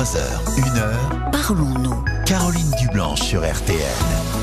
23h, 1h. Parlons-nous. Caroline Dublanche sur RTL.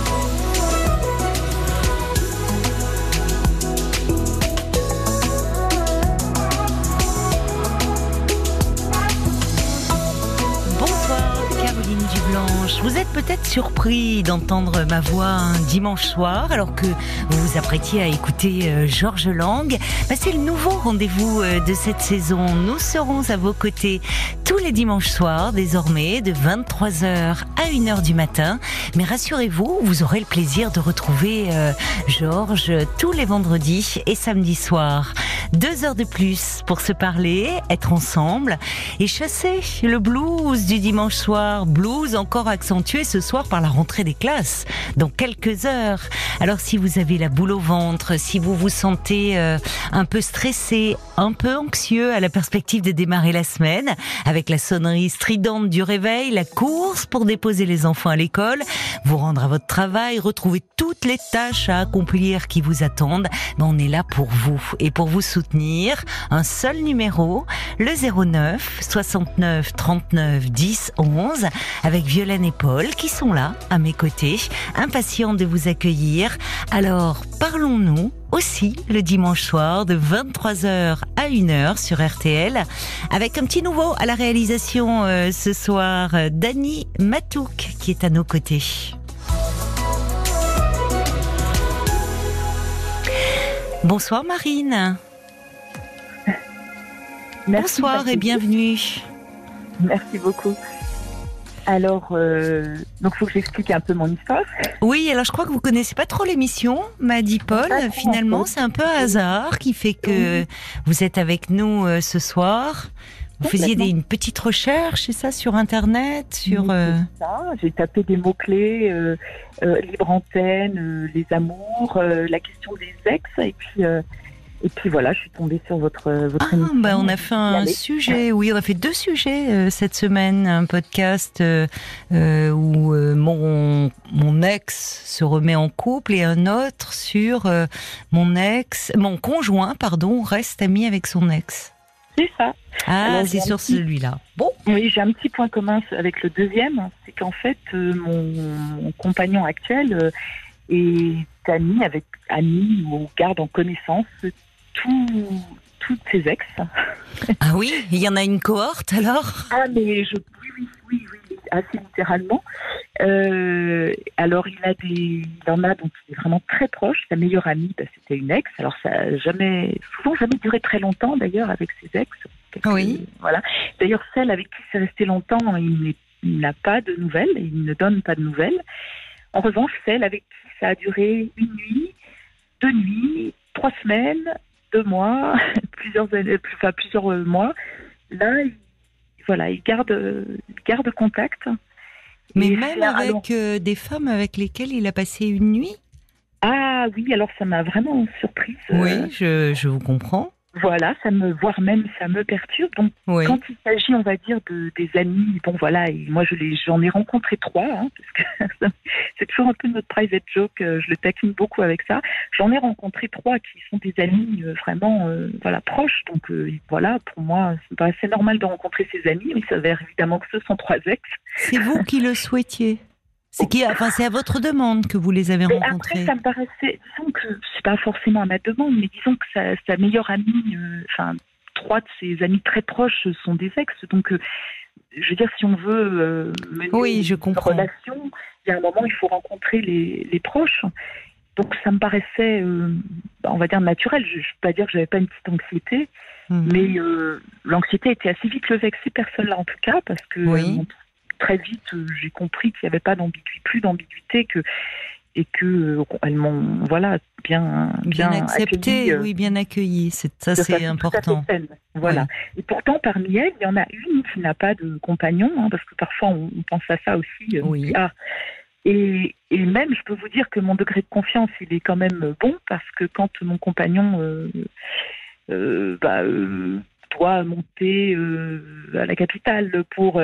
Vous êtes peut-être surpris d'entendre ma voix un dimanche soir alors que vous vous apprêtiez à écouter euh, Georges Lang. Bah, c'est le nouveau rendez-vous euh, de cette saison. Nous serons à vos côtés tous les dimanches soirs désormais de 23h à 1h du matin. Mais rassurez-vous, vous aurez le plaisir de retrouver euh, Georges tous les vendredis et samedis soirs. Deux heures de plus pour se parler, être ensemble et chasser le blues du dimanche soir. Blues encore accentué ce soir par la rentrée des classes dans quelques heures. Alors si vous avez la boule au ventre, si vous vous sentez euh, un peu stressé, un peu anxieux à la perspective de démarrer la semaine, avec la sonnerie stridente du réveil, la course pour déposer les enfants à l'école, vous rendre à votre travail, retrouver toutes les tâches à accomplir qui vous attendent, ben on est là pour vous et pour vous soutenir. Un seul numéro, le 09 69 39 10 11, avec Violaine et Paul qui sont là à mes côtés, impatients de vous accueillir. Alors, parlons-nous aussi le dimanche soir de 23h à 1h sur RTL avec un petit nouveau à la réalisation euh, ce soir, Dany Matouk qui est à nos côtés. Bonsoir Marine. Merci, Bonsoir et bienvenue. Merci beaucoup. Alors, euh, donc faut que j'explique un peu mon histoire. Oui, alors je crois que vous connaissez pas trop l'émission, m'a dit Paul. Finalement, c'est un peu un hasard qui fait que vous êtes avec nous euh, ce soir. Vous faisiez des, une petite recherche, c'est ça, sur Internet, sur. Euh, ça. J'ai tapé des mots-clés, euh, euh, libre antenne, euh, les amours, euh, la question des ex, et puis, euh, et puis voilà, je suis tombée sur votre, euh, votre Ah, émission. bah on a fait un sujet, oui, on a fait deux sujets euh, cette semaine, un podcast euh, euh, où mon mon ex se remet en couple et un autre sur mon ex, mon conjoint, pardon, reste ami avec son ex. C'est ça. Ah, c'est sur petit- celui-là. Bon, Oui, j'ai un petit point commun avec le deuxième, c'est qu'en fait, mon, mon compagnon actuel est ami avec ami ou garde en connaissance tout, toutes ses ex. ah oui, il y en a une cohorte alors? Ah, mais je, oui, oui, oui, oui, assez littéralement. Euh, alors, il a des, il en a donc il est vraiment très proche. Sa meilleure amie, bah, c'était une ex. Alors, ça a jamais, souvent jamais duré très longtemps d'ailleurs avec ses ex. Quelques- Oui. Voilà. D'ailleurs, celle avec qui c'est resté longtemps, il n'a pas de nouvelles, il ne donne pas de nouvelles. En revanche, celle avec qui ça a duré une nuit, deux nuits, trois semaines, deux mois, plusieurs années, enfin plusieurs euh, mois, là, il, voilà, il garde, il garde contact. Mais même avec euh, des femmes avec lesquelles il a passé une nuit? ah oui, alors ça m'a vraiment surprise. euh, Oui, je, je vous comprends. Voilà, ça me, voire même ça me perturbe. Donc Oui. quand il s'agit, on va dire, de, des amis, bon voilà, et moi je les, j'en ai rencontré trois, hein, parce que c'est toujours un peu notre private joke, euh, je le taquine beaucoup avec ça. J'en ai rencontré trois qui sont des amis euh, vraiment, euh, voilà, proches. Donc euh, voilà, pour moi, c'est pas assez normal de rencontrer ses amis, mais il s'avère évidemment que ce sont trois ex. C'est vous qui le souhaitiez. C'est qui, enfin, c'est à votre demande que vous les avez Mais rencontrés. après, ça me paraissait, disons que c'est pas forcément à ma demande, mais disons que sa, sa meilleure amie, euh, enfin, trois de ses amis très proches sont des ex. Donc, euh, je veux dire, si on veut euh, mener Oui, je une comprends. relation, il y a un moment, il faut rencontrer les, les proches. Donc, ça me paraissait, euh, bah, on va dire, naturel. Je ne peux pas dire que j'avais pas une petite anxiété, Mhm. mais euh, l'anxiété était assez vite levée avec ces personnes-là, en tout cas, parce que Oui. Très vite, euh, j'ai compris qu'il n'y avait pas d'ambiguïté, plus d'ambiguïté que et que euh, elles m'ont voilà bien bien, bien, accepté, accueilli, euh, oui, bien accueilli. C'est ça, c'est important. Voilà. Et pourtant, parmi elles, il y en a une qui n'a pas de compagnon, hein, parce que parfois on, pense à ça aussi. Oui. dit, ah. Et, et même, je peux vous dire que mon degré de confiance, il est quand même bon, parce que quand mon compagnon euh, euh, bah, euh, doit monter à la capitale pour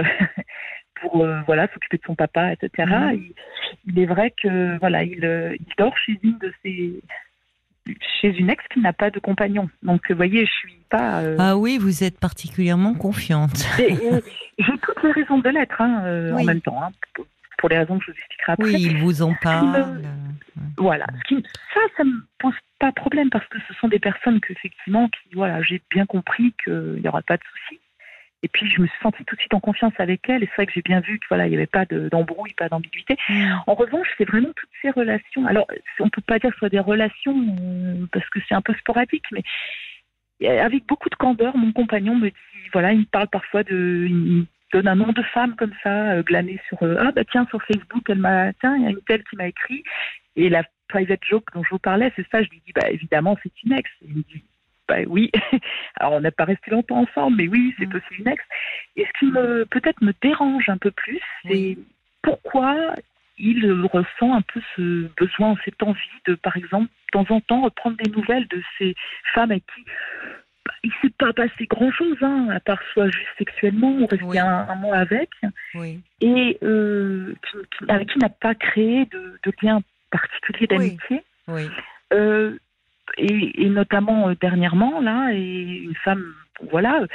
pour euh, voilà s'occuper de son papa, etc. Mhm. Il, il est vrai que voilà, il, euh, il dort chez une de ses chez une ex qui n'a pas de compagnon. Donc, vous voyez, je suis pas. euh, Ah oui, vous êtes particulièrement confiante. J'ai toutes les raisons de l'être hein, Oui. en même temps, hein, pour, les raisons que je vous expliquerai après. Oui, il vous en parle. Voilà. Ce qui- ça, ça me pose pas de problème parce que ce sont des personnes que, effectivement, qui, voilà, j'ai bien compris qu'il n'y aura pas de souci. Et puis, je me suis sentie tout de suite en confiance avec elle. Et c'est vrai que j'ai bien vu qu'il voilà, il n'y avait pas de- d'embrouille, pas d'ambiguïté. Mm. En revanche, c'est vraiment toutes ces relations. Alors, on peut pas dire que ce soit des relations euh, parce que c'est un peu sporadique, mais euh, avec beaucoup de candeur, mon compagnon me dit, voilà, il me parle parfois de, il donne un nom de femme comme ça, euh, glané sur, ah bah tiens, sur Facebook, elle m'a, tiens, il y a une telle qui m'a écrit. Et la private joke dont je vous parlais, c'est ça. Je lui dis, bah évidemment, c'est une ex. Il me dit, bah oui. Alors on n'a pas resté longtemps ensemble, mais oui, c'est Mm. aussi une ex. Et ce qui me peut-être me dérange un peu plus, c'est pourquoi il ressent un peu ce besoin, cette envie de, par exemple, de temps en temps, reprendre des nouvelles de ces femmes avec qui bah, il ne s'est pas passé grand-chose, hein, à part soit juste sexuellement ou rester Oui. un, un mois avec, Oui. et euh, qui, qui- avec qui n'a pas créé de, de lien particulier d'amitié. Oui. Euh, et, et notamment euh, dernièrement, là, et une femme, voilà.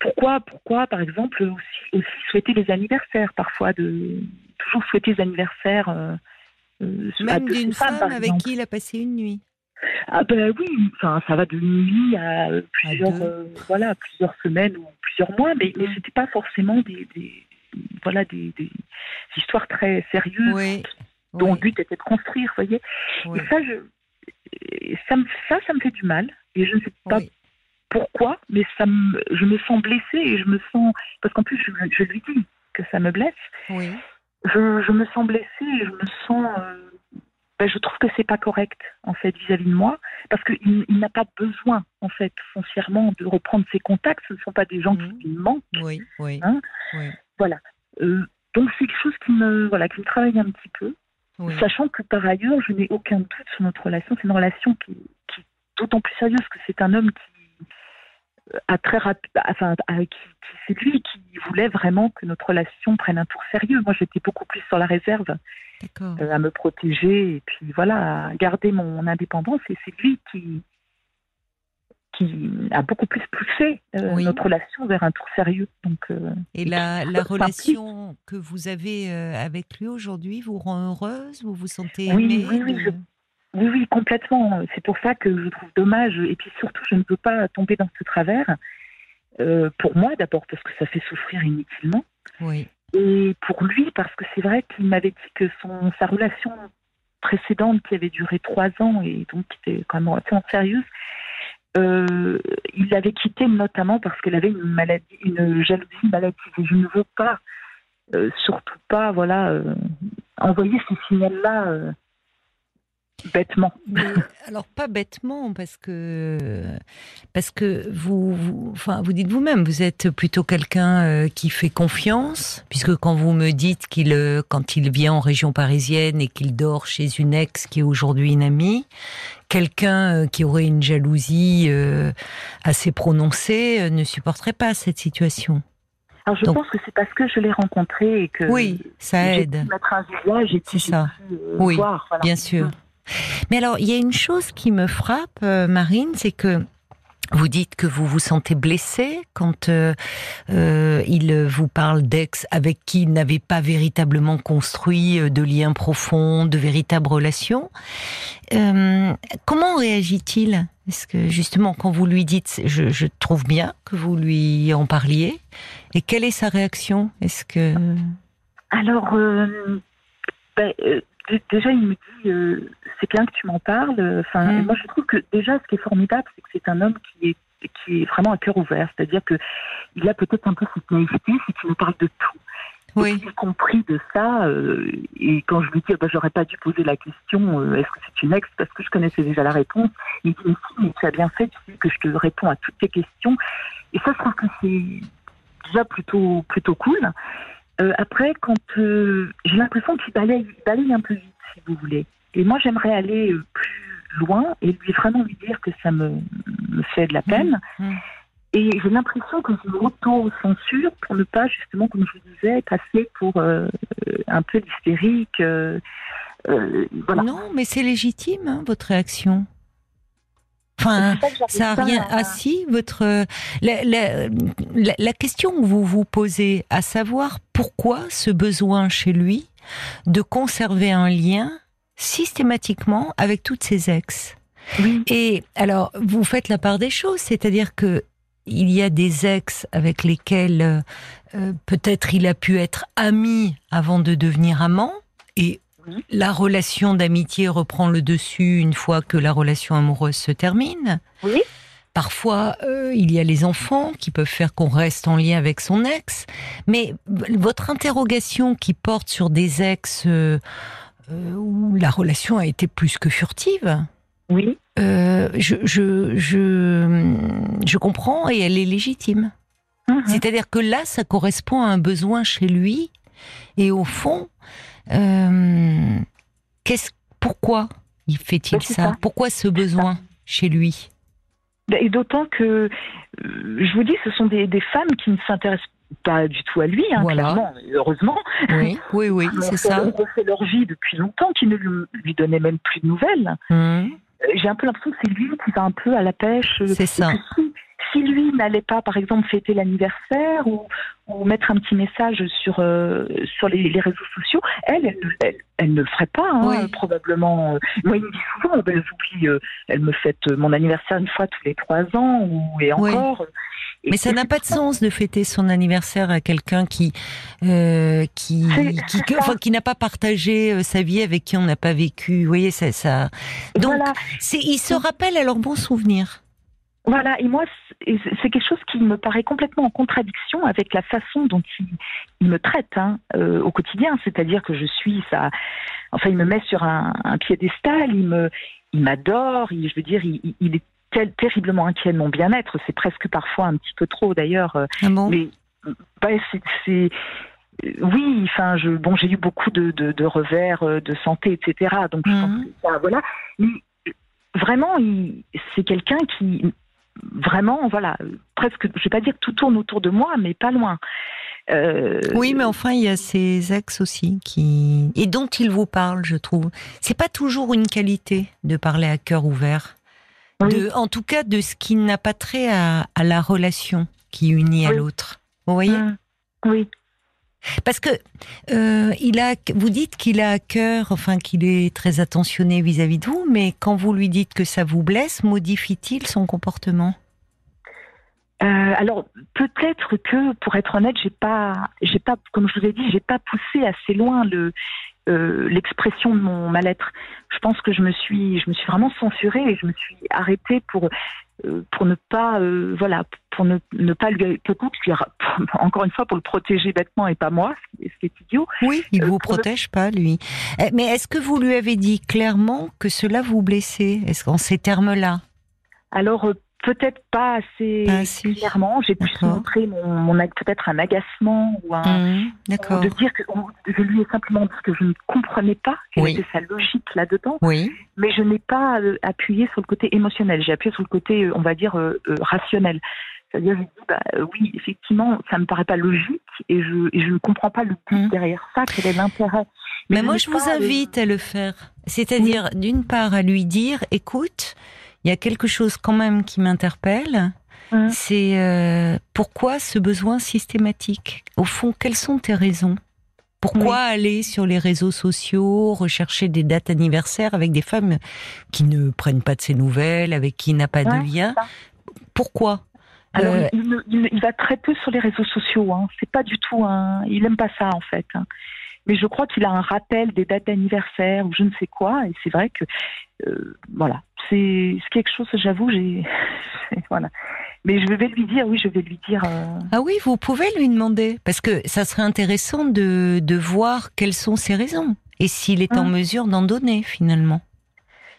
Pourquoi, pourquoi, par exemple, aussi, aussi souhaiter les anniversaires, parfois, de toujours souhaiter les anniversaires. euh, euh, Même d'une femme avec qui il a passé une nuit. Ah ben oui, enfin ça va de nuit à plusieurs, euh, voilà, plusieurs semaines ou plusieurs mois, mais, mais Mm. c'était pas forcément des, des voilà des, des histoires très sérieuses Oui. dont Oui. le but était de construire, voyez. Oui. Et ça, je, ça, me, ça, ça me fait du mal. Et je ne sais pas Oui. pourquoi, mais ça me, je me sens blessée et je me sens. Parce qu'en plus, je, je lui dis que ça me blesse. Oui. Je, je me sens blessée et je me sens. euh, ben, je trouve que c'est pas correct, en fait, vis-à-vis de moi. Parce qu'il il n'a pas besoin, en fait, foncièrement, de reprendre ses contacts. Ce ne sont pas des gens qui lui manquent. Oui. Oui. Hein Oui. Euh, donc, c'est quelque chose qui me, voilà, qui me travaille un petit peu. Oui. Sachant que par ailleurs, je n'ai aucun doute sur notre relation. C'est une relation qui, qui est d'autant plus sérieuse que c'est un homme qui euh, a très rapide, enfin, a- qui, qui- c'est lui qui voulait vraiment que notre relation prenne un tour sérieux. Moi, j'étais beaucoup plus sur la réserve, euh, à me protéger et puis voilà, à garder mon indépendance. Et c'est lui qui qui a beaucoup plus poussé euh, Oui. notre relation vers un tour sérieux. Donc, euh, Et la, relation que vous avez euh, avec lui aujourd'hui vous rend heureuse Vous vous sentez Oui, aimée oui, oui, de- je- Oui, oui, complètement. C'est pour ça que je trouve dommage. Et puis surtout, je ne veux pas tomber dans ce travers. Euh, pour moi, d'abord, parce que ça fait souffrir inutilement. Oui. Et pour lui, parce que c'est vrai qu'il m'avait dit que son, sa relation précédente, qui avait duré trois ans et donc qui était quand même relativement sérieuse, euh, il l'avait quitté notamment parce qu'elle avait une maladie, une jalousie maladie. Je ne veux pas, euh, surtout pas, voilà, euh, envoyer ce signal-là euh, bêtement. Mais, alors pas bêtement parce que parce que vous, vous- enfin vous dites vous-même vous êtes plutôt quelqu'un euh, qui fait confiance puisque quand vous me dites qu'il euh, quand il vient en région parisienne et qu'il dort chez une ex qui est aujourd'hui une amie quelqu'un euh, qui aurait une jalousie assez prononcée ne supporterait pas cette situation. Alors je Donc- pense que c'est parce que je l'ai rencontré et que Oui, ça aide. pu mettre un visage et puis ça. pu, Oui, voir. voilà. Bien sûr. Mais alors, il y a une chose qui me frappe, euh, Marine, c'est que vous dites que vous vous sentez blessée quand euh, euh, il vous parle d'ex avec qui il n'avait pas véritablement construit de liens profonds, de véritables relations. Comment réagit-il? Est-ce que justement, quand vous lui dites, je, trouve bien que vous lui en parliez, et quelle est sa réaction? Est-ce que Alors, ben, déjà, il me dit, euh, c'est bien que tu m'en parles. Enfin, Mm. moi, je trouve que déjà, ce qui est formidable, c'est que c'est un homme qui est qui est vraiment à cœur ouvert, c'est-à-dire que il a peut-être un peu cette naïveté, c'est qu'il nous parle de tout. oui, Y compris de ça, euh, et quand je lui dis, ah ben, j'aurais pas dû poser la question, euh, est-ce que c'est une ex, parce que je connaissais déjà la réponse, il me dit, mais si, mais tu as bien fait, tu sais que je te réponds à toutes tes questions. Et ça, je trouve que c'est déjà plutôt, plutôt cool. Euh, après, quand euh, j'ai l'impression qu'il balaye, balaye un peu vite, si vous voulez. Et moi, j'aimerais aller euh, plus loin et lui vraiment lui dire que ça me, me fait de la peine. Et j'ai l'impression que je m'auto-censure pour ne pas, justement, comme je vous disais, passer pour euh, un peu l'hystérique. voilà. non, mais c'est légitime hein, votre réaction. Enfin, ça que j'arrive ça a pas rien. à- Ah si, votre la, la- la- la question que vous vous posez, à savoir pourquoi ce besoin chez lui de conserver un lien systématiquement avec toutes ses ex. Oui. Et alors, vous faites la part des choses, c'est-à-dire que il y a des ex avec lesquels euh, euh, peut-être il a pu être ami avant de devenir amant, et. La relation d'amitié reprend le dessus une fois que la relation amoureuse se termine. Oui. Parfois, euh, il y a les enfants qui peuvent faire qu'on reste en lien avec son ex. Mais votre interrogation qui porte sur des ex euh, euh, où la relation a été plus que furtive, Oui. je, je, je, je comprends et elle est légitime. Mhm. C'est-à-dire que là, ça correspond à un besoin chez lui. Et au fond, euh, qu'est-ce, pourquoi il fait-il Ben, ça, ça. Pourquoi ce besoin chez lui Et d'autant que, euh, je vous dis, ce sont des, des femmes qui ne s'intéressent pas du tout à lui, hein, Voilà. clairement, heureusement. Oui, oui, oui, c'est ça. Ils ont fait leur vie depuis longtemps, qui ne lui, lui donnaient même plus de nouvelles. Hum, Euh, J'ai un peu l'impression que c'est lui qui va un peu à la pêche. euh, C'est ça. que Si, lui n'allait pas, par exemple, fêter l'anniversaire ou, ou mettre un petit message sur, euh, sur les, les réseaux sociaux, elle, elle, ne- elle, elle ne le ferait pas, hein, Oui. probablement. Moi, il me dit souvent, oh, ben, euh, elle me fête mon anniversaire une fois tous les trois ans, ou, et Oui. encore. Et- Mais ça n'a pas de sens de fêter son anniversaire à quelqu'un qui euh, qui qui, enfin, n'a pas partagé sa vie avec qui on n'a pas vécu. Vous voyez, ça, ça. Donc, Voilà. c'est, il se rappelle à leurs bons souvenirs. Voilà, et moi, c'est quelque chose qui me paraît complètement en contradiction avec la façon dont il, il me traite hein, euh, au quotidien. C'est-à-dire que je suis ça. Enfin, il me met sur un, un piédestal, il me, il m'adore. Je veux dire, il, est tel- terriblement inquiet de mon bien-être. C'est presque parfois un petit peu trop, d'ailleurs. euh, Ah bon? Mais bah, c'est, euh, oui, enfin, je, bon, j'ai eu beaucoup de, de, de revers de santé, etc. Donc, je pense Mhm. que ça, voilà. Mais vraiment, c'est quelqu'un qui, vraiment, voilà, presque, je vais pas dire que tout tourne autour de moi, mais pas loin. Euh, Oui, mais enfin, il y a ces ex aussi qui et dont il vous parle, je trouve. C'est pas toujours une qualité de parler à cœur ouvert. Oui. De, en tout cas, de ce qui n'a pas trait à, à la relation qui unit à l'autre. Vous voyez? Hum, Oui. Parce que euh, il a, vous dites qu'il a à cœur, enfin qu'il est très attentionné vis-à-vis de vous, mais quand vous lui dites que ça vous blesse, modifie-t-il son comportement? Euh, alors peut-être que, pour être honnête, j'ai pas, j'ai pas, comme je vous ai dit, j'ai pas poussé assez loin euh, l'expression de mon mal-être. Je pense que je me suis, je me suis vraiment censurée et je me suis arrêtée pour pour ne pas, euh, voilà, pour ne, ne pas lui, encore une fois pour le protéger bêtement et pas moi, ce qui est- idiot. Oui, il Euh, vous pour le- protège pas, lui. Eh, Mais est-ce que vous lui avez dit clairement que cela vous blessait Est-ce qu'en ces termes-là? Alors euh, peut-être pas assez Pas assez. clairement. J'ai pu montrer mon, peut-être un agacement ou un D'accord. de dire que je lui ai simplement dit que je ne comprenais pas quelle Oui. était sa logique là-dedans, Oui. mais je n'ai pas euh, appuyé sur le côté émotionnel. J'ai appuyé sur le côté, euh, on va dire, euh, euh, rationnel. C'est-à-dire, j'ai dit, bah, oui, effectivement, ça me paraît pas logique et je, et je ne comprends pas le but Mhm. derrière ça. Quel est l'intérêt Mais je moi, je vous invite à le faire. C'est-à-dire, d'une part, à lui dire, écoute, il y a quelque chose quand même qui m'interpelle. Mhm. C'est euh, pourquoi ce besoin systématique? Au fond, quelles sont tes raisons? Pourquoi aller sur les réseaux sociaux, rechercher des dates anniversaires avec des femmes qui ne prennent pas de ses nouvelles, avec qui il n'a pas Ouais, de lien. Pourquoi? Alors, Euh, il, va très peu sur les réseaux sociaux. Hein. C'est pas du tout un. Il aime pas ça en fait. Hein. Mais je crois qu'il a un rappel des dates d'anniversaire ou je ne sais quoi. Et c'est vrai que euh, voilà, c'est quelque chose. J'avoue, j'ai voilà. Mais je vais lui dire. Oui, je vais lui dire. euh, Ah oui, vous pouvez lui demander, parce que ça serait intéressant de, de voir quelles sont ses raisons et s'il est en Mhm. mesure d'en donner finalement.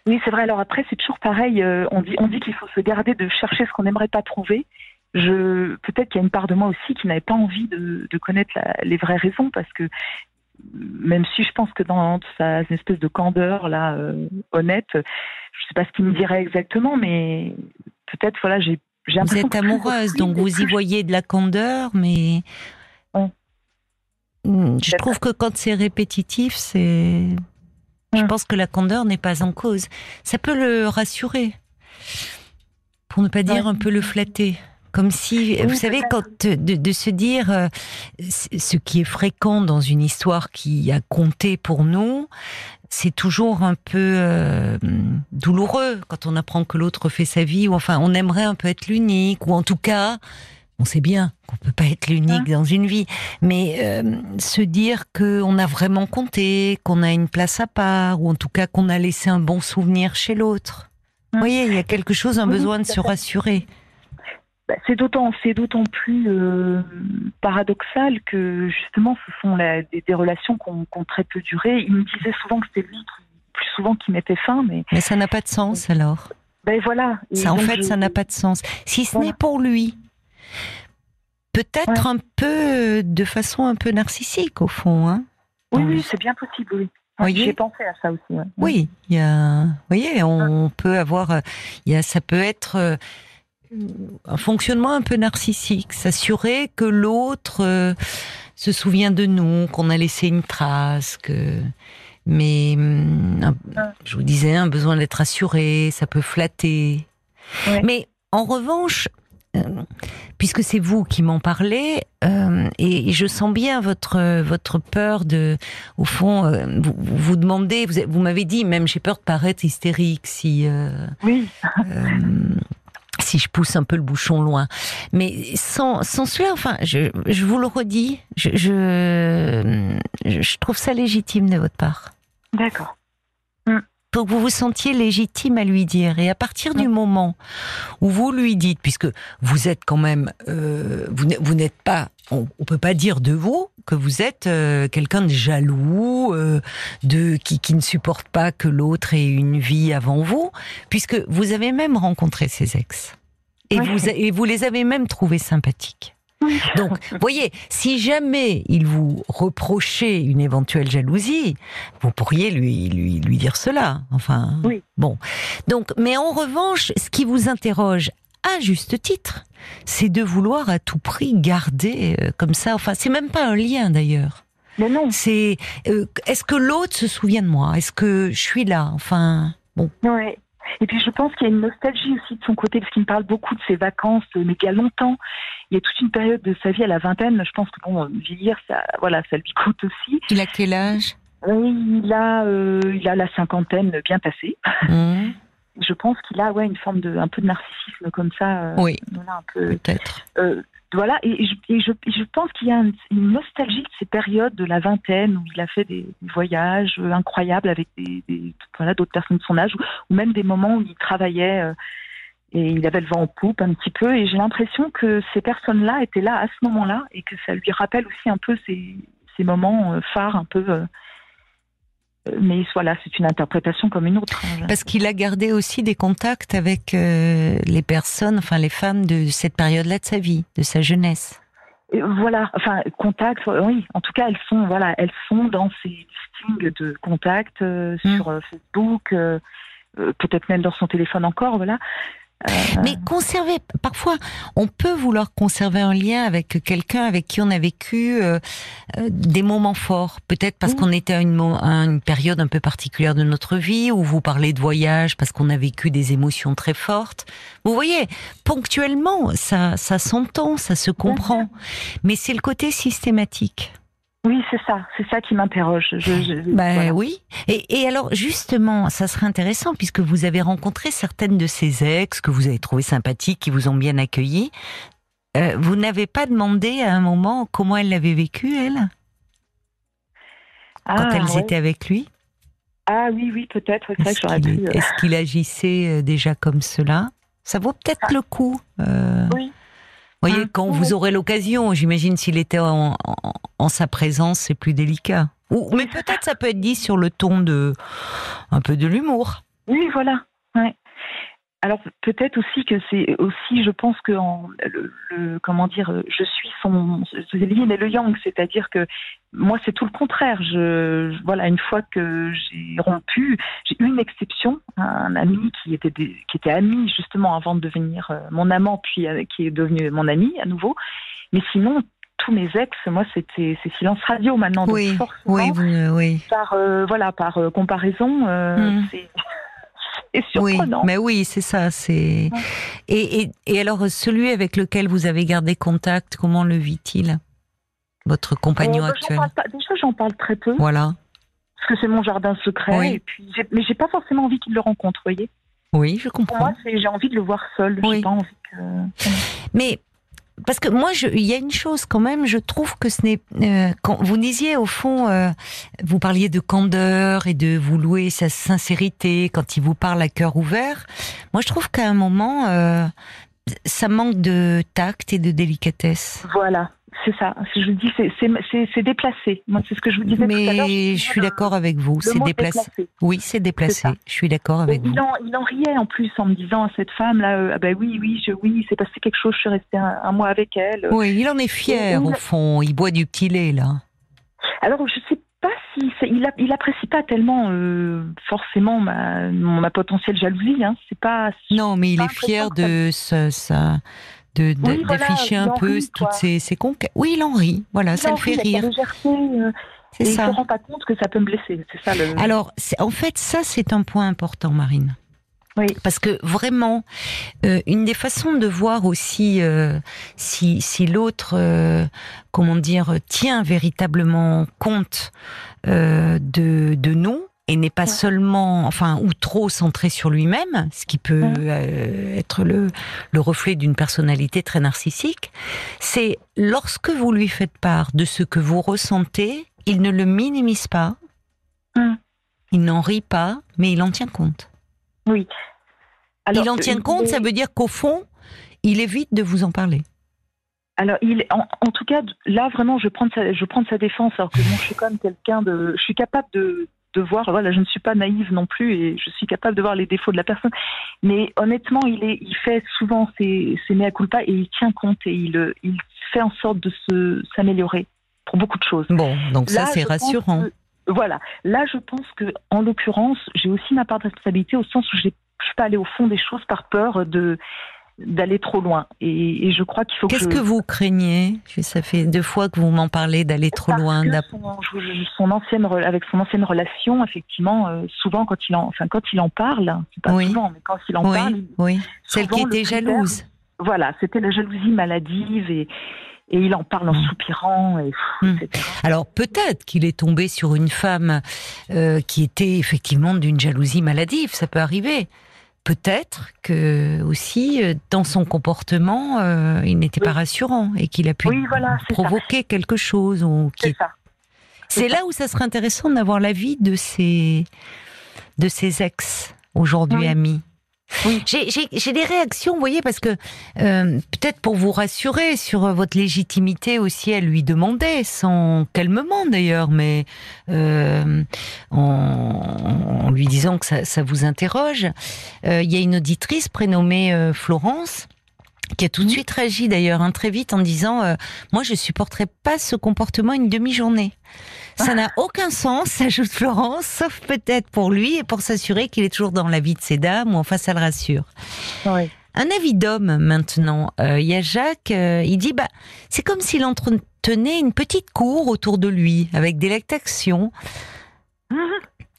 Oui, c'est vrai. Alors après, c'est toujours pareil. euh, on dit, on dit qu'il faut se garder de chercher ce qu'on n'aimerait pas trouver. Je peut-être qu'il y a une part de moi aussi qui n'avait pas envie de, de connaître la- les vraies raisons parce que même si je pense que dans sa une espèce de candeur là euh, honnête, je sais pas ce qu'il me dirait exactement, mais peut-être voilà, j'ai Vous êtes amoureuse, donc vous y voyez de la candeur, mais Ouais. Hmm, je trouve que quand c'est répétitif, c'est. Je pense que la candeur n'est pas en cause. Ça peut le rassurer. pour ne pas dire un peu le flatter. Comme si, vous savez, quand de, de, se dire euh, ce qui est fréquent dans une histoire qui a compté pour nous, c'est toujours un peu euh, douloureux quand on apprend que l'autre fait sa vie, ou enfin, on aimerait un peu être l'unique, ou en tout cas, on sait bien qu'on peut pas être l'unique hein. dans une vie, mais euh, se dire qu'on a vraiment compté, qu'on a une place à part, ou en tout cas qu'on a laissé un bon souvenir chez l'autre. Vous hein voyez, il y a quelque chose, un besoin de se rassurer. Bah, c'est d'autant, c'est d'autant plus euh, paradoxal que justement, ce sont des, relations qui ont, très peu duré. Il me disait souvent que c'était lui plus souvent qui mettait fin, mais mais ça n'a pas de sens alors. Ben voilà. ça, en fait, ça n'a pas de sens. Si ce n'est pour lui, peut-être un peu de façon un peu narcissique au fond, hein. Oui, oui, c'est bien possible. Oui. J'ai pensé à ça aussi. Oui, il y a, vous voyez, on peut avoir, il y a, ça peut être euh, un fonctionnement un peu narcissique, s'assurer que l'autre euh, se souvient de nous, qu'on a laissé une trace, que mais hum, je vous disais un besoin d'être assuré, ça peut flatter. Mais en revanche, euh, puisque c'est vous qui m'en parlez, euh, et, je sens bien votre votre peur de, au fond, vous, vous demandez, vous, vous m'avez dit, même j'ai peur de paraître hystérique si. oui si je pousse un peu le bouchon loin. Mais sans, sans cela, enfin, je, je vous le redis, je, je, je, trouve ça légitime de votre part. D'accord. Pour que vous vous sentiez légitime à lui dire. Et à partir du moment où vous lui dites, puisque vous êtes quand même, euh, vous n'êtes pas, on, ne peut pas dire de vous que vous êtes euh, quelqu'un de jaloux, euh, de qui, qui ne supporte pas que l'autre ait une vie avant vous, puisque vous avez même rencontré ses ex. Et, vous, et vous les avez même trouvés sympathiques. Donc, voyez, si jamais il vous reprochait une éventuelle jalousie, vous pourriez lui, lui, lui dire cela. Enfin, oui. bon. Donc, mais en revanche, ce qui vous interroge à juste titre, c'est de vouloir à tout prix garder euh, comme ça. Enfin, c'est même pas un lien d'ailleurs. Mais non. C'est euh, est-ce que l'autre se souvient de moi? Est-ce que je suis là? Enfin, bon. Ouais. Et puis je pense qu'il y a une nostalgie aussi de son côté, parce qu'il me parle beaucoup de ses vacances, mais qu'il y a longtemps, il y a toute une période de sa vie à la vingtaine. Je pense que bon, vieillir, ça, voilà, ça lui coûte aussi. Il a quel âge? Oui, il a, euh, il a la cinquantaine bien passée. Mmh. Je pense qu'il a ouais une forme de un peu de narcissisme comme ça. Euh, oui. Peut-être. Euh, voilà, et je, je, je, pense qu'il y a une, nostalgie de ces périodes de la vingtaine où il a fait des, voyages incroyables avec des, voilà, d'autres personnes de son âge, ou, même des moments où il travaillait euh, et il avait le vent en poupe un petit peu. Et j'ai l'impression que ces personnes-là étaient là à ce moment-là et que ça lui rappelle aussi un peu ces, ces moments euh, phares un peu euh, mais voilà, c'est une interprétation comme une autre. Hein. Parce qu'il a gardé aussi des contacts avec euh, les personnes, enfin les femmes de cette période-là de sa vie, de sa jeunesse. voilà, enfin contacts, oui. En tout cas, elles sont voilà, elles sont dans ces listings de contacts euh, mmh. sur euh, Facebook, peut-être même dans son téléphone encore, voilà. Euh, Mais conserver, parfois, on peut vouloir conserver un lien avec quelqu'un avec qui on a vécu euh, euh, des moments forts. Peut-être parce qu'on était à une, à une, période un peu particulière de notre vie, où vous parlez de voyage parce qu'on a vécu des émotions très fortes. Vous voyez, ponctuellement, ça, ça s'entend, ça se comprend. Mais c'est le côté systématique. Oui, c'est ça, c'est ça qui m'interroge. Je, bah, oui. Et, alors justement, ça serait intéressant puisque vous avez rencontré certaines de ces ex que vous avez trouvées sympathiques, qui vous ont bien accueilli. Euh, vous n'avez pas demandé à un moment comment elle l'avait vécu, elle? Quand ah, elles étaient avec lui? Ah oui, oui, peut-être. Est-ce qu'il est qu'il agissait euh, déjà comme cela? Ça vaut peut-être ah. le coup. Euh... Oui voyez, quand vous aurez l'occasion, j'imagine s'il était en, sa présence, c'est plus délicat. Ou, mais peut-être ça peut être dit sur le ton de un peu de l'humour. Oui, voilà. Alors peut-être aussi que c'est aussi, je pense que en, le, comment dire, je suis son yin et le yang, c'est-à-dire que moi c'est tout le contraire. Je, voilà, une fois que j'ai rompu, j'ai eu une exception, un ami qui était qui était ami justement avant de devenir euh, mon amant, puis euh, qui est devenu mon ami à nouveau. Mais sinon tous mes ex, moi, c'était c'est silence radio maintenant. Donc oui, oui, oui. Par euh, voilà, par comparaison, mmh. c'est et surprenant. Oui, mais oui, c'est ça. C'est et, et, et, alors celui avec lequel vous avez gardé contact, comment le vit-il Votre compagnon Euh, bah, actuel j'en parle pas- Déjà, j'en parle très peu Voilà. parce que c'est mon jardin secret. Oui. Et puis, mais j'ai pas forcément envie qu'il le rencontre. Voyez. Oui, je Pour comprends. moi, c'est j'ai envie de le voir seul. Oui. Pas envie que. Mais parce que moi, il y a une chose quand même, je trouve que ce n'est euh, quand vous disiez au fond, euh, vous parliez de candeur et de vous louer sa sincérité quand il vous parle à cœur ouvert. Moi, je trouve qu'à un moment, euh, ça manque de tact et de délicatesse. Voilà, c'est ça. Je vous dis, c'est- déplacé. Moi, c'est ce que je vous disais tout à l'heure. Mais je suis d'accord avec vous, c'est déplacé. Oui, c'est déplacé. Je suis d'accord avec vous. il, en, il en riait en plus en me disant à cette femme là, euh, ah ben oui, oui, je, oui, c'est passé quelque chose. Je suis restée un, un mois avec elle. Oui, il en est fier au fond. Il boit du petit lait là. Alors, je sais pas si il, apprécie pas tellement euh, forcément ma, potentielle jalousie. Hein. C'est pas. Non, mais il est fier de ça, ça- de de- Oui, voilà, d'afficher un peu rit, toutes ses, ses conquêtes. Oui, il en rit. Voilà, il ça le fait rire. euh, C'est et il ça. se rend pas compte que ça peut me blesser. C'est ça le. Alors, c'est- en fait, ça, c'est un point important, Marine. Oui. Parce que vraiment, euh, une des façons de voir aussi euh, si, si l'autre, euh, comment dire, tient véritablement compte de, de nous et n'est pas Ouais. seulement, enfin, ou trop centré sur lui-même, ce qui peut Ouais. euh, être le, le reflet d'une personnalité très narcissique, c'est lorsque vous lui faites part de ce que vous ressentez, il ne le minimise pas, Hum. il n'en rit pas, mais il en tient compte. oui. Alors, il en euh, tient compte, est- ça veut dire qu'au fond, il évite de vous en parler. Alors, il, en, en tout cas, là, vraiment, je prends de sa, je prends de sa défense, alors que bon, je suis quand même quelqu'un de. Je suis capable de, de voir, voilà, je ne suis pas naïve non plus, et je suis capable de voir les défauts de la personne. Mais honnêtement, il, est, il fait souvent ses, ses mea culpa et il tient compte et il, il fait en sorte de se, s'améliorer pour beaucoup de choses. Bon, donc ça c'est rassurant. que- voilà. Là, je pense que, en l'occurrence, j'ai aussi ma part de responsabilité au sens où j'ai- je suis pas allée au fond des choses par peur de d'aller trop loin. Et, et je crois qu'il faut que Qu'est-ce je- que vous craignez? Ça fait deux fois que vous m'en parlez d'aller trop Parce loin. son, son ancienne, avec son ancienne relation, effectivement, euh, souvent quand il en, enfin quand il en parle, pas Oui. souvent, mais quand il en parle, Oui. Celle qui était jalouse. voilà, c'était la jalousie maladive et et il en parle en Mm. soupirant et pff, Mm. etc. Alors peut-être qu'il est tombé sur une femme euh, qui était effectivement d'une jalousie maladive, ça peut arriver. Peut-être que aussi euh, dans son comportement, euh, il n'était pas rassurant et qu'il a pu Oui, voilà, c'est ça. provoquer quelque chose. Ou qui C'est là où ça serait intéressant d'avoir l'avis de ses de ses ex aujourd'hui Oui. amis. Oui. J'ai- des réactions, vous voyez, parce que euh, peut-être pour vous rassurer sur euh, votre légitimité aussi à lui demander, sans calmement d'ailleurs, mais euh, en, en lui disant que ça, ça vous interroge. Euh, Il y a une auditrice prénommée Florence qui a tout de Mhm. suite réagi d'ailleurs hein, très vite en disant euh, moi je supporterais pas ce comportement une demi-journée. Ça n'a aucun sens, ajoute Florence, sauf peut-être pour lui et pour s'assurer qu'il est toujours dans la vie de ses dames, ou enfin ça le rassure. Oui. Un avis d'homme maintenant. Euh, Il y a Jacques, euh, il dit bah c'est comme s'il entretenait une petite cour autour de lui avec des lactations.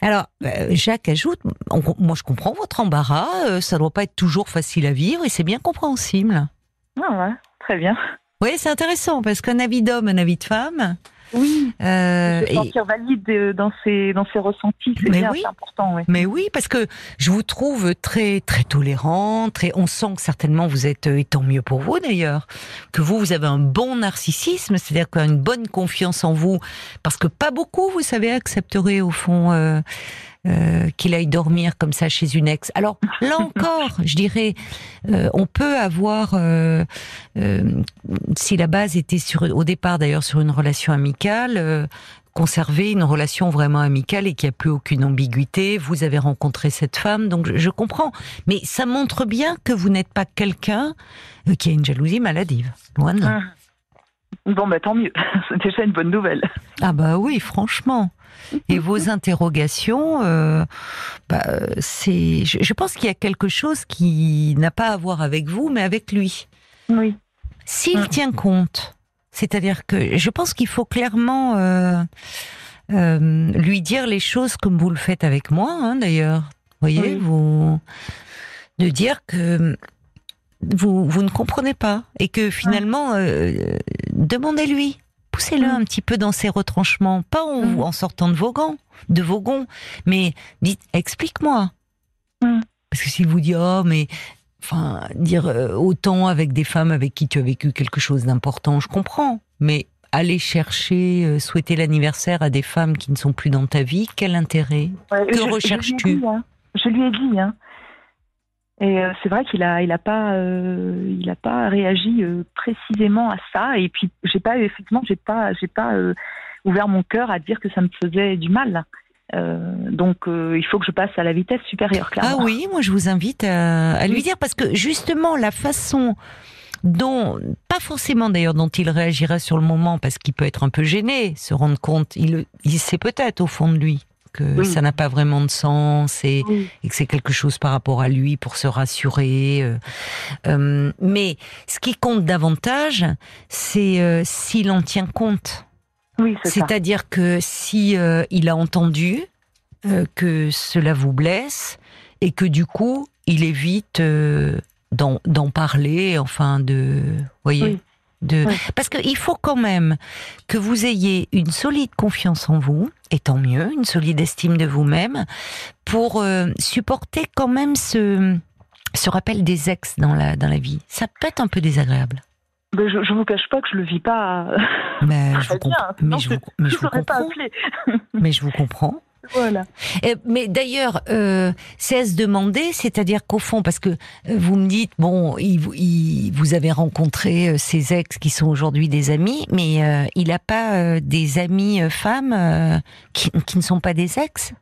Alors euh, Jacques ajoute on- moi je comprends votre embarras, ça doit pas être toujours facile à vivre et c'est bien compréhensible. Ah ouais, très bien. Oui, c'est intéressant parce qu'un avis d'homme, un avis de femme. Oui. euh, se et- sentir valide euh, dans ses dans ses ressentis, c'est bien, oui. c'est important. Oui. Mais oui, parce que je vous trouve très très tolérant, très. On sent que certainement vous êtes, euh, et tant mieux pour vous d'ailleurs, que vous vous avez un bon narcissisme, c'est-à-dire une bonne confiance en vous, parce que pas beaucoup, vous savez, accepteraient au fond. euh, euh, qu'il aille dormir comme ça chez une ex. Alors là encore, je dirais, euh, on peut avoir, euh, si la base était sur, au départ d'ailleurs sur une relation amicale, conserver une relation vraiment amicale et qu'il n'y a plus aucune ambiguïté. Vous avez rencontré cette femme, donc je, je comprends. Mais ça montre bien que vous n'êtes pas quelqu'un qui a une jalousie maladive. Loin de là. Hum. Bon, bah tant mieux. C'est déjà une bonne nouvelle. Ah bah oui, franchement. Et vos interrogations, euh, bah, c'est. Je, je pense qu'il y a quelque chose qui n'a pas à voir avec vous, mais avec lui. Oui. S'il tient compte, c'est-à-dire que je pense qu'il faut clairement euh, euh, lui dire les choses comme vous le faites avec moi, hein, d'ailleurs. voyez, Oui. vous de dire que vous vous ne comprenez pas et que finalement euh, demandez-lui, poussez-le Mm. un petit peu dans ses retranchements, pas en, Mm. en sortant de vos gants, de vos gonds, mais dites explique-moi. Mm. Parce que s'il vous dit oh mais enfin dire euh, autant avec des femmes avec qui tu as vécu quelque chose d'important, je comprends, mais aller chercher, euh, souhaiter l'anniversaire à des femmes qui ne sont plus dans ta vie, quel intérêt? Ouais, Que recherches-tu? hein. Je lui ai dit. Hein. Et euh, c'est vrai qu'il a, il a pas, euh, il a pas réagi euh, précisément à ça. Et puis j'ai pas, effectivement, j'ai pas, j'ai pas euh, ouvert mon cœur à dire que ça me faisait du mal. Donc il faut que je passe à la vitesse supérieure, Ah clairement. oui, moi je vous invite à, à lui dire parce que justement la façon dont, pas forcément d'ailleurs dont il réagira sur le moment parce qu'il peut être un peu gêné, se rendre compte, il, il sait peut-être au fond de lui que Oui. ça n'a pas vraiment de sens et, Oui. et que c'est quelque chose par rapport à lui pour se rassurer. euh, euh, mais ce qui compte davantage, c'est euh, s'il en tient compte. Oui. C'est-à-dire que si il a entendu que cela vous blesse et que du coup il évite d'en parler, enfin de, voyez. De Oui. parce qu'il faut quand même que vous ayez une solide confiance en vous et tant mieux, une solide estime de vous-même pour euh, supporter quand même ce ce rappel des ex dans la dans la vie. Ça peut être un peu désagréable. Mais je, je vous cache pas que je le vis pas. Mais je Très vous, comp- bien, mais je vous, comprends. Mais je vous comprends. Voilà. Eh, mais d'ailleurs, euh, c'est à se demander, c'est-à-dire qu'au fond, parce que euh, vous me dites, bon, il, vous- il- vous avez rencontré euh, ses ex qui sont aujourd'hui des amis, mais euh, il n'a pas euh, des amis euh, femmes euh, qui, qui ne sont pas des ex?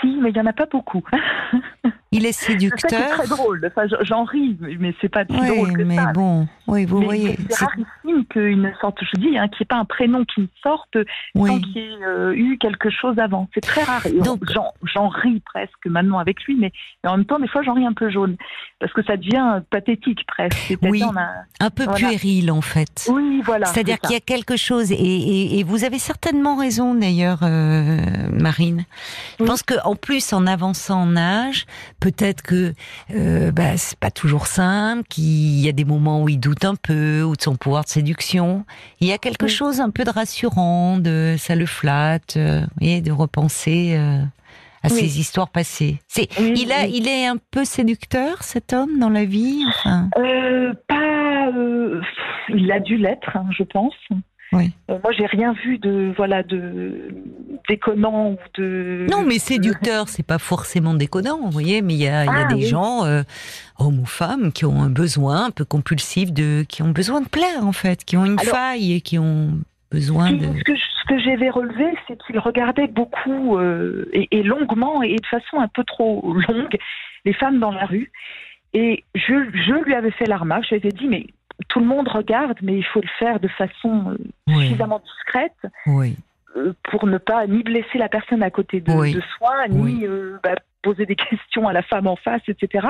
Si, mais il y en a pas beaucoup. Il est C'est séducteur. très drôle. Enfin, j'en ris, mais c'est pas si Oui, drôle que mais ça. bon, oui, vous Mais voyez. c'est- c'est c'est- rarissime qu'il ne sorte, je dis, hein, qu'il n'y ait pas un prénom qui ne sorte sans Oui. qu'il y ait euh, eu quelque chose avant. C'est très rare. J'en, ris presque maintenant avec lui, mais, mais en même temps, des fois, j'en ris un peu jaune. Parce que ça devient pathétique presque. Oui. a- Un peu Voilà. puéril, en fait. Oui, voilà. C'est-à-dire c'est qu'il y a quelque chose, et, et- et vous avez certainement raison d'ailleurs, euh, Marine. Je Oui. pense qu'en plus, en avançant en âge, peut-être que euh, bah, c'est pas toujours simple, qu'il y a des moments où il doute un peu, ou de son pouvoir de séduction. Il y a quelque Oui. chose un peu de rassurant, de ça le flatte, euh, voyez, de repenser euh, à Oui. ses histoires passées. C'est, Oui, il a, oui. il est un peu séducteur cet homme dans la vie, enfin? Euh, pas. il a dû l'être, hein, je pense. Oui. Euh, moi, j'ai rien vu de voilà de déconnant ou de. Non, mais séducteur, c'est pas forcément déconnant, vous voyez, mais il y a, il y a Ah, des oui. gens, euh, hommes ou femmes, qui ont un besoin un peu compulsif de, qui ont besoin de plaire, en fait, qui ont une Alors- faille et qui ont besoin de. Ce que, je- ce que j'avais relevé, c'est qu'il regardait beaucoup euh, et, et longuement et de façon un peu trop longue les femmes dans la rue. Et je, je lui avais fait la remarque, je lui avais dit, mais tout le monde regarde, mais il faut le faire de façon euh, Oui, suffisamment discrète oui, euh, pour ne pas ni blesser la personne à côté de, Oui. de soi, ni euh, bah, poser des questions à la femme en face, etc.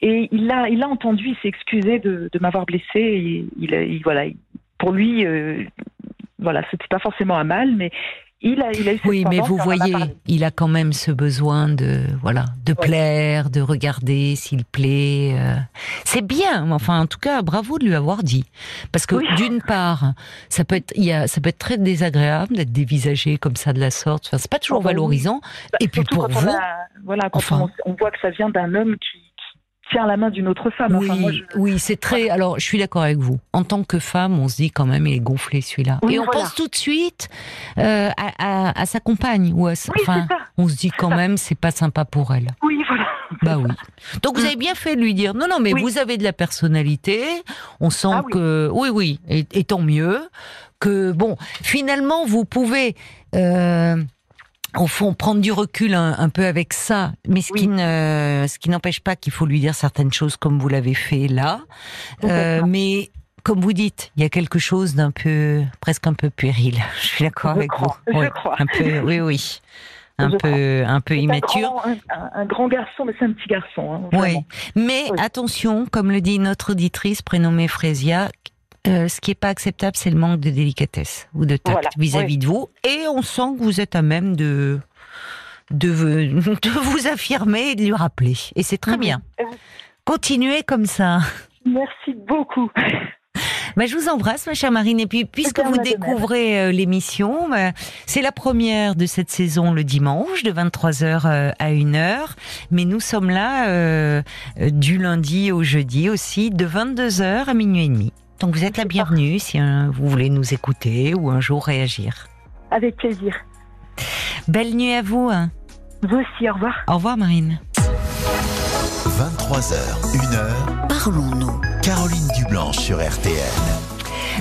Et il a, il a entendu, il s'est excusé de, de m'avoir blessé. Et il, voilà, il- pour lui, euh, voilà, c'était pas forcément un mal, mais il a, il a eu cette Oui, mais vous voyez, il a quand même ce besoin de, voilà, de plaire, de regarder s'il plaît. euh. C'est bien, enfin, en tout cas, bravo de lui avoir dit, parce que Oui. d'une part, ça peut être, il y a, ça peut être très désagréable d'être dévisagé comme ça de la sorte. Enfin, c'est pas toujours Oh, bah valorisant. Bah, et puis pour vous, a- voilà, quand enfin. on, on voit que ça vient d'un homme qui tient la main d'une autre femme. Oui, Enfin, moi, je- oui, c'est très. Alors, je suis d'accord avec vous. En tant que femme, on se dit quand même, il est gonflé celui-là. Oui, Et on voilà. pense tout de suite euh, à, à- à sa compagne ou à. sa- Oui, enfin, on se dit quand même, c'est pas sympa pour elle. Oui, voilà. Bah oui. Donc vous avez bien fait de lui dire non, non, mais Oui. vous avez de la personnalité. On sent Ah oui. que oui, oui, et, et tant mieux que bon. Finalement, vous pouvez. Euh, au fond, prendre du recul un, un peu avec ça, mais ce Oui. qui ne, ce qui n'empêche pas qu'il faut lui dire certaines choses comme vous l'avez fait là. Euh, mais comme vous dites, il y a quelque chose d'un peu, presque un peu puéril. Je suis d'accord avec crois, vous. je Oui, crois. Un peu, oui, oui, un Je peu, un peu C'est un immature. grand, un, grand garçon, mais c'est un petit garçon. hein, Oui, mais Oui. attention, comme le dit notre auditrice prénommée Frésia, euh, ce qui est pas acceptable, c'est le manque de délicatesse ou de tact Voilà, vis-à-vis de vous. Et on sent que vous êtes à même de de, de vous affirmer et de lui rappeler. Et c'est très bien. Continuez comme ça. Merci beaucoup. Bah, je vous embrasse, ma chère Marine. Et puis, puisque vous découvrez euh, l'émission, bah, c'est la première de cette saison le dimanche, de 23h euh, à 1h. Mais nous sommes là euh, du lundi au jeudi aussi, de 22h à minuit et demi. Donc vous êtes la bienvenue si vous voulez nous écouter ou un jour réagir. Avec plaisir. Belle nuit à vous. Hein. Vous aussi, au revoir. Au revoir, Marine. 23h, 1h, parlons-nous. Caroline Dublanche sur RTN.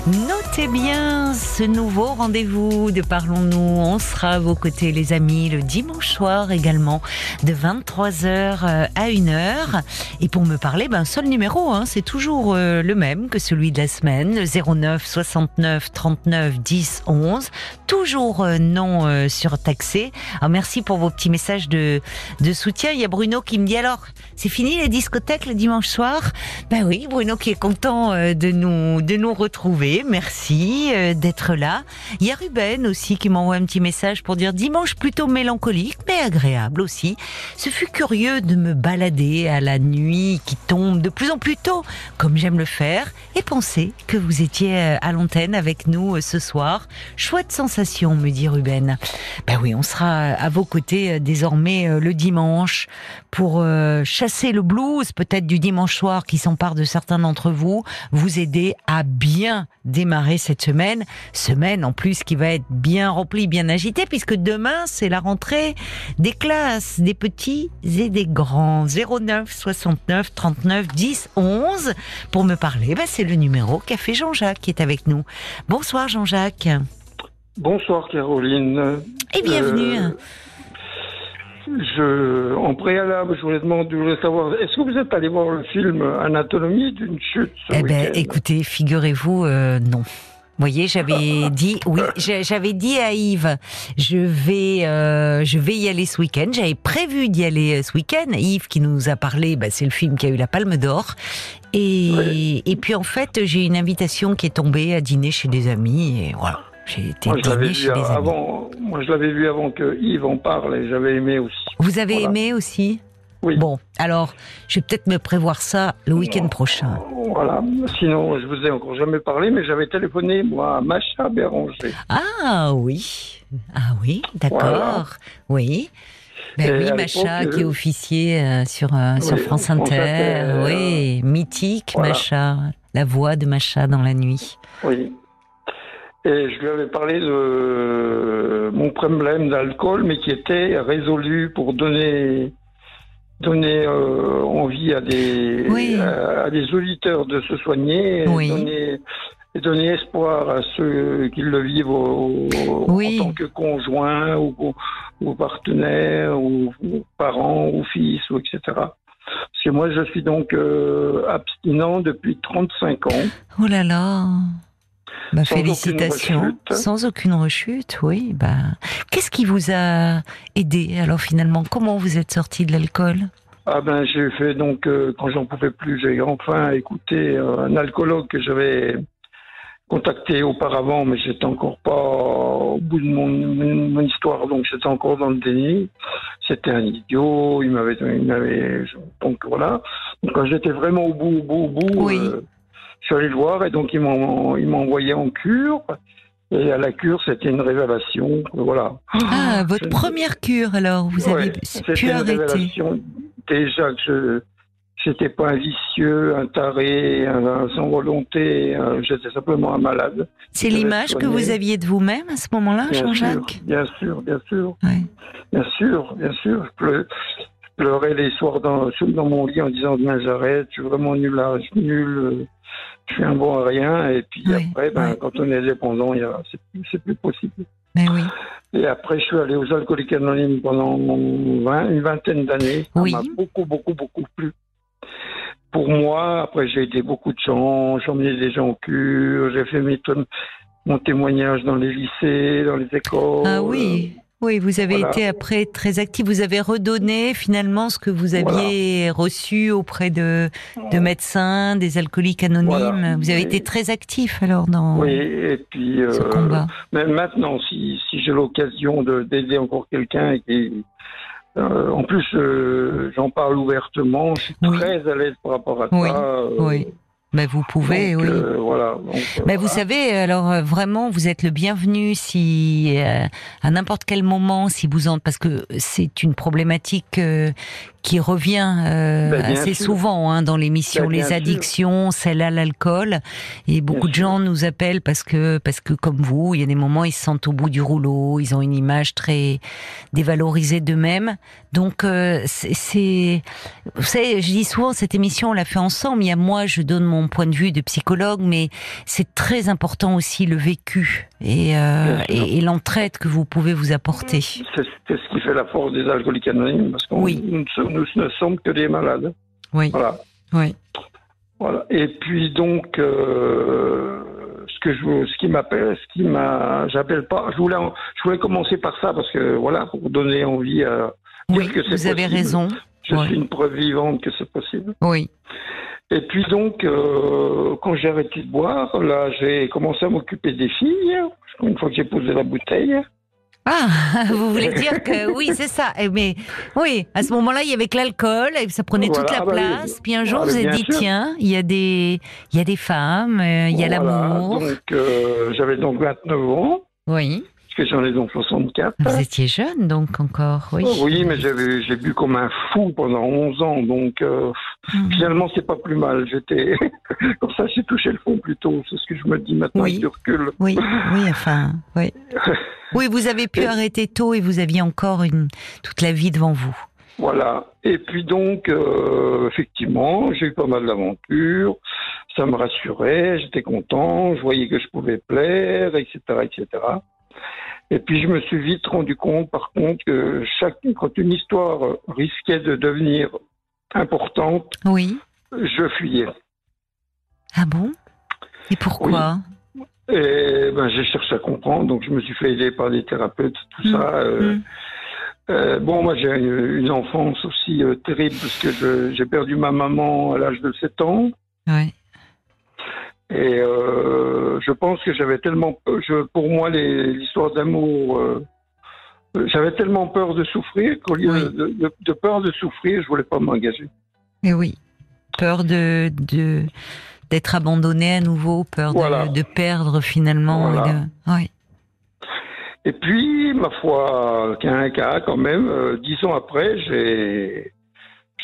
Notez bien ce nouveau rendez-vous de Parlons-nous. On sera à vos côtés, les amis, le dimanche soir également, de 23h euh, à 1h. Et pour me parler, ben, seul numéro, hein, c'est toujours euh, le même que celui de la semaine, 09 69 39 10 11. Toujours euh, non surtaxé. Alors, merci pour vos petits messages de, de soutien. Il y a Bruno qui me dit alors, c'est fini les discothèques le dimanche soir? Ben oui, Bruno qui est content de nous, de nous retrouver. Merci euh, d'être là. Il y a Ruben aussi qui m'envoie un petit message pour dire dimanche plutôt mélancolique, mais agréable aussi. Ce fut curieux de me balader à la nuit qui tombe de plus en plus tôt, comme j'aime le faire, et penser que vous étiez euh, à l'antenne avec nous euh, ce soir. Chouette sensation, me dit Ruben. Ben oui, on sera à vos côtés désormais le dimanche pour chasser le blues, peut-être du dimanche soir qui s'empare de certains d'entre vous, vous aider à bien démarrer cette semaine. Semaine en plus qui va être bien remplie, bien agitée, puisque demain c'est la rentrée des classes, des petits et des grands. 09 69 39 10 11 pour me parler. Ben, c'est le numéro qu'a fait Jean-Jacques qui est avec nous. Bonsoir Jean-Jacques. Bonsoir Caroline. Et bienvenue. Euh, je, en préalable, je voulais demander, je voulais savoir, est-ce que vous êtes allé voir le film Anatomie d'une chute ce Eh ben, écoutez, figurez-vous, euh, non. Vous voyez, j'avais dit, oui, j'avais dit à Yves, je vais, euh, je vais y aller ce week-end. J'avais prévu d'y aller ce week-end. Yves qui nous a parlé, bah, c'est le film qui a eu la Palme d'Or. Et, et puis en fait, j'ai une invitation qui est tombée à dîner chez des amis. Et voilà. J'ai été moi, je chez avant, Moi, je l'avais vu avant que Yves en parle et j'avais aimé aussi. Vous avez aimé aussi Oui. Bon, alors, je vais peut-être me prévoir ça le week-end prochain. Voilà. Sinon, je vous ai encore jamais parlé, mais j'avais téléphoné, moi, à Macha Béranger. Ah oui. Ah oui, d'accord. Oui. Ben oui, Macha, qui est euh, officier euh, sur, euh, sur France Inter. oui, mythique, Macha. La voix de Macha dans la nuit. Oui. Et je lui avais parlé de mon problème d'alcool, mais qui était résolu pour donner donner euh, envie à des à, des auditeurs de se soigner, et donner donner espoir à ceux qui le vivent en tant que conjoint ou, ou partenaire ou, parents ou fils ou etc. Parce que moi je suis donc euh, abstinent depuis 35 ans. Oh là là. Bah, félicitations. sans aucune rechute, oui. Bah, qu'est-ce qui vous a aidé alors finalement? Comment vous êtes sorti de l'alcool? Ah ben j'ai fait donc euh, quand j'en pouvais plus, j'ai enfin écouté euh, un alcoologue que j'avais contacté auparavant, mais j'étais encore pas au bout de mon, histoire, donc j'étais encore dans le déni. C'était un idiot, il m'avait, il m'avait, donc voilà. Donc quand j'étais vraiment au bout, au bout, au bout, euh, je suis allé le voir et donc il m'a envoyé en cure. Et à la cure, c'était une révélation. Voilà. Ah, votre première cure alors, vous avez pu arrêter. Une révélation. Déjà que je n'étais pas un vicieux, un taré, un, sans volonté, j'étais simplement un malade. C'est l'image que vous aviez de vous-même à ce moment-là, Jean-Jacques? Bien sûr, bien sûr. Bien sûr, bien sûr. Je, pleurais les soirs dans, dans mon lit en disant demain j'arrête, je suis vraiment nul là, je suis nul je suis un bon à rien. Et puis après, ben, quand on est dépendant, c'est plus possible. Mais oui. Et après, je suis allé aux alcooliques anonymes pendant une vingtaine d'années. Ça m'a beaucoup, beaucoup, beaucoup plu. Pour moi, après, j'ai aidé beaucoup de gens, j'ai emmené des gens au cure, j'ai fait mes mon témoignage dans les lycées, dans les écoles. Ah oui, Oui, vous avez Voilà. été après très actif. Vous avez redonné finalement ce que vous aviez reçu auprès de, de médecins, des alcooliques anonymes. Voilà. Vous avez Et- été très actif alors dans Oui, et puis euh, combat. même maintenant, si, si j'ai l'occasion de- d'aider encore quelqu'un et qui euh, en plus, euh, j'en parle ouvertement. Je suis Oui. très à l'aise par rapport à Oui, ça. euh, oui. Ben, vous pouvez, donc, oui. euh, voilà. Donc, euh, Mais vous savez, alors euh, vraiment, vous êtes le bienvenu si euh, à n'importe quel moment, si vous en parce que c'est une problématique euh, qui revient euh, Ben, bien assez sûr. souvent hein, dans l'émission, Ben, bien les sûr. addictions, celle à l'alcool, et beaucoup de sûr. gens nous appellent parce que parce que comme vous, il y a des moments ils se sentent au bout du rouleau, ils ont une image très dévalorisée d'eux-mêmes, donc euh, c'est- c'est vous savez, je dis souvent cette émission on l'a fait ensemble. Il y a moi, je donne mon point de vue de psychologue, mais c'est très important aussi le vécu et, euh, et, et l'entraide que vous pouvez vous apporter. C'est ce qui fait la force des alcooliques anonymes, parce que Oui. nous, ne sommes- nous ne sommes que des malades. Oui, Voilà. oui, Voilà. Et puis donc, euh, ce que je, ce qui m'appelle, ce qui m'a, j'appelle pas. Je voulais, je voulais commencer par ça parce que voilà, pour donner envie à. dire oui. que Vous avez raison. Je Ouais. suis une preuve vivante que c'est possible. Oui, Et puis donc, euh, quand j'ai arrêté de boire, là, j'ai commencé à m'occuper des filles. Une fois que j'ai posé la bouteille. Ah, vous voulez dire que oui, c'est ça. Eh, Mais oui, à ce moment-là, il y avait que l'alcool, et ça prenait toute la bah oui. place. Puis un jour, Ah, vous avez dit sûr. tiens, il y a des, il y a des femmes, euh, il y a Voilà, l'amour. Donc, euh, j'avais donc 29 ans, Oui. Parce que j'en ai donc 64. Vous étiez jeune donc encore, oui. Oui, mais j'ai bu comme un fou pendant 11 ans, donc euh, Hmm. finalement c'est pas plus mal. J'étais comme ça, j'ai touché le fond plus tôt. C'est ce que je me dis maintenant Oui. avec du recul. Oui, oui, enfin, oui. Oui, vous avez pu Et- arrêter tôt et vous aviez encore une toute la vie devant vous. Voilà. Et puis donc, euh, effectivement, j'ai eu pas mal d'aventures. Ça me rassurait, j'étais content, je voyais que je pouvais plaire, etc., etc. Et puis je me suis vite rendu compte, par contre, que chaque quand une histoire risquait de devenir importante, Oui. je fuyais. Ah bon? Et pourquoi? Et ben, j'ai cherché à comprendre, donc je me suis fait aider par des thérapeutes, tout Mm. ça. euh, Mm. euh, bon, moi j'ai une, une enfance aussi euh, terrible parce que j'ai perdu ma maman à l'âge de 7 ans. Ouais. Et euh, je pense que j'avais tellement, je, pour moi, l'histoire d'amour, euh, euh, j'avais tellement peur de souffrir qu'au lieu Oui. de, de- de peur de souffrir, je voulais pas m'engager. Et oui. Peur de de d'être abandonné à nouveau, peur de- Voilà. de, perdre finalement. et Voilà. puis, ma foi, qu'un cas quand même, euh, dix ans après, j'ai,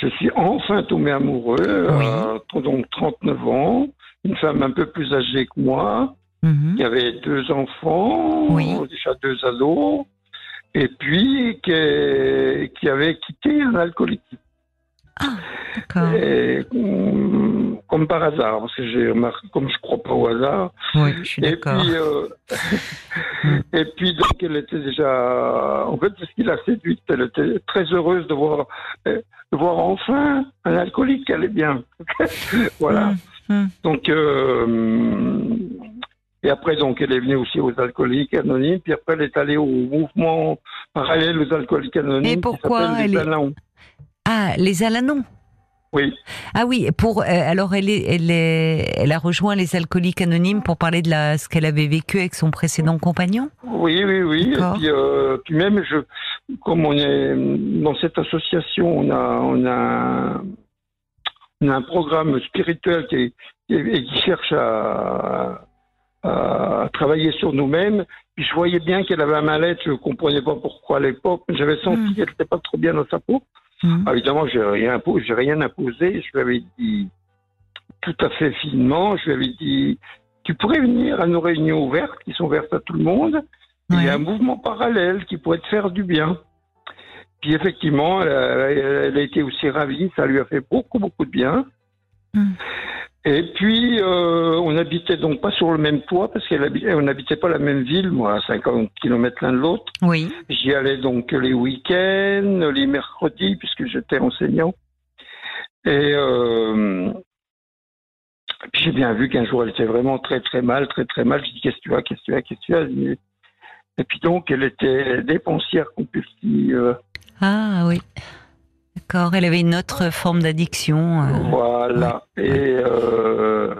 je suis enfin tombé amoureux, Oui. à donc 39 ans, une femme un peu plus âgée que moi, Mhm. qui avait deux enfants, Oui. déjà deux ados, et puis qui, qui avait quitté un alcoolique. D'accord. Et, hum, comme par hasard, parce que j'ai remarqué, comme je crois pas au hasard. Oui, je suis Et d'accord. puis, euh, et puis donc elle était déjà, en fait, c'est ce qui l'a séduite. Elle était très heureuse de voir, euh, de voir enfin un alcoolique qui allait bien. voilà. Mm, mm. Donc, euh, et après, donc, elle est venue aussi aux alcooliques anonymes. Puis après, elle est allée au mouvement parallèle aux alcooliques anonymes. Et qui pourquoi les elle est- Alanons. Ah, les Alanons. Oui. Ah oui, pour euh, alors elle est, elle est, elle a rejoint les alcooliques anonymes pour parler de la ce qu'elle avait vécu avec son précédent compagnon. Oui, oui, oui. Et puis, euh, puis même, je, comme on est dans cette association, on a, on a un programme spirituel qui, qui, qui cherche à, à travailler sur nous-mêmes. Je voyais bien qu'elle avait un mal-être, je comprenais pas pourquoi à l'époque. mais J'avais senti Mm. qu'elle n'était pas trop bien dans sa peau. Mhm. Ah, évidemment, j'ai rien, impo- j'ai rien imposé. Je lui avais dit tout à fait finement. Je lui avais dit, tu pourrais venir à nos réunions ouvertes, qui sont ouvertes à tout le monde. Il y a un mouvement parallèle qui pourrait te faire du bien. Puis effectivement, elle a, elle a été aussi ravie. Ça lui a fait beaucoup, beaucoup de bien. Mm. Et puis, euh, on habitait donc pas sur le même toit parce qu'on habitait, on n'habitait pas la même ville, moi, à 50 km l'un de l'autre. Oui. J'y allais donc les week-ends, les mercredis, puisque j'étais enseignant. Et euh, puis j'ai bien vu qu'un jour elle était vraiment très très mal, très très mal. Je dis qu'est-ce que tu as, qu'est-ce que tu as, qu'est-ce que tu as Et puis donc, elle était dépensière compulsive. Ah oui. D'accord, elle avait une autre forme d'addiction. euh, Voilà. Et euh,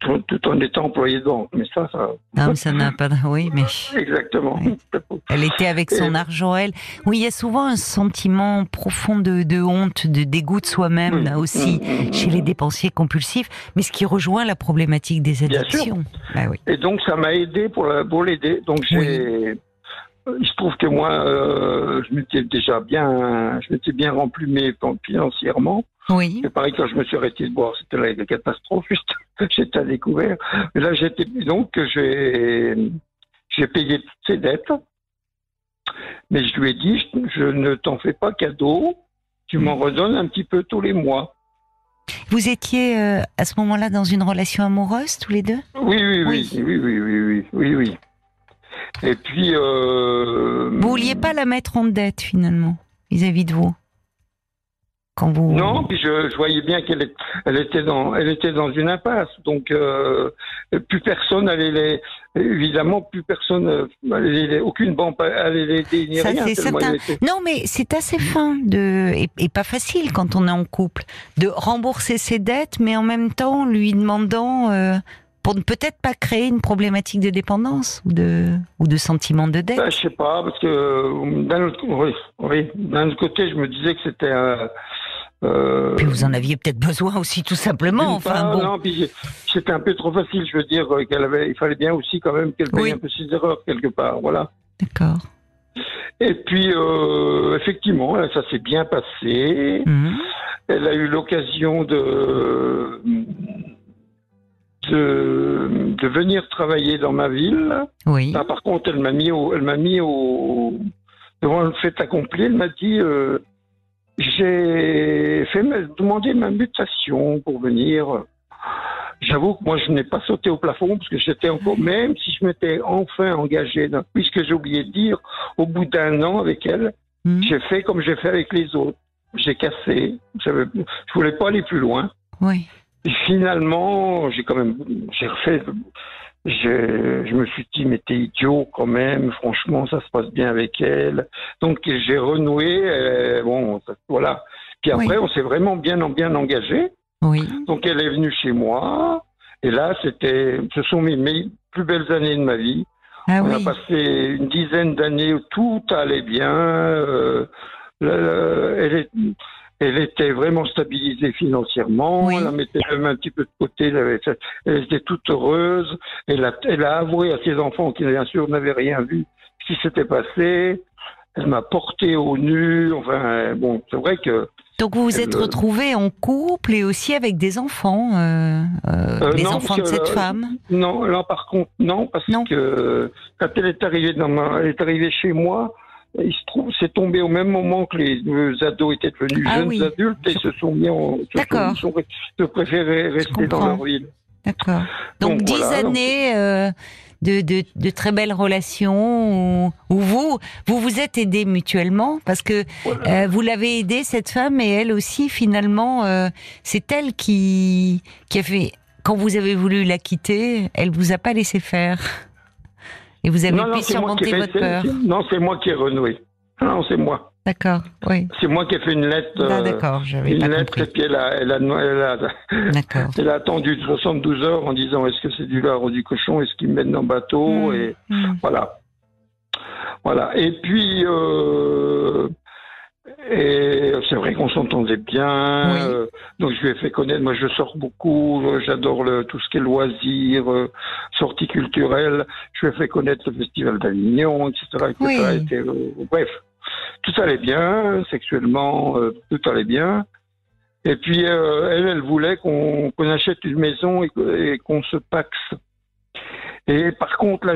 tout, tout en étant employée de banque. Mais ça, ça. Non, mais ça n'a pas. Oui, mais Exactement. Oui. elle était avec son Et- argent, elle. Oui, il y a souvent un sentiment profond de, de honte, de dégoût de soi-même, Mm, là aussi, mm, mm, chez les dépensiers compulsifs, mais ce qui rejoint la problématique des Bien sûr. addictions. Bah oui. Et donc, ça m'a aidé pour, la- pour l'aider. Donc, j'ai. Il se trouve que moi, euh, je m'étais déjà bien, je m'étais bien remplumé financièrement. Oui. C'est pareil quand je me suis arrêté de boire, c'était la, la catastrophe. J'étais à découvert. Mais là, j'étais donc j'ai j'ai payé toutes ces dettes. Mais je lui ai dit, je, je ne t'en fais pas cadeau. Tu m'en redonnes un petit peu tous les mois. Vous étiez euh, à ce moment-là dans une relation amoureuse, tous les deux? Oui, oui, oui, Oui. oui, oui, oui, oui, oui, oui. Et puis. Euh, Vous vouliez pas la mettre en dette, finalement, vis-à-vis de vous Quand vous... Non, puis je, je voyais bien qu'elle elle était dans, elle était dans une impasse. Donc euh, plus personne allait les, évidemment plus personne, euh, allait les- aucune banque allait l'aider ni Ça, rien. certain. était- Non, mais c'est assez fin de et, et pas facile quand on est en couple de rembourser ses dettes, mais en même temps lui demandant euh, pour ne peut-être pas créer une problématique de dépendance ou de ou de sentiment de dette. Ben, je sais pas parce que euh, d'un autre, oui, oui, d'un autre côté, je me disais que c'était un. euh, Puis vous en aviez peut-être besoin aussi tout simplement. Enfin bon. non, puis c'était un peu trop facile. Je veux dire euh, qu'elle avait, il fallait bien aussi quand même qu'elle paye Oui. un peu ses erreurs quelque part. Voilà. D'accord. Et puis euh, effectivement, là, ça s'est bien passé. Mhm. Elle a eu l'occasion de, de de venir travailler dans ma ville. Oui. Ah, par contre, elle m'a mis au, elle m'a mis au devant le fait accompli. Elle m'a dit euh, j'ai fait ma- demander ma mutation pour venir. J'avoue que moi je n'ai pas sauté au plafond parce que j'étais encore même si je m'étais enfin engagé puisque j'ai oublié de dire au bout d'un an avec elle Mhm. j'ai fait comme j'ai fait avec les autres j'ai cassé je voulais pas aller plus loin Oui. Finalement, j'ai quand même, j'ai refait, je, je me suis dit, mais t'es idiot quand même, franchement, ça se passe bien avec elle. Donc j'ai renoué, euh, bon, voilà. Puis après, Oui. on s'est vraiment bien, bien engagé. Oui. Donc elle est venue chez moi, et là, c'était, ce sont mes, mes plus belles années de ma vie. Ah On oui. a passé une dizaine d'années où tout allait bien. euh, elle, est- elle était vraiment stabilisée financièrement. Oui. Elle en mettait même un petit peu de côté. Elle, avait fait- elle était toute heureuse. Elle a, elle a avoué à ses enfants qui, bien sûr, n'avaient rien vu ce qui s'était passé. Elle m'a porté au nu. Enfin, bon, c'est vrai que Donc vous vous êtes retrouvés en couple et aussi avec des enfants, euh, euh, Euh, les non, enfants de cette euh, femme? non, là par contre non, parce Non. que quand elle est arrivée dans ma, elle est arrivée chez moi, il se trouve, c'est tombé au même moment que les deux ados étaient devenus Ah jeunes oui. adultes et se sont mis en, D'accord. sont- se préféraient rester dans leur ville. D'accord. Donc dix voilà, années euh, de, de, de très belles relations où, où vous vous vous êtes aidés mutuellement parce que euh, vous l'avez aidée cette femme et elle aussi finalement euh, c'est elle qui qui a fait quand vous avez voulu la quitter elle vous a pas laissé faire et vous avez pu qui surmonter ai fait- votre peur. Non, c'est moi qui ai renoué. Non, c'est moi. D'accord. Oui. C'est moi qui ai fait une lettre. Ah, d'accord. J'avais une pas lettre et puis elle a, elle a, elle a, elle a attendu 72 heures en disant est-ce que c'est du lard ou du cochon, est-ce qu'ils me mettent dans le bateau? Hmm. et Hmm. Voilà. Voilà. Et puis, euh, et c'est vrai qu'on s'entendait bien. Oui. euh, donc, je lui ai fait connaître. Moi, je sors beaucoup. euh, J'adore le, tout ce qui est loisirs, euh, sorties culturelles. Je lui ai fait connaître le Festival d'Avignon, etc. etc. Oui. Et euh, bref, tout allait bien. Sexuellement, euh, tout allait bien. Et puis, euh, elle, elle voulait qu'on qu'on achète une maison et, et qu'on se paxe. Et par contre, là,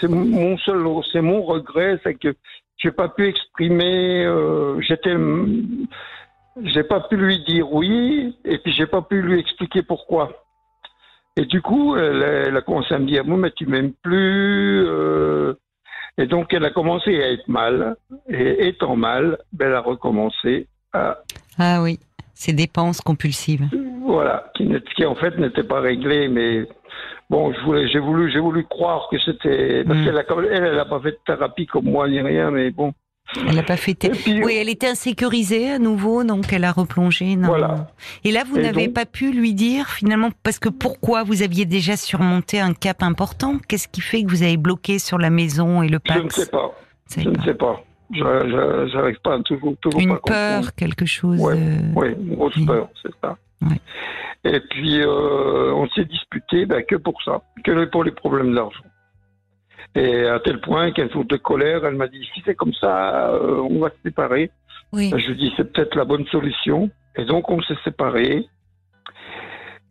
c'est mon seul, c'est mon regret, c'est que j'ai pas pu exprimer, euh, j'étais, j'ai pas pu lui dire oui, et puis j'ai pas pu lui expliquer pourquoi. Et du coup, elle, elle a commencé à me dire, mais tu m'aimes plus, euh, et donc elle a commencé à être mal, et étant mal, ben, elle a recommencé à, Ah oui. Ces dépenses compulsives. voilà, qui, en fait n'était pas réglée, mais bon, je voulais, j'ai voulu, j'ai voulu croire que c'était parce Mm. qu'elle a, quand même- elle, elle a pas fait de thérapie comme moi ni rien, mais bon. Elle n'a pas fêté. Et puis- Oui, elle était insécurisée à nouveau, donc elle a replongé. Voilà. Et là, vous Et n'avez donc- pas pu lui dire finalement, parce que pourquoi vous aviez déjà surmonté un cap important? Qu'est-ce qui fait que vous avez bloqué sur la maison et le Je ne Pax? sais pas. Je ne pas. sais pas. Je, je- j'arrive pas toujours, toujours pas Une comprendre. peur, quelque chose. Ouais, euh, Oui, une grosse Oui. peur, c'est ça. Ouais. Et puis, euh, on s'est disputé ben, que pour ça, que pour les problèmes d'argent. Et à tel point qu'un jour de colère, elle m'a dit si c'est comme ça, euh, on va se séparer. Oui. Je lui dis c'est peut-être la bonne solution. Et donc on s'est séparés.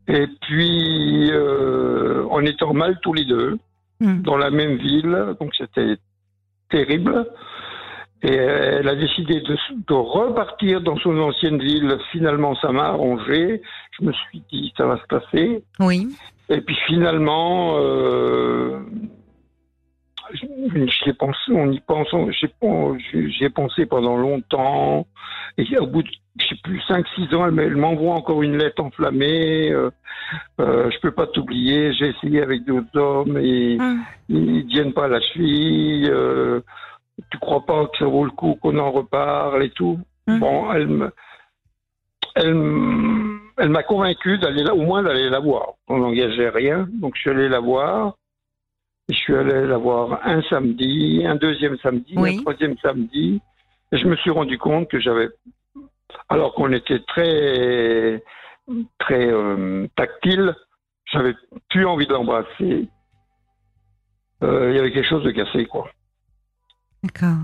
Et puis euh, en étant mal tous les deux, Hmm. dans la même ville, donc c'était terrible. Et elle a décidé de, de repartir dans son ancienne ville. Finalement, ça m'a arrangé. Je me suis dit, ça va se passer. Oui. Et puis finalement, euh, j'y ai pensé, on y pense, j'y ai, j'y ai pensé pendant longtemps. Et au bout de, je sais plus, 5-6 ans, elle, m'envoie encore une lettre enflammée. Euh, euh, je peux pas t'oublier, j'ai essayé avec d'autres hommes et Hmm. ils tiennent pas à la cheville. Euh, tu crois pas que ça vaut le coup qu'on en reparle et tout. Hmm. Bon, elle me, elle, elle m'a convaincu d'aller là, au moins d'aller la voir. On n'engageait rien, donc je suis allé la voir. Je suis allé la voir un samedi, un deuxième samedi, Oui. un troisième samedi. Et je me suis rendu compte que j'avais, alors qu'on était très, très euh, tactile, j'avais plus envie de l'embrasser. Euh, Il y avait quelque chose de cassé, quoi. D'accord.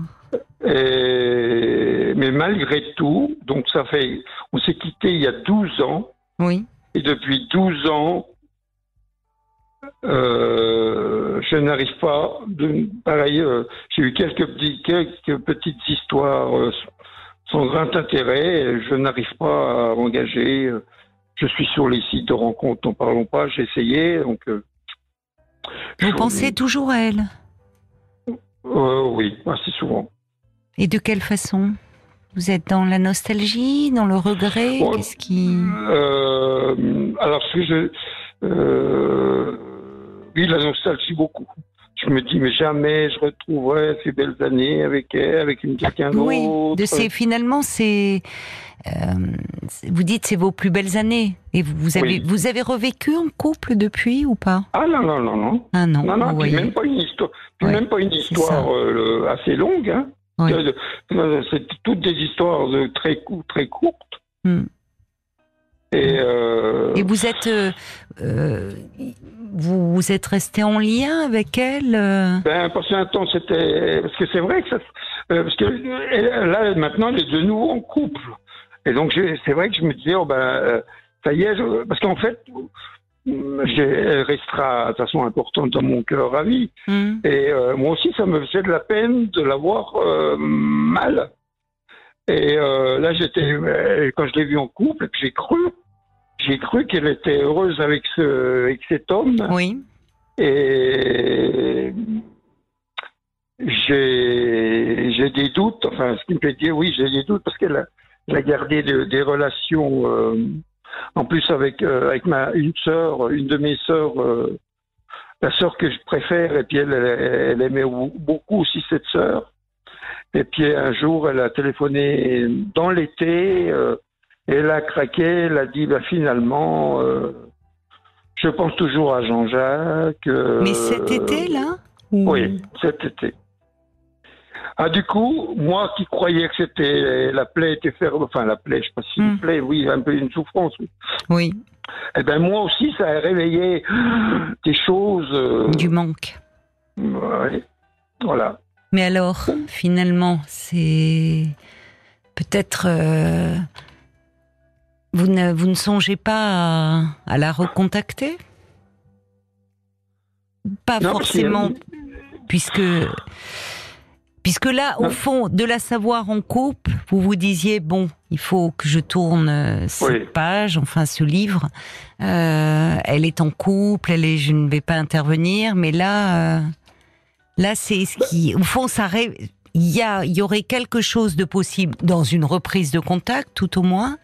Et, mais malgré tout, donc ça fait, on s'est quitté il y a 12 ans, Oui. et depuis 12 ans, euh, je n'arrive pas. De, pareil, euh, j'ai eu quelques, petits, quelques petites histoires euh, sans grand intérêt. Je n'arrive pas à m'engager. euh, Je suis sur les sites de rencontres, n'en parlons pas. J'ai essayé, donc. euh, Vous je- pensez toujours à elle? Euh, Oui, assez souvent. Et de quelle façon? Vous êtes dans la nostalgie, dans le regret? Bon, Qu'est-ce qui Euh, alors, ce que je. Euh, oui, la nostalgie beaucoup. Je me dis, mais jamais je retrouverai ces belles années avec elle, avec une quelqu'un d'autre. Oui, de ces finalement c'est euh, vous dites c'est vos plus belles années et vous, vous avez Oui. vous avez revécu en couple depuis ou pas? Ah non, non, non, non. Ah non, Non, non, puis même pas une histoire, puis Ouais, même pas une histoire euh, assez longue. Hein. Euh, C'est toutes des histoires très, très courtes. Hmm. Et, euh, Et vous êtes euh, euh, vous, vous êtes resté en lien avec elle Ben, parce qu'un temps, c'était. Parce que c'est vrai que ça. parce que là, maintenant, elle est de nouveau en couple. Et donc, c'est vrai que je me disais, oh, ben, ça y est, je- parce qu'en fait, elle restera de toute façon importante dans mon cœur à vie. Hmm. Et euh, moi aussi, ça me faisait de la peine de la voir euh, mal. Et euh, là, j'étais, quand je l'ai vue en couple, j'ai cru, j'ai cru qu'elle était heureuse avec ce, avec cet homme. Oui. Et j'ai j'ai des doutes, enfin, ce qui me fait dire oui, j'ai des doutes parce qu'elle a, gardé de- des relations, euh, en plus avec, euh, avec ma, une sœur, une de mes sœurs, euh, la sœur que je préfère, et puis elle, elle, elle aimait beaucoup aussi cette sœur. Et puis un jour, elle a téléphoné dans l'été, euh, et elle a craqué, elle a dit bah, finalement, euh, je pense toujours à Jean-Jacques. euh, Mais cet été là ou- Oui, cet été. Ah, du coup, moi qui croyais que c'était la plaie était fermée, enfin la plaie, je sais pas si Hmm. une plaie, oui, un peu une souffrance. oui. Oui, Eh ben moi aussi, ça a réveillé des choses. euh, du manque. ouais, voilà. Mais alors, finalement, c'est peut-être euh, vous ne vous ne songez pas à, à la recontacter? Pas Non, forcément, puisque puisque là, au fond, de la savoir en couple, vous vous disiez bon, il faut que je tourne euh, cette Oui. page, enfin ce livre. Euh, elle est en couple, elle est, je ne vais pas intervenir, mais là. euh, Là, c'est ce qui, au fond, ça, il y a, il y aurait quelque chose de possible dans une reprise de contact, tout au moins.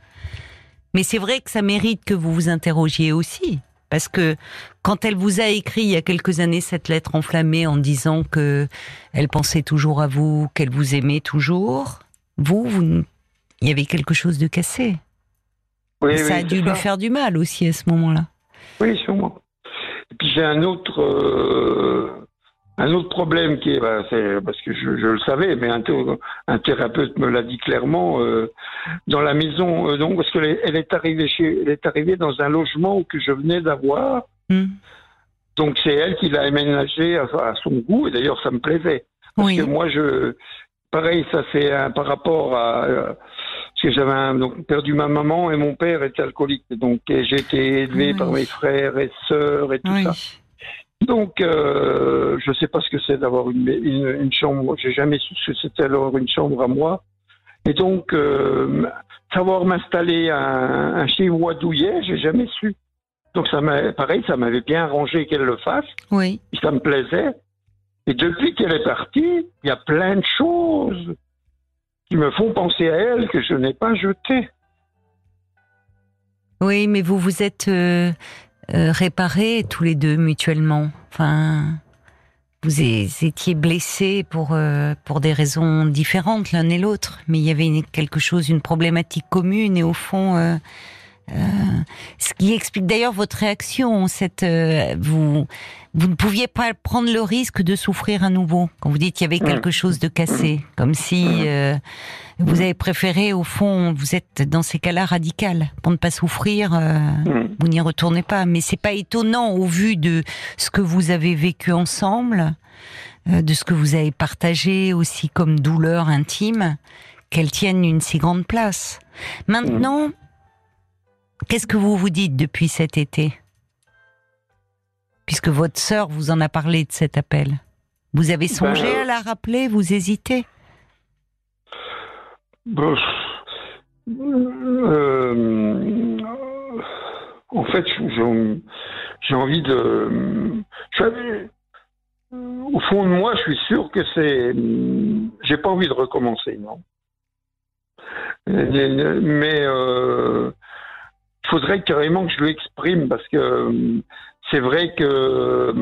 Mais c'est vrai que ça mérite que vous vous interrogiez aussi. Parce que quand elle vous a écrit il y a quelques années cette lettre enflammée en disant que elle pensait toujours à vous, qu'elle vous aimait toujours, vous, vous, il y avait quelque chose de cassé. Oui, ça oui, a dû lui faire du mal aussi à ce moment-là. Oui, sûrement. Et puis j'ai un autre, euh, un autre problème qui est, bah, c'est parce que je, je le savais, mais un, thé- un thérapeute me l'a dit clairement euh, dans la maison. euh, donc parce qu'elle est, elle est arrivée chez, elle est arrivée dans un logement que je venais d'avoir. Hmm. Donc c'est elle qui l'a aménagé à, à son goût et d'ailleurs ça me plaisait. Parce Oui. que moi je, pareil, ça c'est par rapport à euh, parce que j'avais donc perdu ma maman et mon père était alcoolique. Donc j'ai été élevé Oui. par mes frères et sœurs et tout Oui. ça. Donc euh, je sais pas ce que c'est d'avoir une, une, une chambre. J'ai jamais su ce que c'était alors une chambre à moi. Et donc euh, savoir m'installer un, un chez Wadouillet, j'ai jamais su. Donc ça m'a pareil, ça m'avait bien arrangé qu'elle le fasse. Oui. Puis ça me plaisait. Et depuis qu'elle est partie, il y a plein de choses qui me font penser à elle que je n'ai pas jetées. Oui, mais vous vous êtes euh, euh, réparés tous les deux mutuellement. Enfin, vous étiez blessés pour euh, pour des raisons différentes l'un et l'autre, mais il y avait quelque chose, une problématique commune et au fond, euh, ce qui explique d'ailleurs votre réaction. Cette, euh, vous vous ne pouviez pas prendre le risque de souffrir à nouveau quand vous dites qu'il y avait Mm. quelque chose de cassé, comme si euh, vous avez préféré au fond, vous êtes dans ces cas-là radical pour ne pas souffrir. euh, Hmm. vous n'y retournez pas, mais c'est pas étonnant au vu de ce que vous avez vécu ensemble, euh, de ce que vous avez partagé aussi comme douleur intime, qu'elle tienne une si grande place. Maintenant, qu'est-ce que vous vous dites depuis cet été? Puisque votre sœur vous en a parlé de cet appel. Vous avez songé Ben, euh, à la rappeler, vous hésitez? Euh, en fait, j'ai envie de. je- au fond de moi, je suis sûr que c'est. J'ai pas envie de recommencer, non? Mais euh, faudrait carrément que je l'exprime parce que euh, c'est vrai que euh,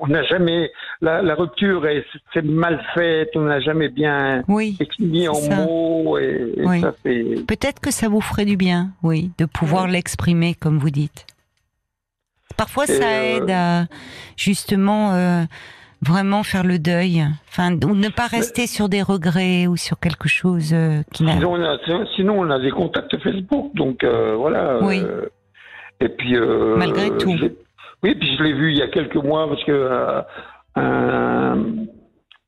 on n'a jamais la, la rupture est c'est mal faite, on n'a jamais bien Oui. mis en ça. mots et, et Oui. ça fait. Peut-être que ça vous ferait du bien, oui, de pouvoir l'exprimer comme vous dites. Parfois, Et, ça euh, aide à justement euh, vraiment faire le deuil, enfin, ou ne pas rester sur des regrets ou sur quelque chose euh, qui n'a. Sinon on, a, sinon, on a des contacts Facebook, donc euh, voilà. Oui. euh, et puis. euh, Malgré tout. Oui, puis je l'ai vu il y a quelques mois parce que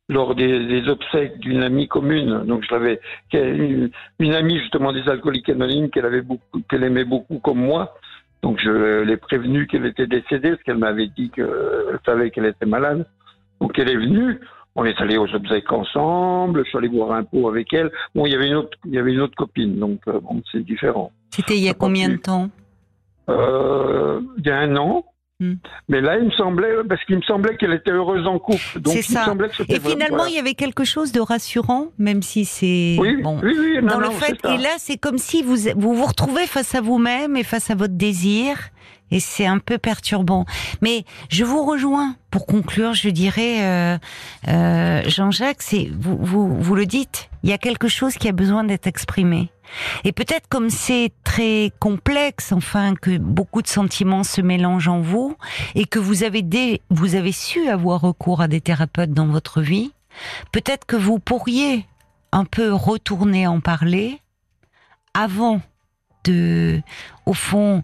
lors des, des obsèques d'une amie commune, donc je l'avais, une, une amie justement des alcooliques anonymes qu'elle avait beaucoup, qu'elle aimait beaucoup comme moi. Donc je l'ai prévenue qu'elle était décédée parce qu'elle m'avait dit qu'elle savait qu'elle était malade. Donc elle est venue. On est allé aux obsèques ensemble. Je suis allé boire un pot avec elle. Bon, il y avait une autre, il y avait une autre copine, donc euh, bon, c'est différent. C'était il y a ça combien de temps? Euh, il y a un an. Hmm. Mais là, il me semblait, parce qu'il me semblait qu'elle était heureuse en couple. Donc, C'est il me ça. semblait que Et finalement, voilà. il y avait quelque chose de rassurant, même si c'est Oui, bon. oui, oui, non, dans le fait, ça. et là, c'est comme si vous vous vous retrouvez face à vous-même et face à votre désir, et c'est un peu perturbant. Mais je vous rejoins pour conclure. Je dirais, euh, euh, Jean-Jacques, c'est vous, vous vous le dites. Il y a quelque chose qui a besoin d'être exprimé. Et peut-être comme c'est très complexe, enfin que beaucoup de sentiments se mélangent en vous, et que vous avez vous avez su avoir recours à des thérapeutes dans votre vie, peut-être que vous pourriez un peu retourner en parler avant de, au fond,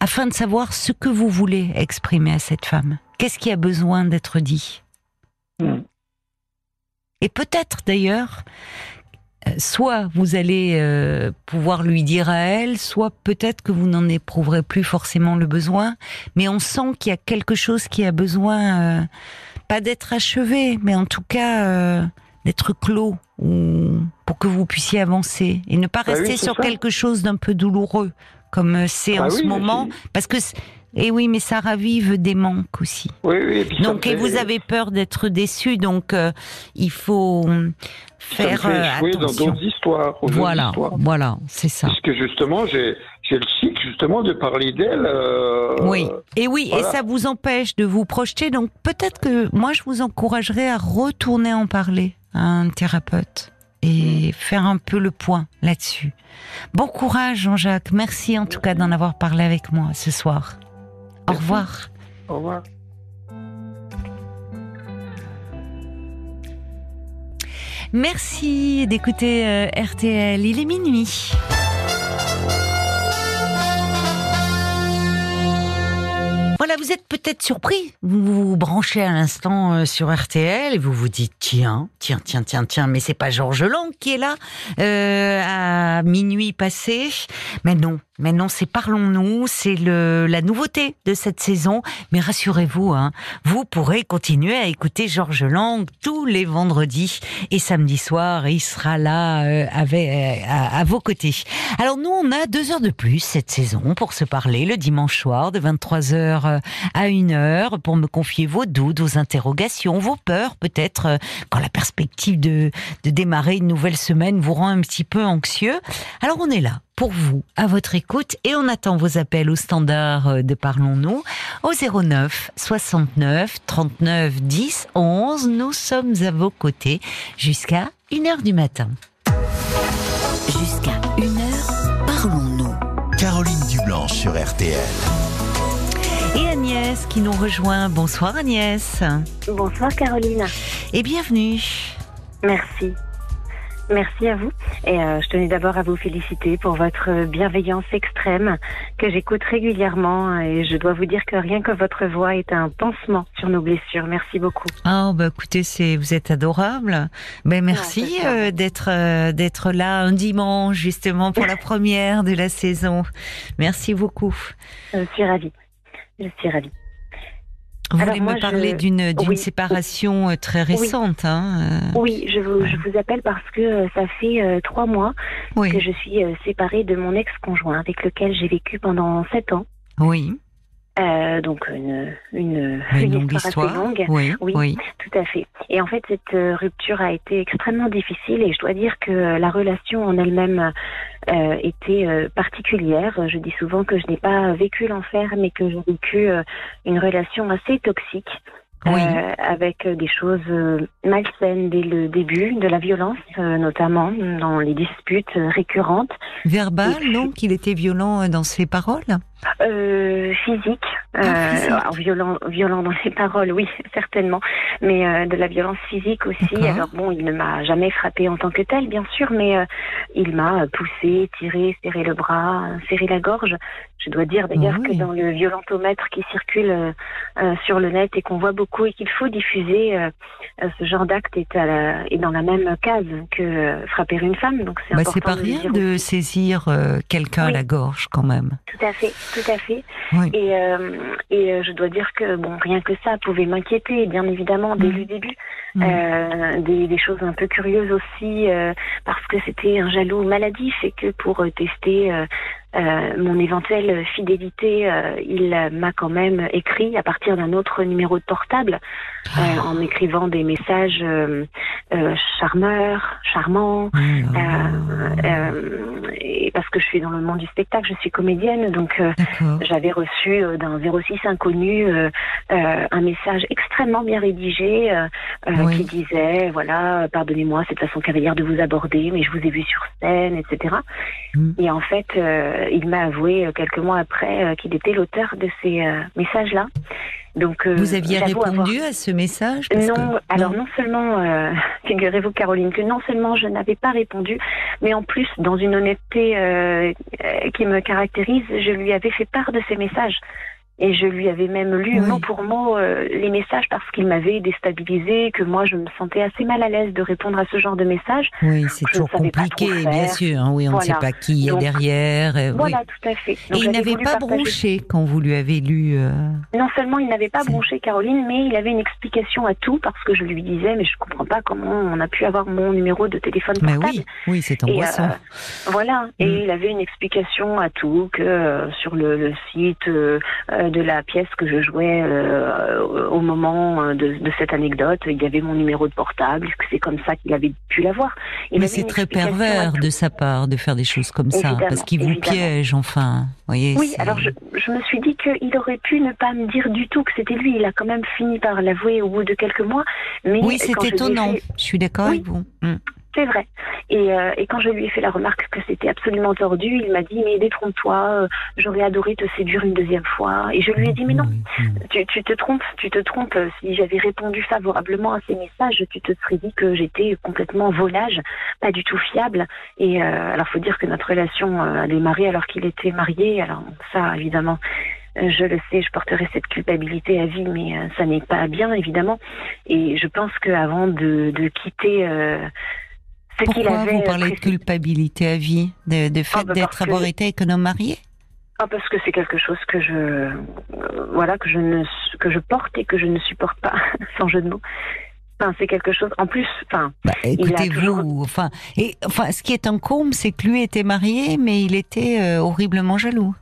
afin de savoir ce que vous voulez exprimer à cette femme. Qu'est-ce qui a besoin d'être dit? Hmm. Et peut-être d'ailleurs, euh, soit vous allez euh, pouvoir lui dire à elle, soit peut-être que vous n'en éprouverez plus forcément le besoin, mais on sent qu'il y a quelque chose qui a besoin, euh, pas d'être achevé, mais en tout cas euh, d'être clos, ou pour que vous puissiez avancer et ne pas Bah rester sur ça. quelque chose d'un peu douloureux, comme euh, c'est Ah en oui, ce moment, parce que et oui, mais ça ravive des manques aussi. Oui, oui, et puis Donc, et vous avez peur d'être déçu, donc euh, il faut hum, ça me faire fait euh, dans d'autres histoires. Voilà, histoires. voilà, c'est ça. Puisque justement, j'ai le cycle justement de parler d'elle. euh, Oui, et oui, voilà. et ça vous empêche de vous projeter. Donc peut-être que moi, je vous encouragerais à retourner en parler à un thérapeute et faire un peu le point là-dessus. Bon courage, Jean-Jacques. Merci en tout cas d'en avoir parlé avec moi ce soir. Au Merci. revoir. Au revoir. Merci d'écouter euh, RTL. Il est minuit. Vous êtes peut-être surpris. Vous vous branchez à l'instant euh, sur RTL et vous vous dites tiens, tiens, tiens, tiens, tiens, mais c'est pas Georges Lang qui est là euh, à minuit passé. Mais non, mais non, c'est Parlons-nous, c'est la nouveauté de cette saison. Mais rassurez-vous, hein, vous pourrez continuer à écouter Georges Lang tous les vendredis et samedi soir. Il sera là euh, avec, euh, à, vos côtés. Alors nous, on a deux heures de plus cette saison pour se parler le dimanche soir de 23h à 1h pour me confier vos doutes, vos interrogations, vos peurs peut-être euh, quand la perspective de, de démarrer une nouvelle semaine vous rend un petit peu anxieux. Alors on est là pour vous, à votre écoute, et on attend vos appels au standard euh, de Parlons-nous au 09 69 39 10 11. Nous sommes à vos côtés jusqu'à 1h du matin. Jusqu'à 1h, parlons-nous. Caroline Dublanche sur RTL. Et Agnès qui nous rejoint. Bonsoir Agnès. Bonsoir Caroline. Et bienvenue. Merci. Merci à vous. Et euh, je tenais d'abord à vous féliciter pour votre bienveillance extrême que j'écoute régulièrement et je dois vous dire que rien que votre voix est un pansement sur nos blessures. Merci beaucoup. Oh bah écoutez, c'est vous êtes adorable. Ben merci c'est ça. euh, d'être euh, d'être là un dimanche justement pour la première de la saison. Merci beaucoup. Je suis ravie. Je suis ravie. Vous Alors voulez moi, me parler je- d'une oui. séparation euh, très récente, hein euh, Oui, je vous, je vous appelle parce que euh, ça fait euh, trois mois Oui, que je suis euh, séparée de mon ex-conjoint avec lequel j'ai vécu pendant sept ans. oui. Euh, donc une, une, Une une longue histoire, histoire. assez longue. Oui, Oui. oui. Tout à fait. Et en fait, cette euh, rupture a été extrêmement difficile et je dois dire que euh, la relation en elle-même euh, était euh, particulière. Je dis souvent que je n'ai pas vécu l'enfer, mais que j'ai vécu une relation assez toxique. Oui. euh, avec euh, des choses euh, malsaines dès le début, de la violence euh, notamment dans les disputes récurrentes, Verbal, puis- non Qu'il était violent dans ses paroles? Euh, physique, Ah, physique. alors, violent, violent dans les paroles, oui, certainement, mais de la violence physique aussi. Alors bon, il ne m'a jamais frappé en tant que tel, bien sûr, mais il m'a poussé, tiré, serré le bras, serré la gorge. Je dois dire d'ailleurs Oui. que dans le violentomètre qui circule euh, euh, sur le net et qu'on voit beaucoup et qu'il faut diffuser, euh, euh, ce genre d'acte est, à la- est dans la même case que euh, frapper une femme. Donc c'est bah, important C'est pas de rien dire de saisir euh, quelqu'un à la gorge quand même. Tout à fait, tout à fait. Oui. Et, euh, et euh, je dois dire que bon, rien que ça pouvait m'inquiéter, bien évidemment, dès Mhm. le début. Mhm. Euh, des, des choses un peu curieuses aussi, euh, parce que c'était un jaloux maladif et que pour euh, tester euh, mon éventuelle fidélité, euh, il m'a quand même écrit à partir d'un autre numéro de portable, Ah. euh, en m'écrivant des messages charmeurs, charmants. Et parce que je suis dans le monde du spectacle, je suis comédienne, donc j'avais reçu d'un 06 inconnu un message extrêmement bien rédigé Oui. qui disait voilà pardonnez-moi cette façon cavalière de vous aborder mais je vous ai vu sur scène etc Mm. et en fait il m'a avoué euh, quelques mois après euh, qu'il était l'auteur de ces messages là donc euh, Vous aviez avoir- répondu à ce message parce non, que- alors non. non seulement, euh, figurez-vous Caroline, que non seulement je n'avais pas répondu, mais en plus, dans une honnêteté euh, euh, qui me caractérise, je lui avais fait part de ces messages. Et je lui avais même lu Oui. mot pour mot euh, les messages parce qu'il m'avait déstabilisé, que moi je me sentais assez mal à l'aise de répondre à ce genre de messages. Oui, c'est ne toujours compliqué, bien sûr. hein, oui, on ne sait pas qui est derrière. euh, oui. Voilà, tout à fait. Et il n'avait pas partager bronché quand vous lui avez lu. euh, Non seulement il n'avait pas bronché Caroline, mais il avait une explication à tout parce que je lui disais mais je comprends pas comment on a pu avoir mon numéro de téléphone Mais portable. oui, oui, c'est angoissant. voilà, et Mm. il avait une explication à tout que sur le, le site de la pièce que je jouais euh, au moment de, de, cette anecdote. Il y avait mon numéro de portable. C'est comme ça qu'il avait pu l'avoir. Mais c'est très pervers de sa part de faire des choses comme ça, parce qu'il vous piège, enfin. Voyez, oui, alors je, je, me suis dit qu'il aurait pu ne pas me dire du tout que c'était lui. Il a quand même fini par l'avouer au bout de quelques mois. Mais oui, c'est étonnant. Je suis d'accord avec vous. Mm. C'est vrai. Et, euh, et, quand je lui ai fait la remarque que c'était absolument tordu, il m'a dit mais détrompe-toi, euh, j'aurais adoré te séduire une deuxième fois. Et je lui ai dit mais non, tu, tu te trompes, tu te trompes. Si j'avais répondu favorablement à ces messages, tu te serais dit que j'étais complètement volage, pas du tout fiable. Et euh, alors faut dire que notre relation a démarré alors qu'il était marié. Alors ça évidemment. Je le sais, je porterai cette culpabilité à vie, mais ça n'est pas bien, évidemment. Et je pense qu'avant de, de quitter pourquoi vous parlez de culpabilité à vie, de, de fait ah, bah, d'être avoir été avec un homme marié? Ah, parce que c'est quelque chose que je euh, voilà que je ne que je porte et que je ne supporte pas sans jeu de mots. Enfin, c'est quelque chose. En plus, enfin. Bah, écoutez-vous, enfin, et enfin, ce qui est un comble, c'est que lui était marié, mais il était euh, horriblement jaloux.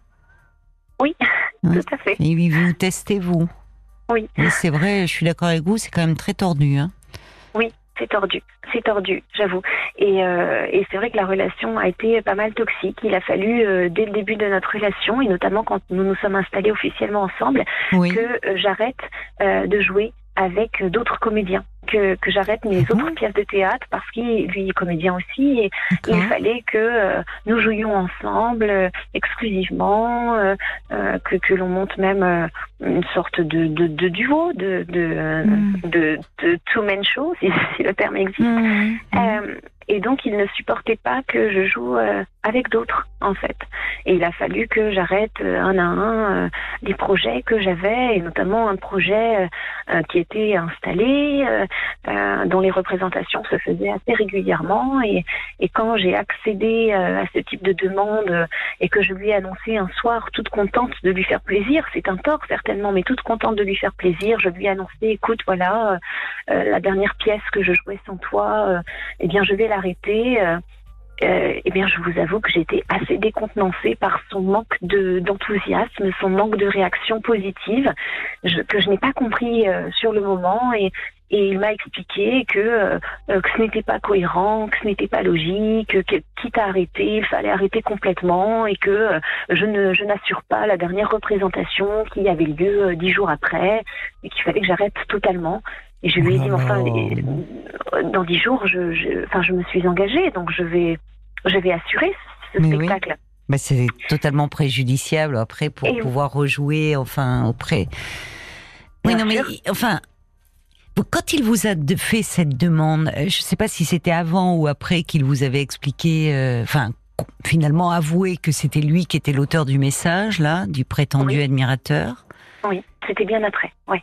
Oui, tout à fait. Et vous testez vous. Oui. c'est vrai, je suis d'accord avec vous, c'est quand même très tordu, hein. Oui, c'est tordu, c'est tordu, j'avoue. Et, euh, et c'est vrai que la relation a été pas mal toxique. Il a fallu, euh, dès le début de notre relation, et notamment quand nous nous sommes installés officiellement ensemble, que euh, j'arrête de jouer avec d'autres comédiens, que, que j'arrête mes ah autres pièces de théâtre parce qu'il lui est comédien aussi et il fallait que euh, nous jouions ensemble euh, exclusivement, euh, que, que l'on monte même une sorte de, de, de duo, de, de, hmm. de, de two-man show, si, le terme existe. Hmm. Et donc, il ne supportait pas que je joue euh, avec d'autres, en fait. Et il a fallu que j'arrête euh, un à un euh, des projets que j'avais, et notamment un projet qui était installé, dont les représentations se faisaient assez régulièrement. Et, et quand j'ai accédé à ce type de demande et que je lui ai annoncé un soir, toute contente de lui faire plaisir, c'est un tort certainement, mais toute contente de lui faire plaisir, je lui ai annoncé, écoute, voilà, la dernière pièce que je jouais sans toi, eh bien, je vais la arrêté, euh, euh, eh bien, je vous avoue que j'étais assez décontenancée par son manque de d'enthousiasme, son manque de réaction positive, que je n'ai pas compris euh, sur le moment et, il m'a expliqué que, que ce n'était pas cohérent, que ce n'était pas logique, que, quitte à arrêter, il fallait arrêter complètement et que je n'assure pas la dernière représentation qui avait lieu dix jours après et qu'il fallait que j'arrête totalement. Et je lui ai dit, enfin, dans dix jours, je, je, enfin, je me suis engagée, donc je vais, je vais assurer ce spectacle. Mais c'est totalement préjudiciable après pour pouvoir rejouer, enfin, auprès. Oui, non, mais enfin, quand il vous a fait cette demande, euh, je ne sais pas si c'était avant ou après qu'il vous avait expliqué, euh, enfin, finalement avoué que c'était lui qui était l'auteur du message, là, du prétendu admirateur. Oui, c'était bien après, oui.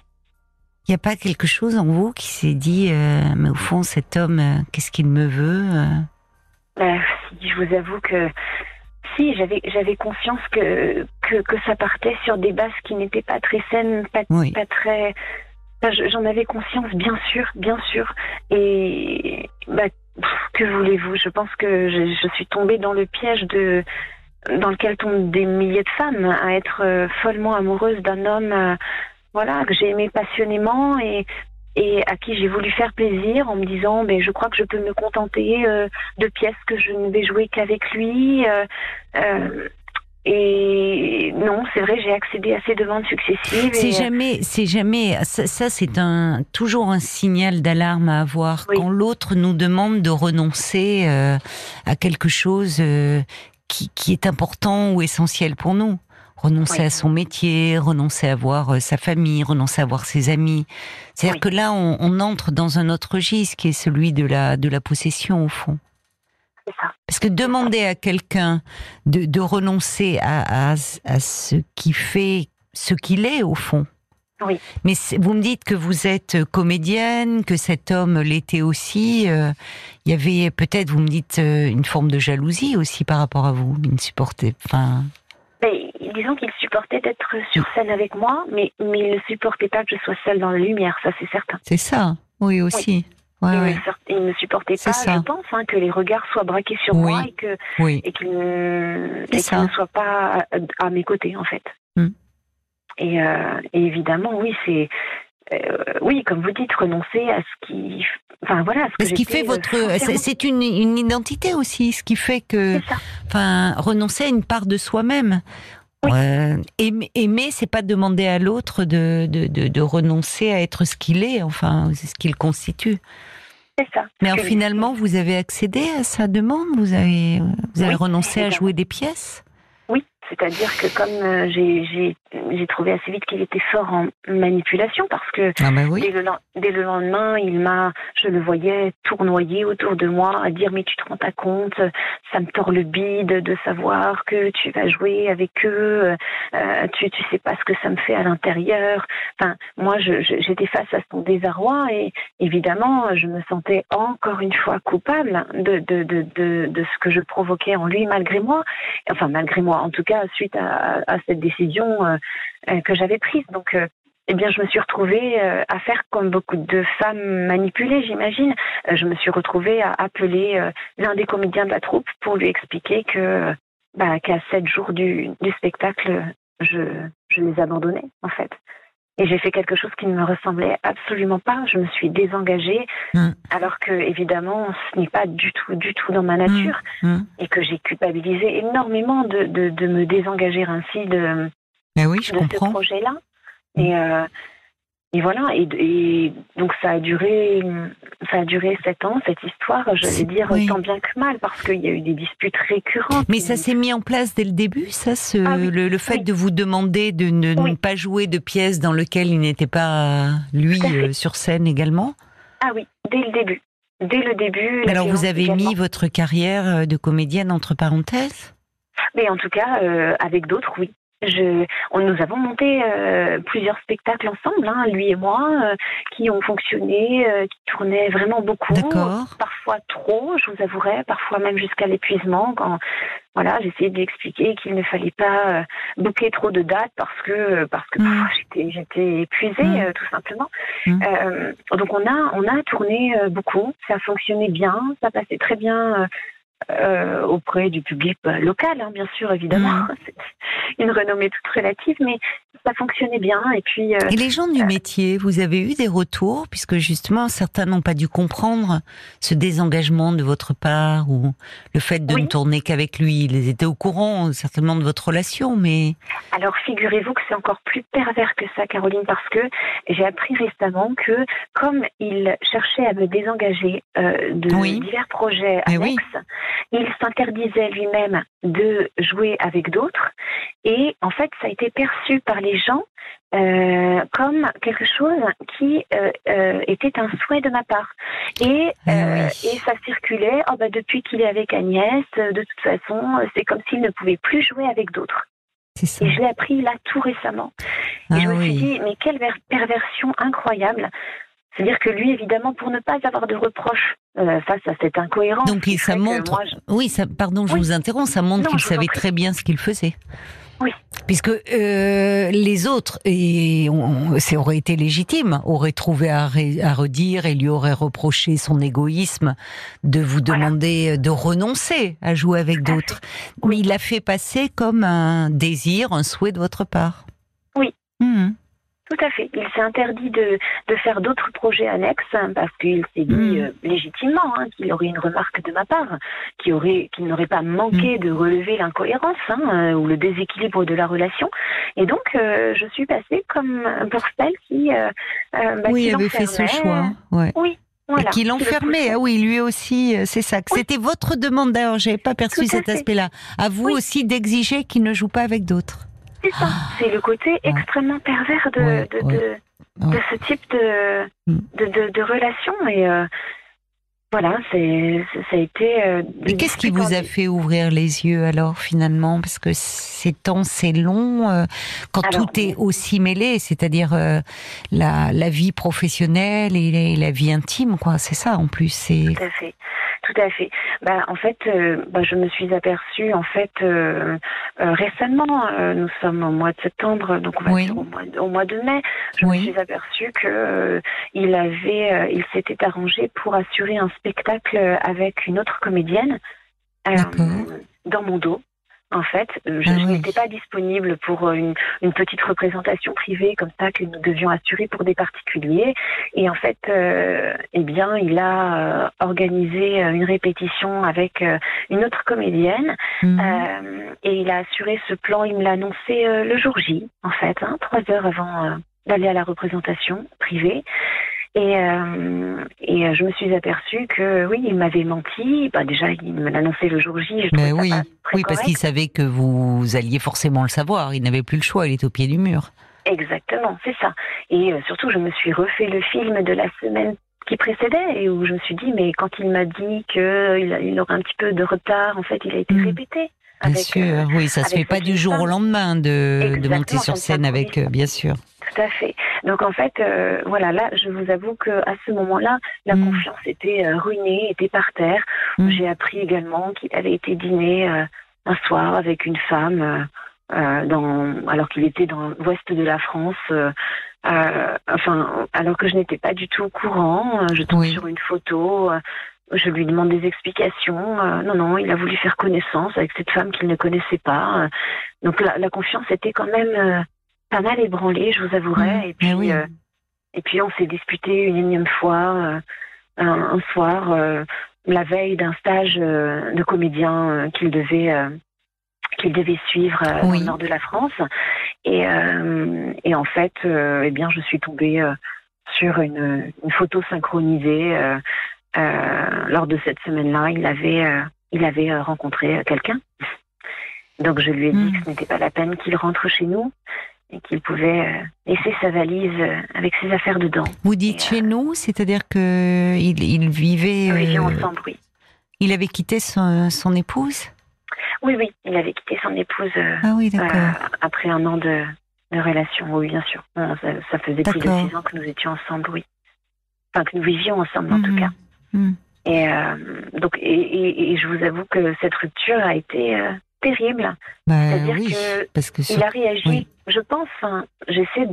Il n'y a pas quelque chose en vous qui s'est dit, euh, mais au fond, cet homme, euh, qu'est-ce qu'il me veut euh? Bah, Je vous avoue que si, j'avais j'avais conscience que, que, que ça partait sur des bases qui n'étaient pas très saines, pas, pas très. J'en avais conscience, bien sûr, bien sûr. Et bah, que voulez-vous? Je pense que je, je, suis tombée dans le piège de dans lequel tombent des milliers de femmes à être follement amoureuses d'un homme voilà, que j'ai aimé passionnément et, et à qui j'ai voulu faire plaisir en me disant mais ben, je crois que je peux me contenter euh, de pièces que je ne vais jouer qu'avec lui. Euh, euh, et non, c'est vrai, j'ai accédé à ces demandes successives. C'est jamais, c'est jamais, ça, c'est un toujours un signal d'alarme à avoir quand l'autre nous demande de renoncer à quelque chose qui, qui, est important ou essentiel pour nous renoncer à son métier, renoncer à voir euh, sa famille, renoncer à voir ses amis. C'est-à-dire que là, on, entre dans un autre registre qui est celui de la, de la possession, au fond. Parce que demander à quelqu'un de, de, renoncer à, à, ce qui fait ce qu'il est, au fond. Oui. Mais vous me dites que vous êtes comédienne, que cet homme l'était aussi. Euh, il y avait peut-être, vous me dites, euh, une forme de jalousie aussi par rapport à vous. Il ne supportait, enfin disons qu'il supportait d'être sur scène avec moi, mais, mais il ne supportait pas que je sois seule dans la lumière, ça c'est certain. C'est ça, oui aussi. il, ne supportait pas, je pense, hein, que les regards soient braqués sur moi et que et qu'il ne, soit pas à, mes côtés, en fait. Hmm. Et, euh, et évidemment, oui, c'est euh, oui, comme vous dites, renoncer à ce qui, enfin voilà, ce, qui fait votre, c'est une, une, identité aussi, ce qui fait que, enfin, renoncer à une part de soi-même. Euh, aimer, aimer c'est pas demander à l'autre de, de, de, de, renoncer à être ce qu'il est, enfin, c'est ce qu'il constitue. C'est ça. Mais finalement, vous avez accédé à sa demande Vous avez, vous avez renoncé à jouer des pièces? C'est-à-dire que comme euh, j'ai trouvé assez vite qu'il était fort en manipulation parce que ah bah dès, le, dès, le, lendemain, il m'a, je le voyais tournoyer autour de moi, à dire mais tu te rends pas compte, ça me tord le bide de savoir que tu vas jouer avec eux, euh, tu tu sais pas ce que ça me fait à l'intérieur. Enfin, moi j'étais face à son désarroi et évidemment je me sentais encore une fois coupable de de, de, de, de ce que je provoquais en lui malgré moi, enfin malgré moi en tout cas suite à, cette décision euh, euh, que j'avais prise. Donc, euh, eh bien, je me suis retrouvée à faire comme beaucoup de femmes manipulées, j'imagine. Je me suis retrouvée à appeler l'un des comédiens de la troupe pour lui expliquer que, bah, qu'à sept jours du, spectacle, je, je les abandonnais, en fait. Et j'ai fait quelque chose qui ne me ressemblait absolument pas. Je me suis désengagée, mm. alors que évidemment, ce n'est pas du tout, du tout dans ma nature, mm. Mm. et que j'ai culpabilisé énormément de, de, de, me désengager ainsi de, oui, je de ce projet-là. Et, euh, et voilà, et, donc ça a duré, ça a duré sept ans cette histoire. Je vais dire tant bien que mal parce qu'il y a eu des disputes récurrentes. Mais ça s'est mis en place dès le début, ça, ce, ah le, fait de vous demander de ne, pas jouer de pièces dans lesquelles il n'était pas lui euh, sur scène également? Ah oui, dès le début, dès le début. Alors vous avez mis votre carrière euh, de comédienne entre parenthèses? Mais en tout cas, euh, avec d'autres, oui. Je, on, nous avons monté euh, plusieurs spectacles ensemble, hein, lui et moi, euh, qui ont fonctionné, euh, qui tournaient vraiment beaucoup, parfois trop, je vous avouerai, parfois même jusqu'à l'épuisement. Quand voilà, j'essayais de lui expliquer qu'il ne fallait pas bouquer trop de dates parce que parce que mm. j'étais j'étais épuisée mm. tout simplement. Mm. donc on a on a tourné beaucoup, ça fonctionnait bien, ça passait très bien euh, auprès du public bah, local, hein, bien sûr, évidemment. Mm. une renommée toute relative, mais ça fonctionnait bien. Et puis. Euh, et les gens du euh, métier, vous avez eu des retours, puisque justement certains n'ont pas dû comprendre ce désengagement de votre part ou le fait de ne tourner qu'avec lui? Ils étaient au courant certainement de votre relation, mais. Alors figurez-vous que c'est encore plus pervers que ça, Caroline, parce que j'ai appris récemment que comme il cherchait à me désengager de divers projets eh annexes, il s'interdisait lui-même de jouer avec d'autres et en fait ça a été perçu par les gens euh, comme quelque chose qui euh, euh, était un souhait de ma part et, ah et ça circulait oh bah depuis qu'il est avec Agnès de toute façon c'est comme s'il ne pouvait plus jouer avec d'autres et je l'ai appris là tout récemment. et ah je me suis dit, mais quelle perversion incroyable. C'est-à-dire que lui, évidemment, pour ne pas avoir de reproches euh, face à cette incohérence. Donc ça montre. Oui, ça, pardon, je vous interromps. Ça montre qu'il savait très bien ce qu'il faisait. Oui. Puisque euh, les autres, et ça aurait été légitime, auraient trouvé à, redire et lui auraient reproché son égoïsme de vous demander de renoncer à jouer avec d'autres. Mais il l'a fait passer comme un désir, un souhait de votre part. Oui. Mmh. Tout à fait. Il s'est interdit de, de faire d'autres projets annexes hein, parce qu'il s'est dit hmm. euh, légitimement hein, qu'il aurait une remarque de ma part, qu'il aurait, qu'il n'aurait pas manqué hmm. de relever l'incohérence hein, euh, ou le déséquilibre de la relation. Et donc, euh, je suis passée comme pour celle qui, bah, oui, avait fait ce choix. Ouais. Oui. Voilà, qui l'enfermait, ah oui, lui aussi, c'est ça. C'était votre demande d'ailleurs, j'avais pas perçu cet aspect-là. À vous aussi d'exiger qu'il ne joue pas avec d'autres. C'est le côté extrêmement pervers de, de, ce type de, mm. de, de, relation. Et euh, voilà, c'est, ça a été. Euh, et qu'est-ce qui vous a fait ouvrir les yeux alors finalement? Parce que ces temps, c'est long. Euh, quand tout est aussi mêlé, c'est-à-dire la, la, vie professionnelle et la, vie intime, quoi. C'est ça en plus. C'est... Tout à fait. Tout à fait. Bah, en fait, euh, bah, je me suis aperçue en fait euh, euh, récemment. nous sommes au mois de septembre, donc on va dire au mois, de mai. Je me suis aperçue que il avait, il s'était arrangé pour assurer un spectacle avec une autre comédienne dans mon dos. En fait. Euh, je, Ah oui. n'étais pas disponible pour euh, une, une petite représentation privée comme ça que nous devions assurer pour des particuliers. Et en fait, euh, eh bien, il a organisé une répétition avec une autre comédienne Mhm. euh, et il a assuré ce plan. Il me l'a annoncé le jour J, en fait, hein, trois heures avant d'aller à la représentation privée. Et, euh, et euh, je me suis aperçue que oui, il m'avait menti. Bah, déjà, il me l'a annoncé le jour J. Je Mais ça oui, pas très oui, parce qu'il savait que vous alliez forcément le savoir. Il n'avait plus le choix. Il était au pied du mur. Exactement, c'est ça. Et euh, surtout, je me suis refait le film de la semaine qui précédait et où je me suis dit, mais quand il m'a dit qu'il il aurait un petit peu de retard, en fait, il a été Mm. répété. Bien avec, sûr, euh, oui, ça se fait pas du jour au lendemain de, monter sur scène avec, euh, bien sûr. Tout à fait. Donc en fait, euh, voilà, là, je vous avoue que à ce moment-là, la Mm. confiance était euh, ruinée, était par terre. Mm. J'ai appris également qu'il avait été dîner euh, un soir avec une femme, euh, euh, dans, alors qu'il était dans l'ouest de la France. euh, euh, enfin, alors que je n'étais pas du tout au courant. Je tombe Oui. sur une photo. je lui demande des explications. Euh, non, non, il a voulu faire connaissance avec cette femme qu'il ne connaissait pas. Donc la, la confiance était quand même euh, pas mal ébranlée, je vous avouerai. Mm. Et puis, oui. euh, et puis on s'est disputé une énième fois euh, un, un soir, euh, la veille d'un stage de comédien qu'il devait qu'il devait suivre Oui. le nord de la France. Et, et en fait, eh bien, je suis tombée sur une, une photo synchronisée. lors de cette semaine-là, il avait, il avait rencontré quelqu'un. Donc je lui ai dit Mm. que ce n'était pas la peine qu'il rentre chez nous et qu'il pouvait euh, laisser sa valise euh, avec ses affaires dedans. Vous dites Et, chez nous, c'est-à-dire que il, il vivait, euh, ensemble, oui. il avait quitté son, son épouse? Oui, oui, il avait quitté son épouse euh, Ah oui, euh, après un an de, de relation, oui, bien sûr. Bon, ça, ça faisait plus de six ans que nous étions ensemble, oui. Enfin, que nous vivions ensemble, en tout Mhm. cas. Mhm. Et euh, donc, et, et- et je vous avoue que cette rupture a été euh, terrible. Bah, C'est-à-dire oui, que parce que Il a réagi, oui. Je pense, hein, j'essaie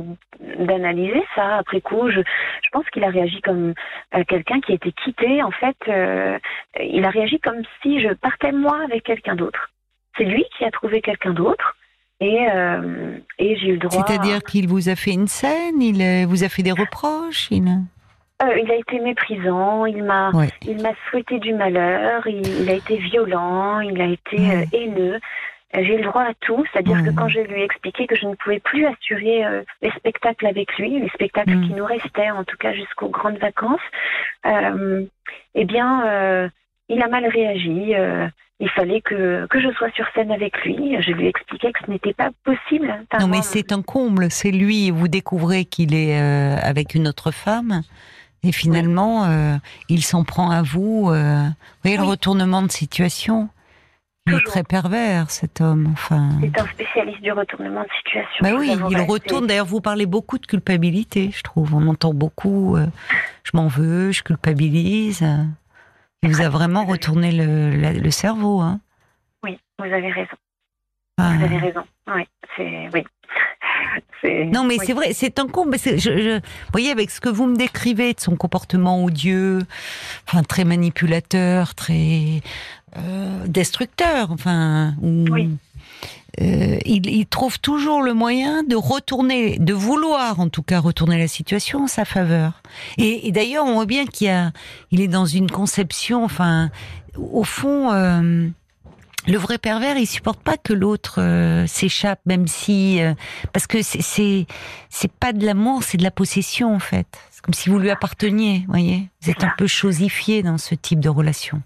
d'analyser ça après coup, je, je pense qu'il a réagi comme euh, quelqu'un qui a été quitté, en fait, euh, il a réagi comme si je partais moi avec quelqu'un d'autre. C'est lui qui a trouvé quelqu'un d'autre et, euh, et j'ai eu le droit... c'est-à-dire qu'il vous a fait une scène, il vous a fait des reproches, il... Euh, il a été méprisant, il m'a Ouais. il m'a souhaité du malheur, il, il a été violent, il a été Ouais. euh, haineux. J'ai le droit à tout, c'est-à-dire que quand je lui ai expliqué que je ne pouvais plus assurer euh, les spectacles avec lui, les spectacles Mm. qui nous restaient, en tout cas jusqu'aux grandes vacances, euh, eh bien, euh, il a mal réagi. il fallait que, que je sois sur scène avec lui. Je lui ai expliqué que ce n'était pas possible. Enfin, Non, mais c'est un comble. C'est lui. Vous découvrez qu'il est avec une autre femme. Et finalement, il s'en prend à vous. vous voyez le Oui. retournement de situation Il est très pervers, cet homme. Enfin. C'est un spécialiste du retournement de situation. Bah oui, il retourne. D'ailleurs, vous parlez beaucoup de culpabilité, je trouve. On entend beaucoup. euh, je m'en veux, je culpabilise. Il vous a vraiment retourné le, la- le cerveau. Hein. Oui, vous avez raison. Ah. Vous avez raison. Oui, c'est oui. Non, mais oui. c'est vrai, c'est un con. mais c'est- je, je- vous voyez, avec ce que vous me décrivez de son comportement odieux, enfin très manipulateur, très euh, destructeur, enfin, ou- Oui. euh, il, il trouve toujours le moyen de retourner, de vouloir en tout cas retourner la situation en sa faveur. Et, et d'ailleurs, on voit bien qu'il y a, il est dans une conception, enfin, au fond. euh, le vrai pervers, il supporte pas que l'autre euh, s'échappe, même si euh, parce que c'est c'est c'est pas de l'amour, c'est de la possession en fait. C'est comme si vous lui apparteniez, voyez. Vous êtes un peu chosifié dans ce type de relation.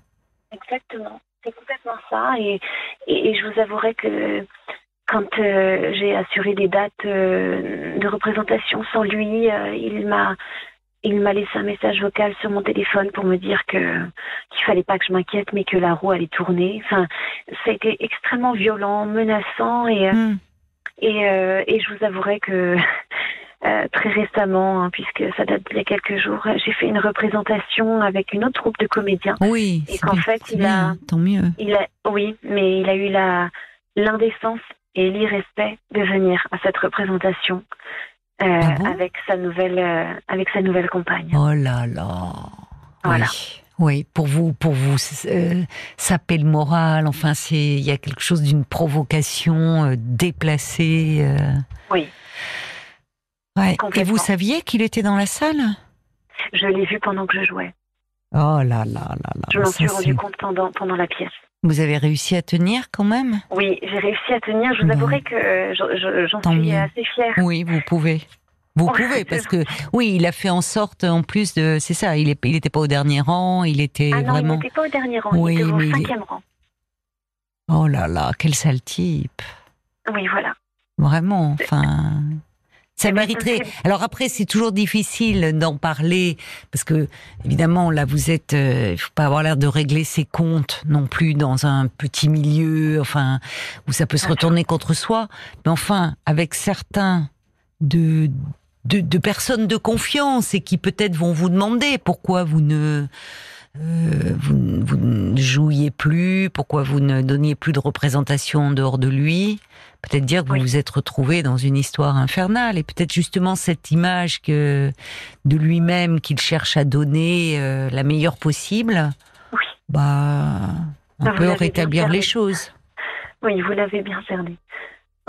Exactement. C'est complètement ça. Et, et, et je vous avouerai que quand euh, j'ai assuré des dates euh, de représentation sans lui, euh, il m'a il m'a laissé un message vocal sur mon téléphone pour me dire que qu'il fallait pas que je m'inquiète, mais que la roue allait tourner. Enfin, ça a été extrêmement violent, menaçant, et Hmm. et, et je vous avouerai que euh, très récemment, hein, puisque ça date d'il y a quelques jours, j'ai fait une représentation avec une autre troupe de comédiens. Oui, Et c'est qu'en fait, il bien, a- tant mieux. Il a, oui, mais il a eu la l'indécence et l'irrespect de venir à cette représentation euh, Ah bon? avec sa nouvelle euh, avec sa nouvelle compagne. Oh là là. Voilà. Oui. Oui, pour vous, pour vous euh, saper le moral. Enfin, c'est il y a quelque chose d'une provocation euh, déplacée. euh. Oui, Ouais. Et vous saviez qu'il était dans la salle? Je l'ai vu pendant que je jouais. Oh là là là là. Je m'en suis rendu compte pendant, pendant la pièce. Vous avez réussi à tenir quand même? Oui, j'ai réussi à tenir. Je vous avouerai que euh, je- je- j'en suis mieux. assez fière. Oui, vous pouvez. Vous Ouais, pouvez parce que oui, il a fait en sorte en plus de c'est ça, il est il était pas au dernier rang, il était ah non, il vraiment n'était pas au dernier rang, Oui, il était au il cinquième rang. Oh là là, quel sale type. Oui, voilà. Vraiment, enfin ça mériterait. Alors après, c'est toujours difficile d'en parler parce que évidemment là, vous êtes. euh, Il faut pas avoir l'air de régler ses comptes non plus dans un petit milieu, enfin où ça peut se retourner contre soi. Mais enfin, avec certains de de, de personnes de confiance et qui peut-être vont vous demander pourquoi vous ne euh, vous, ne- vous ne jouiez plus, pourquoi vous ne donniez plus de représentation en dehors de lui? Peut-être dire que Oui. vous vous êtes retrouvé dans une histoire infernale et peut-être justement cette image que de lui-même qu'il cherche à donner euh, la meilleure possible. Oui. Bah, on peut rétablir les choses. Oui, vous l'avez bien cerné.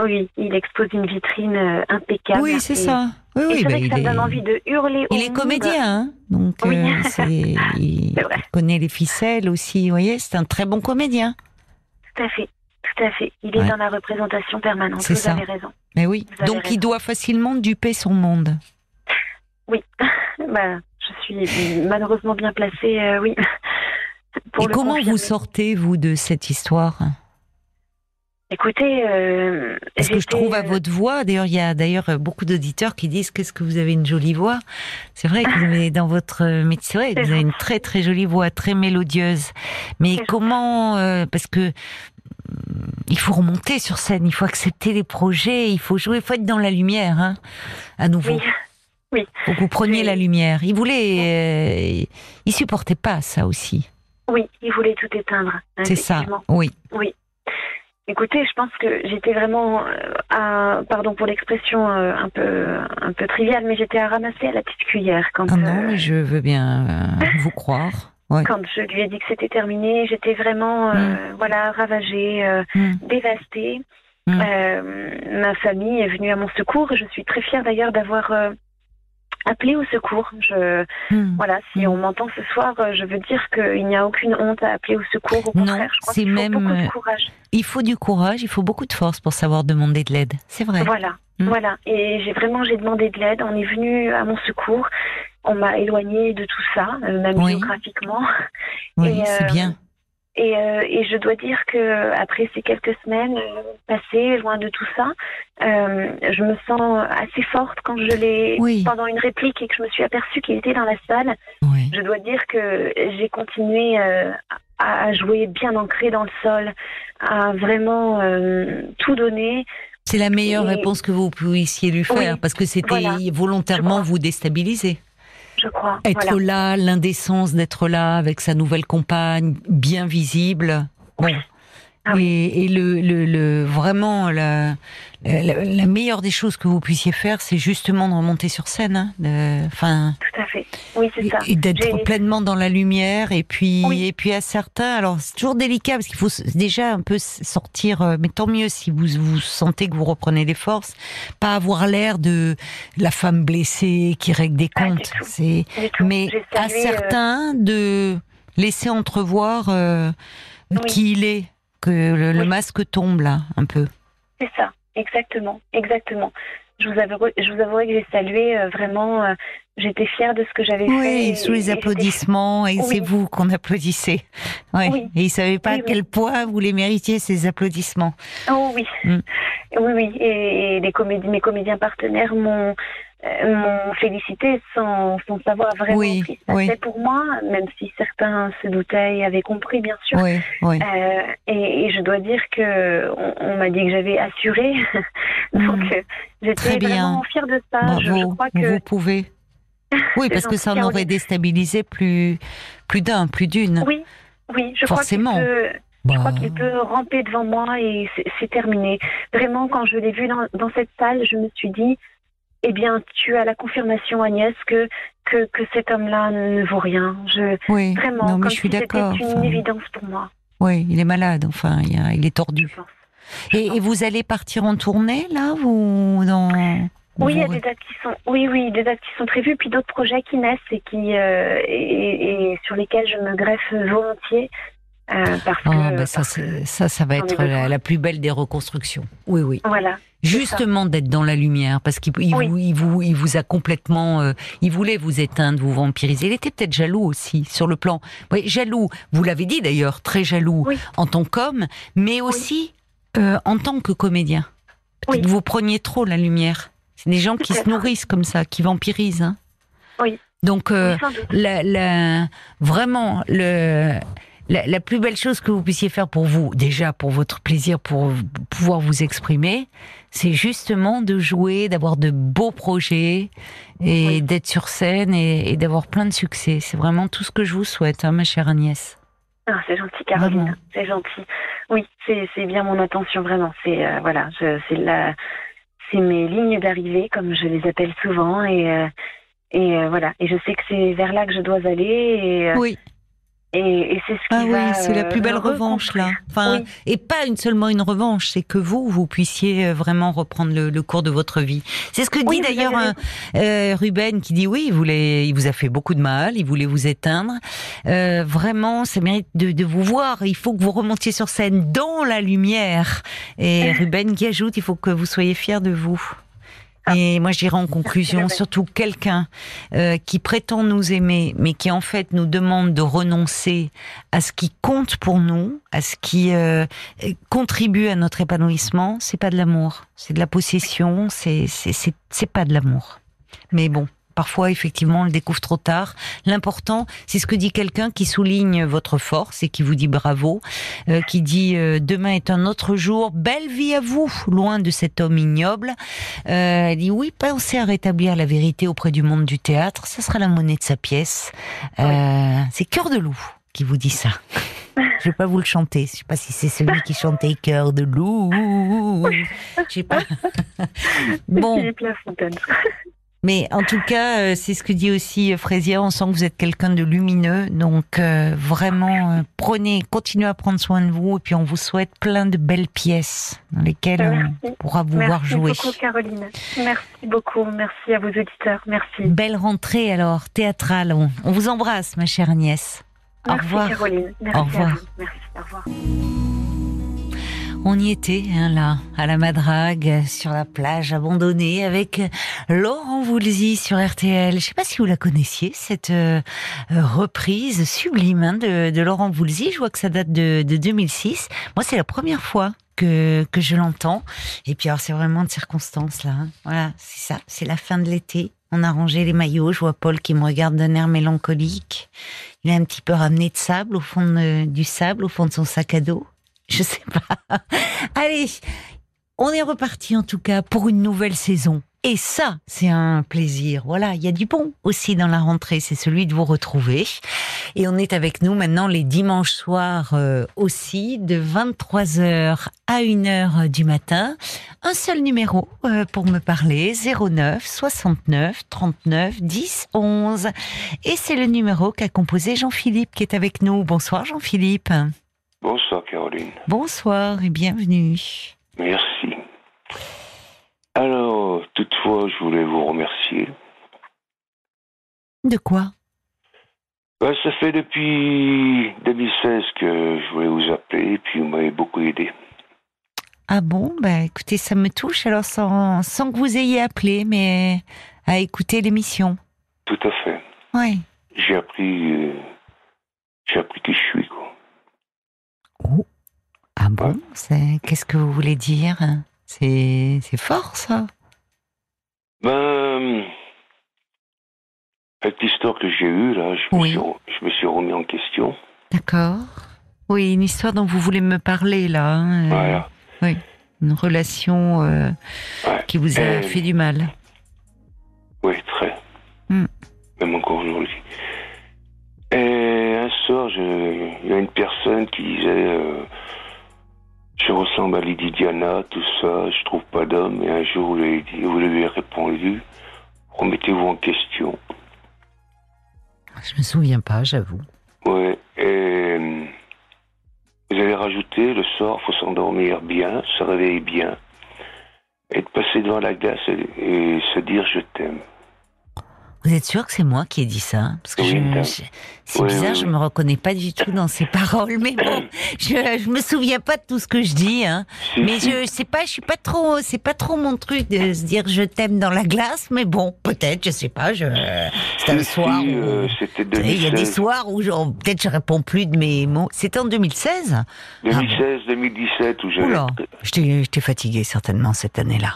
Oui, il expose une vitrine euh, impeccable. Oui, c'est ça. Oui, Et oui, c'est bah, il ça donne est. envie de hurler Il est comédien, hein donc Oui. euh, il vrai. connaît les ficelles aussi. Vous voyez, c'est un très bon comédien. Tout à fait, tout à fait. Il est Ouais. dans la représentation permanente. C'est Vous ça. avez raison. Mais oui, Vous donc il raison. doit facilement duper son monde. Oui, bah, je suis malheureusement bien placée, euh, oui. Pour Et comment vous sortez vous de cette histoire? Écoutez, euh, Parce que je trouve à euh, votre voix, d'ailleurs, il y a d'ailleurs beaucoup d'auditeurs qui disent qu'est-ce que vous avez une jolie voix? C'est vrai que vous avez dans votre vrai, C'est vous avez une très très jolie voix, très mélodieuse. Mais comment euh, parce que hum, il faut remonter sur scène, il faut accepter les projets, il faut jouer, il faut être dans la lumière, hein, à nouveau. Oui, Faut que vous preniez la lumière. Il voulait, euh, il supportait pas ça aussi. oui, il voulait tout éteindre. C'est ça. effectivement. Oui. Écoutez, je pense que j'étais vraiment euh, à, pardon pour l'expression euh, un peu un peu triviale, mais j'étais à ramasser à la petite cuillère quand Ah non, euh, mais je veux bien vous croire. Ouais. quand je lui ai dit que c'était terminé. J'étais vraiment euh, voilà ravagée, euh, Mm. dévastée. Mm. Euh, ma famille est venue à mon secours. Je suis très fière d'ailleurs d'avoir euh, appelé au secours. Je Hmm. voilà, si Mm. on m'entend ce soir, euh, je veux dire qu'il n'y a aucune honte à appeler au secours. Au Non, contraire, je crois c'est qu'il faut même, beaucoup euh, de courage. Il faut du courage, il faut beaucoup de force pour savoir demander de l'aide. C'est vrai. Voilà, Mm. voilà. Et j'ai vraiment j'ai demandé de l'aide. On est venu à mon secours. On m'a éloignée de tout ça, euh, même Oui. géographiquement. Oui, Et, c'est euh, bien. Et, euh, et je dois dire que après ces quelques semaines euh, passées loin de tout ça, euh, je me sens assez forte quand je l'ai Oui. pendant une réplique et que je me suis aperçue qu'il était dans la salle. Oui. Je dois dire que j'ai continué euh, à, jouer bien ancré dans le sol, à vraiment tout donner. C'est la meilleure Et- réponse que vous puissiez lui faire Oui, parce que c'était voilà, volontairement vous déstabiliser. Je crois. Être voilà. là, l'indécence d'être là avec sa nouvelle compagne, bien visible. Bon. Ah et, et le, le, le- vraiment la, la, la meilleure des choses que vous puissiez faire, c'est justement de remonter sur scène, hein, de- enfin, Tout à fait. Oui, c'est ça. et d'être pleinement dans la lumière. Et puis, Oui. et puis à certains, alors c'est toujours délicat parce qu'il faut déjà un peu sortir. euh, Mais tant mieux si vous vous sentez que vous reprenez des forces, pas avoir l'air de la femme blessée qui règle des comptes. C'est mais à euh, certains de laisser entrevoir euh, Oui. qui il est, que le, masque tombe là un peu. C'est ça, exactement, exactement. Je vous avouerai, je vous avouerai que j'ai salué euh, vraiment. euh, j'étais fière de ce que j'avais fait. Oui, sous et les applaudissements, et Oui. c'est vous qu'on applaudissait. Ouais. Oui. Et il savait pas Oui, à quel point vous les méritiez ces applaudissements. Oh oui, Mm. oui, oui. Et, et les comédies, mes comédiens partenaires m'ont m'ont félicité sans, sans savoir vraiment Oui, ce qui se oui. pour moi, même si certains se doutaient et avaient compris, bien sûr. Oui, oui. Euh, et, et je dois dire que on, on m'a dit que j'avais assuré, donc Mm. euh, j'étais vraiment fière de ça. Je, crois que vous pouvez. Oui, parce que ça en aurait déstabilisé plus, plus d'un, plus d'une. oui, oui, je Forcément. crois Bah, je crois qu'il peut ramper devant moi et c'est- c'est terminé. Vraiment, quand je l'ai vu dans, dans cette salle, je me suis dit, eh bien, tu as la confirmation, Agnès, que que, que cet homme-là ne vaut rien. Je Oui, vraiment, non, mais comme je suis si d'accord. une enfin, évidence pour moi. oui, il est malade, enfin, il, a- il est je tordu. Et, et vous allez partir en tournée, là, ou dans... Oui, il y a vous- des dates qui sont, oui, oui, des dates qui sont prévues, puis d'autres projets qui naissent et qui euh, et, et sur lesquels je me greffe volontiers euh, parce Oh, que bah ça, parce ça, ça va être la, plus belle des reconstructions. Oui, oui. voilà. Justement d'être dans la lumière, parce qu'il Oui. vous, il vous, il vous a complètement, euh, il voulait vous éteindre, vous vampiriser. Il était peut-être jaloux aussi sur le plan, oui, jaloux. Vous l'avez dit d'ailleurs, très jaloux Oui. en tant qu'homme, mais aussi euh, en tant que comédien. Peut-être vous preniez trop la lumière. C'est des gens qui se nourrissent comme ça, qui vampirisent. hein. Oui. Donc la, la- vraiment le la, la plus belle chose que vous puissiez faire pour vous, déjà pour votre plaisir, pour pouvoir vous exprimer, c'est justement de jouer, d'avoir de beaux projets et Oui. d'être sur scène et, et d'avoir plein de succès. C'est vraiment tout ce que je vous souhaite, hein, ma chère Agnès. Ah, c'est gentil, Caroline. C'est gentil. Oui, c'est bien mon attention, vraiment. C'est euh, voilà, c'est la, c'est mes lignes d'arrivée, comme je les appelle souvent, et euh, et euh, voilà. Et je sais que c'est vers là que je dois aller, et Oui. Et, et c'est ce qui Ah oui, c'est la euh, plus belle revanche là. Enfin, Oui. et pas une seulement une revanche, c'est que vous, vous puissiez euh, vraiment reprendre le, le cours de votre vie. C'est ce que dit d'ailleurs un- euh, Ruben qui dit oui, il voulait, il vous a fait beaucoup de mal, il voulait vous éteindre. Euh, vraiment, ça mérite de, de vous voir. Il faut que vous remontiez sur scène dans la lumière. Et Ruben qui ajoute, il faut que vous soyez fiers de vous. Ah. Et moi, je dirais en conclusion, surtout quelqu'un euh, qui prétend nous aimer, mais qui en fait nous demande de renoncer à ce qui compte pour nous, à ce qui euh, contribue à notre épanouissement, c'est pas de l'amour, c'est de la possession, c'est c'est pas de l'amour. Mais bon, parfois effectivement on le découvre trop tard. L'important, c'est ce que dit quelqu'un qui souligne votre force et qui vous dit bravo, euh, qui dit euh, demain est un autre jour, belle vie à vous, loin de cet homme ignoble. Euh, elle dit oui, pensez à rétablir la vérité auprès du monde du théâtre, ça sera la monnaie de sa pièce. Euh, C'est Cœur de loup qui vous dit ça. Je vais pas vous le chanter. Je sais pas si c'est celui qui chantait Cœur de loup. Je sais pas. Bon. Mais en tout cas, euh, c'est ce que dit aussi euh, Fraisier. On sent que vous êtes quelqu'un de lumineux. Donc, euh, vraiment, euh, prenez, continuez à prendre soin de vous. Et puis, on vous souhaite plein de belles pièces dans lesquelles on Merci. pourra vous voir Merci jouer. beaucoup, Caroline. Merci beaucoup. Merci à vos auditeurs. Merci. Belle rentrée alors, théâtrale. On, on vous embrasse, ma chère Agnès. Au Merci, revoir. Caroline. Merci Au revoir. à vous. Merci. Au revoir. On y était, hein, là, à la Madrague, sur la plage abandonnée, avec Laurent Voulzy sur RTL. Je sais pas si vous la connaissiez, cette euh, euh, reprise sublime hein, de, de Laurent Voulzy. Je vois que ça date de, de 2006. Moi, c'est la première fois que, que je l'entends. Et puis, alors, c'est vraiment de circonstance, là. hein. Voilà, c'est ça. C'est la fin de l'été. On a rangé les maillots. Je vois Paul qui me regarde d'un air mélancolique. Il a un petit peu ramené de sable au fond de- du sable, au fond de son sac à dos. Je sais pas. Allez, on est reparti en tout cas pour une nouvelle saison. Et ça, c'est un plaisir. Voilà, il y a du bon aussi dans la rentrée, c'est celui de vous retrouver. Et on est avec nous maintenant les dimanches soirs euh, aussi, de 23h à 1h du matin. Un seul numéro euh, pour me parler, 09 69 39 10 11. Et c'est le numéro qu'a composé Jean-Philippe qui est avec nous. Bonsoir Jean-Philippe. Bonsoir Caroline. Bonsoir et bienvenue. Merci. Alors, toutefois, je voulais vous remercier. De quoi? Ben, ça fait depuis 2016 que je voulais vous appeler et puis vous m'avez beaucoup aidé. Ah bon? Bah écoutez, ça me touche alors sans, sans que vous ayez appelé, mais à écouter l'émission. Tout à fait. Oui. J'ai appris, euh, j'ai appris qui je suis, quoi. Ah bon C'est Qu'est-ce que vous voulez dire? C'est c'est fort ça? Ben, avec l'histoire que j'ai eue, là, je me, Oui. suis, je me suis remis en question. D'accord. Oui, une histoire dont vous voulez me parler là. hein, euh, Voilà. Une relation euh, Ouais. qui vous a fait du mal. Oui, très. Hmm. Même encore aujourd'hui. Et un soir, je- il y a une personne qui disait euh, Je ressemble à Lady Diana, tout ça, je trouve pas d'homme. Et un jour, vous lui, dit, vous lui avez répondu, remettez-vous en question. Je me souviens pas, j'avoue. Ouais, et euh, vous avez rajouté le soir, faut s'endormir bien, se réveiller bien, et de passer devant la glace et, et se dire je t'aime. Vous êtes sûr que c'est moi qui ai dit ça? Parce que Oui, je- je- c'est Oui, bizarre, oui, je me reconnais pas du tout dans ces paroles. Mais bon, je, je me souviens pas de tout ce que je dis. Hein. Si, Mais si. je sais pas, je suis pas trop, c'est pas trop mon truc de se dire je t'aime dans la glace. Mais bon, peut-être, je sais pas. Je, c'est un Si, soir. où- euh, Il y a des 2016. soirs où je- peut-être je réponds plus de mes mots. C'était en 2016 2016, 2017, où Oula, j'étais j'étais fatiguée certainement cette année-là.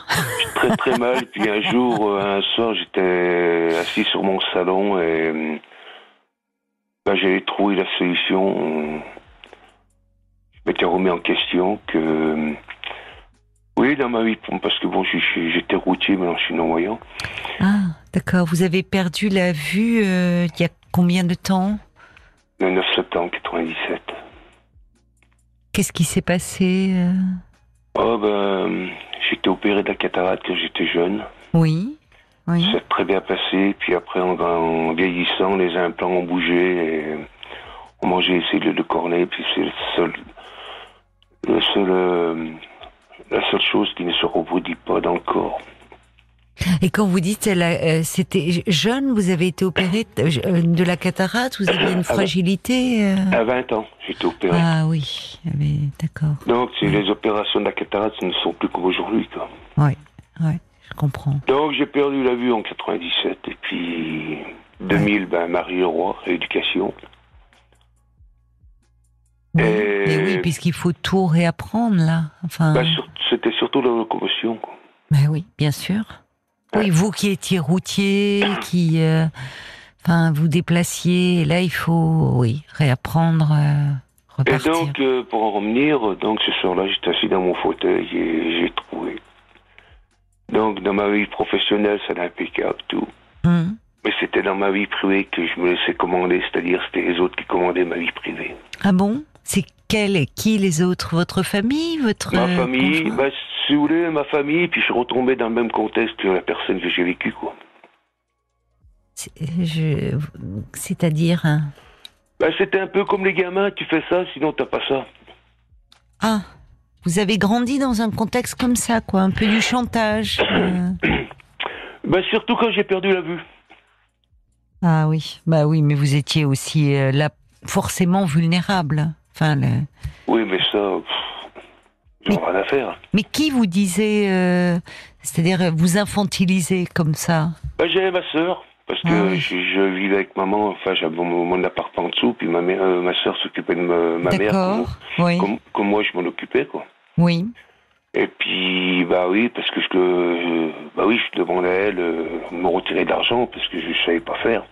très très mal. Puis un jour, euh, un soir, j'étais assis sur mon salon et euh, ben, j'avais trouvé la solution. Je m'étais remis en question que euh, oui, dans ma vie, parce que bon, j'étais routier, maintenant je suis non-voyant. Ah, d'accord. Vous avez perdu la vue euh, il y a combien de temps? Le 9 septembre 97. Qu'est-ce qui s'est passé Oh ben, j'étais opéré de la cataracte quand j'étais jeune. Oui, oui. Ça s'est très bien passé. Puis après, en, en vieillissant, les implants ont bougé et on mangeait des cellules de cornet. Puis c'est le seul, le seul, euh, la seule chose qui ne se reproduit pas dans le corps. Et quand vous dites, euh, c'était jeune, vous avez été opéré de, euh, de la cataracte, vous aviez une fragilité euh À 20 ans, j'étais opéré. Ah oui, ah oui, d'accord. Donc, c'est les opérations de la cataracte ne sont plus comme aujourd'hui. quoi. Oui, oui, je comprends. Donc, j'ai perdu la vue en 97. Et puis, 2000, ben, Marie Leroy, rééducation. Oui, Et- mais oui, puisqu'il faut tout réapprendre là. Enfin, Ben, sur- C'était surtout la locomotion. quoi. ben oui, bien sûr. Oui, vous qui étiez routier, qui, euh, enfin, vous déplaciez, et là il faut, oui, réapprendre, euh, Et repartir. donc, euh, pour en revenir, donc ce soir-là, j'étais assis dans mon fauteuil et j'ai. Donc, dans ma vie professionnelle, c'est impeccable, tout. Hum. Mais c'était dans ma vie privée que je me laissais commander, c'est-à-dire c'était les autres qui commandaient ma vie privée. Ah bon? C'est quel et qui les autres? Votre famille, votre Ma euh, famille, bah, si vous voulez, ma famille, puis je suis retombé dans le même contexte que la personne que j'ai vécue, quoi. C'est-à-dire hein? Bah, c'était un peu comme les gamins, tu fais ça, sinon t'as pas ça. Ah, vous avez grandi dans un contexte comme ça, quoi, un peu du chantage. euh. Bah, surtout quand j'ai perdu la vue. Ah oui, bah oui, mais vous étiez aussi euh, là forcément vulnérable. Enfin, le- Oui, mais ça, j'en ai rien à faire. mais qui vous disait, euh, c'est-à-dire vous infantilisez comme ça? Bah, j'avais ma sœur, parce que Ah oui. je, je vivais avec maman, enfin j'avais mon, mon appart en dessous, puis ma, mère, euh, ma soeur s'occupait de me- ma mère, comme, Oui, comme, comme moi je m'en occupais, quoi. oui. Et puis, bah oui, parce que je, euh, bah oui, je demandais à elle euh, de me retirer de l'argent, parce que je ne savais pas faire.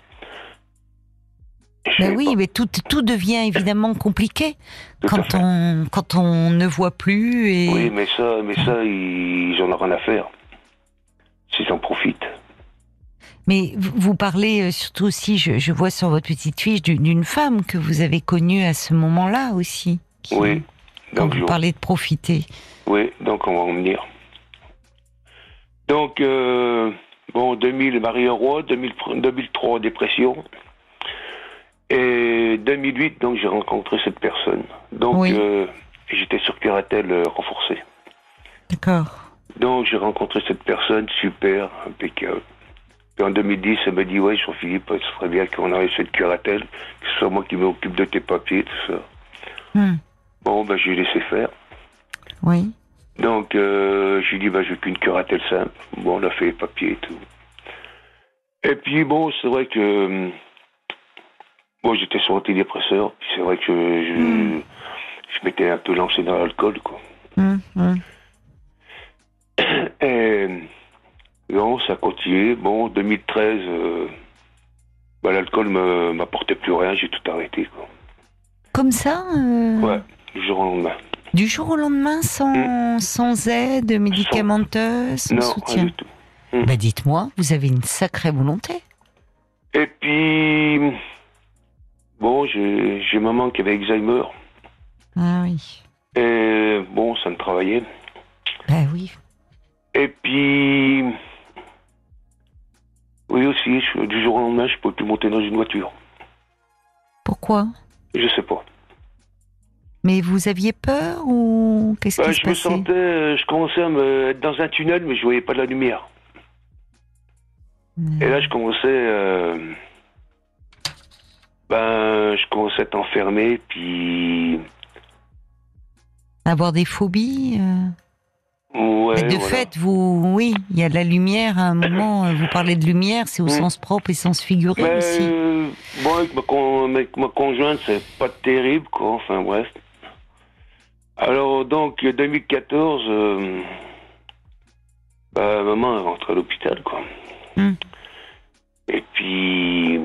Ben oui, pas. mais tout, tout devient évidemment compliqué Tout quand on, quand on ne voit plus et. Oui, mais ça, mais ça, ils, ils en ont rien à faire. S'ils en profitent. Mais vous parlez euh, surtout aussi, je, je vois sur votre petite fiche, d'une femme que vous avez connue à ce moment-là aussi. qui- Oui. Donc, vous parlez de profiter. Oui, donc on va en venir. Donc, euh, bon, 2000, Marie 2000 2003, dépression. Et 2008, donc j'ai rencontré cette personne. Donc, Oui. euh, j'étais sur curatelle euh, renforcée. D'accord. Donc, j'ai rencontré cette personne, super, impeccable. Puis en 2010, elle m'a dit, ouais, Jean-Philippe, ce serait bien qu'on arrive cette curatelle, que ce soit moi qui m'occupe de tes papiers, tout ça. Hmm. Bon, ben, j'ai laissé faire. Oui. Donc, euh, j'ai dit, je veux qu'une curatelle simple. Bon, on a fait les papiers et tout. Et puis, bon, c'est vrai que. euh, Bon, j'étais sur antidépresseur, puis c'est vrai que je, Hmm. je m'étais un peu lancé dans l'alcool, quoi. Hum. Et. Non, ça a continué. Bon, 2013, euh, bah, l'alcool me m'apportait plus rien, j'ai tout arrêté, quoi. Comme ça euh, Ouais, du jour au lendemain. Du jour au lendemain, sans, sans aide médicamenteuse, sans non, soutien du tout. Bah dites-moi, vous avez une sacrée volonté. Et puis, bon, j'ai j'ai maman qui avait Alzheimer. Ah oui. Et bon, ça me travaillait. Ben oui. Et puis. Oui, aussi, je- du jour au lendemain, je peux plus monter dans une voiture. Pourquoi? Je sais pas. Mais vous aviez peur ou qu'est-ce Bah, qui se je me sentais. euh, Je commençais à me être dans un tunnel, mais je voyais pas de la lumière. Et là, je commençais. euh, ben, je commençais à être enfermé, puis. Avoir des phobies euh? Ouais, Mais de voilà. fait, vous, oui, il y a de la lumière à un moment. euh, Vous parlez de lumière, c'est au Mm. sens propre et sens figuré Mais, aussi. euh, bon, avec ma, con- avec ma conjointe, c'est pas terrible, quoi. Enfin, bref. Alors, donc, 2014, euh, bah, maman est rentrée à l'hôpital, quoi. Hmm. Et puis,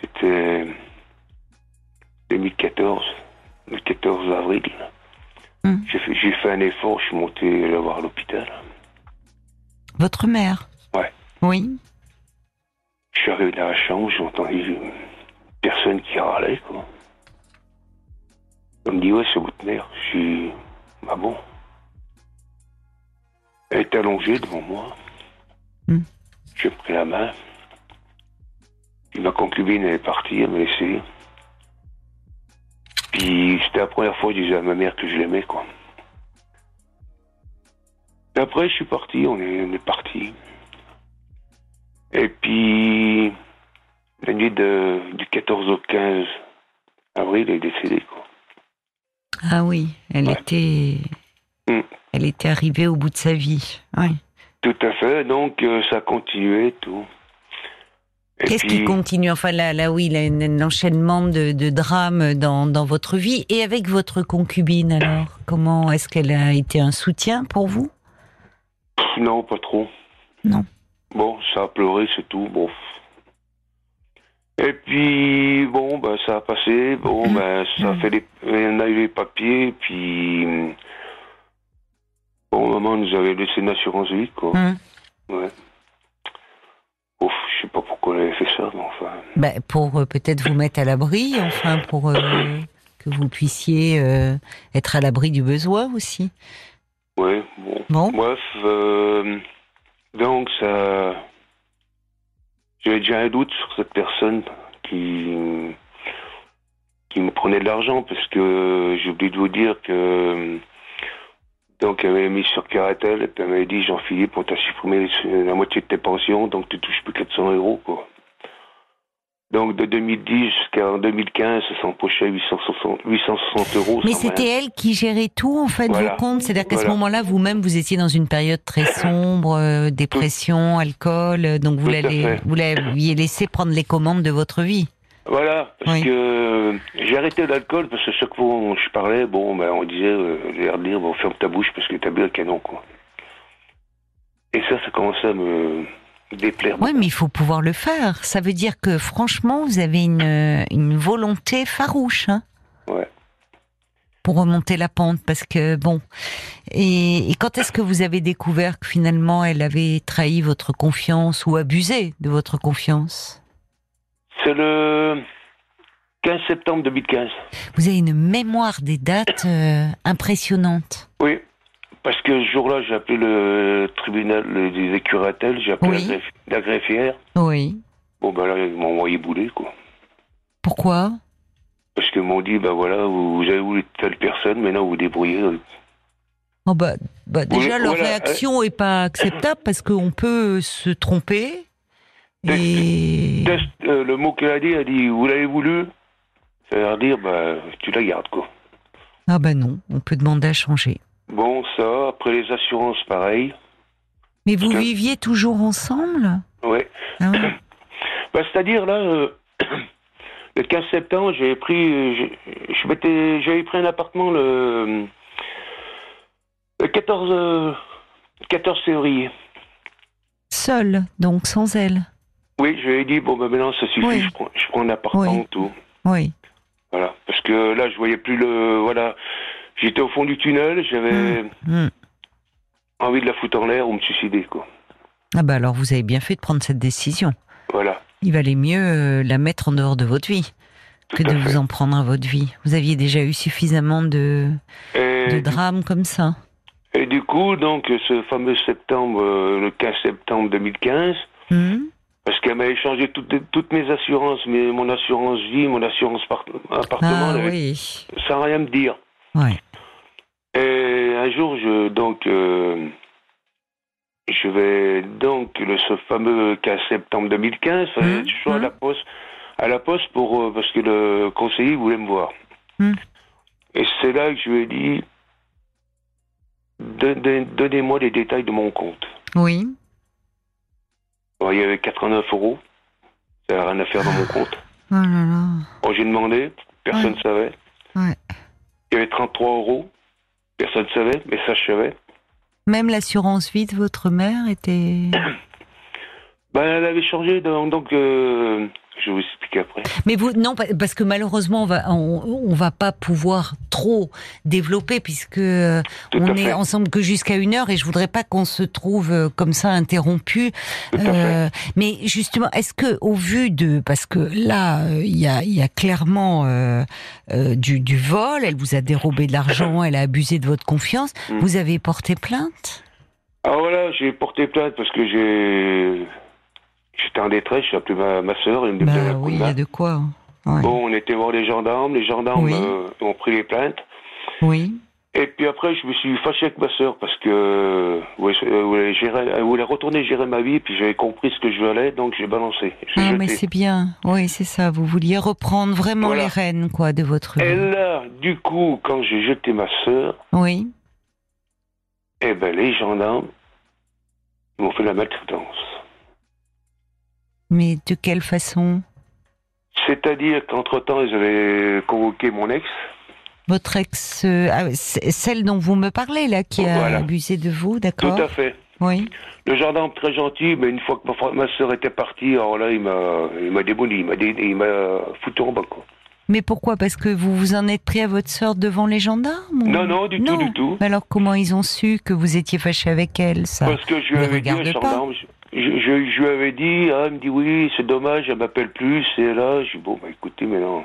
c'était 2014, le 14 avril. Hmm. J'ai fait, un effort, je suis monté la voir à l'hôpital. Votre mère Ouais. Oui. Je suis arrivé dans la chambre, j'ai entendu personne qui râlait, quoi. Elle me dit, ouais, c'est votre mère. Je suis, ah bon? Elle est allongée devant moi. Hmm. J'ai pris la main. Puis ma concubine, elle est partie, elle m'a laissé. Puis c'était la première fois que je disais à ma mère que je l'aimais, quoi. Et après, je suis parti, on est, on est parti. Et puis, la nuit de- du 14 au 15 avril, elle est décédée, quoi. Ah oui, elle Ouais. était, Mm. elle était arrivée au bout de sa vie. Oui. Tout à fait, donc euh, ça a continué, tout. Qu'est-ce puis, qui continue Enfin là, là oui, l'enchaînement de, de drames dans, dans votre vie et avec votre concubine alors. Comment est-ce qu'elle a été un soutien pour vous? Non, pas trop. Non. Bon, ça a pleuré, c'est tout, bon. Et puis, bon, ben, ça a passé, bon, Mhm. ben, ça a Mhm. fait les... On a eu les papiers, puis... Bon, maman nous avait laissé une assurance vie, quoi. Hum. Ouais. Ouf, je sais pas pourquoi avait fait ça, mais enfin... Ben, Pour euh, peut-être vous mettre à l'abri, enfin pour euh, que vous puissiez euh, être à l'abri du besoin aussi. Ouais, bon. Bon, Bref, donc ça. J'avais déjà un doute sur cette personne qui qui me prenait de l'argent parce que j'ai oublié de vous dire que donc elle m'avait mis sur Caratel et puis elle m'avait dit Jean-Philippe on t'a supprimé la moitié de tes pensions donc tu touches plus 400 euros quoi. Donc de 2010 jusqu'à 2015 ça s'empochait 860, 860 euros. mais c'était elle qui gérait tout en fait Voilà. vos comptes, c'est-à-dire qu'à ce moment-là vous-même vous étiez dans une période très sombre, euh, dépression, alcool, euh, donc vous l'aviez laissé prendre les commandes de votre vie. Voilà, parce Oui. que euh, j'ai arrêté l'alcool parce que chaque fois où je parlais, bon, ben, on disait, euh, l'air de dire, bon, ferme ta bouche parce que t'as bu un canon, quoi. Et ça, ça commençait à me déplaire. Oui, mais il faut pouvoir le faire. Ça veut dire que franchement, vous avez une, euh, une volonté farouche. Hein, Ouais. Pour remonter la pente, parce que bon. Et, et quand est-ce que vous avez découvert que finalement elle avait trahi votre confiance ou abusé de votre confiance? C'est le 15 septembre 2015. Vous avez une mémoire des dates euh, impressionnante. Oui, parce que ce jour-là, j'ai appelé le tribunal des curatelles, j'ai appelé Oui. la, greffière. Oui. Bon, ben là, ils m'ont envoyé bouler, quoi. Pourquoi? Parce qu'ils m'ont dit, ben voilà, vous, avez voulu telle personne, maintenant vous vous débrouillez. oh bah, bah déjà, Oui, leur voilà, réaction est pas acceptable parce qu'on peut se tromper. Et... Test, euh, le mot qu'elle a dit, elle a dit, vous l'avez voulu Ça veut dire, bah, tu la gardes, quoi. Ah bah non, on peut demander à changer. Bon, ça, après les assurances, pareil. Mais vous viviez toujours ensemble? Ouais. Ah ouais. Bah, c'est-à-dire, là, euh, le 15 septembre, j'avais pris, euh, j'avais pris un appartement le, le 14, euh, 14 février. Seul, donc sans elle. Oui, je lui ai dit, bon, bah, maintenant, ça suffit, Oui. je, prends, je prends un appartement, Oui. tout. Oui. Voilà. Parce que là, je voyais plus le, voilà. J'étais au fond du tunnel, j'avais Hmm. envie de la foutre en l'air ou me suicider, quoi. Ah bah alors vous avez bien fait de prendre cette décision. Voilà. Il valait mieux euh, la mettre en dehors de votre vie. que de fait. vous en prendre à votre vie. Vous aviez déjà eu suffisamment de, Et, de drames comme ça. et du coup, donc, ce fameux septembre, euh, le 15 septembre 2015, Hmm parce qu'elle m'a échangé toutes, toutes mes assurances, mais mon assurance vie, mon assurance par- appartement, ah avait- oui. sans rien me dire. Ouais. Et un jour, je donc euh, je vais donc le ce fameux 15 septembre 2015, fallait Mmh, que je sois à mmh. la poste à la poste pour euh, parce que le conseiller voulait me voir. Mmh. Et c'est là que je lui ai dit Don- don- donnez-moi les détails de mon compte. Oui. Il y avait 89 euros. Ça n'a rien à faire dans mon compte. Oh là là. Bon, j'ai demandé, personne ne savait. Ouais. Il y avait 33 euros. Personne ne savait, mais ça je savais. Même l'assurance vie de votre mère était. Ben, elle avait changé, donc, donc, euh, je vous expliquer après. Mais vous non pa- parce que malheureusement on va on, on va pas pouvoir trop développer puisque Tout on est fait. ensemble que jusqu'à une heure et je voudrais pas qu'on se trouve euh, comme ça interrompu. Euh, mais justement, est-ce que au vu de parce que là euh, il y a il y a clairement euh, euh, du du vol, elle vous a dérobé de l'argent, elle a abusé de votre confiance, Mm. vous avez porté plainte? Ah voilà, j'ai porté plainte parce que j'ai. J'étais en détresse, j'ai appelé ma, ma soeur, elle me Bah un oui, il y a de quoi. Ouais. Bon, on était voir les gendarmes, les gendarmes Oui. euh, ont pris les plaintes. Oui. Et puis après, je me suis fâché avec ma soeur parce que ouais, je- elle voulait, voulait retourner gérer ma vie, puis j'avais compris ce que je valais, donc j'ai balancé. Ah, jeté. mais c'est bien. Oui, c'est ça. Vous vouliez reprendre vraiment Voilà. les rênes, quoi, de votre vie. Et là, du coup, quand j'ai jeté ma soeur, Oui. eh ben les gendarmes m'ont fait la maltraitance. Mais de quelle façon? C'est-à-dire qu'entre-temps, avaient convoqué mon ex. Votre ex, euh, ah, celle dont vous me parlez, là, qui a Voilà. abusé de vous, Tout d'accord à fait. Oui. Le gendarme très gentil, mais une fois que ma, soeur était partie, alors là, il m'a, démoli, il m'a, dé- foutu en bas, quoi. Mais pourquoi? Parce que vous vous en êtes pris à votre sœur devant les gendarmes Non, non, du tout, du tout. Mais alors, comment ils ont su que vous étiez fâché avec elle, ça? Parce que je lui avais dit, au gendarme, je, je- je- lui avais dit, ah, il me dit oui, c'est dommage, elle m'appelle plus, et là, je dis, bon, bah écoutez, mais non,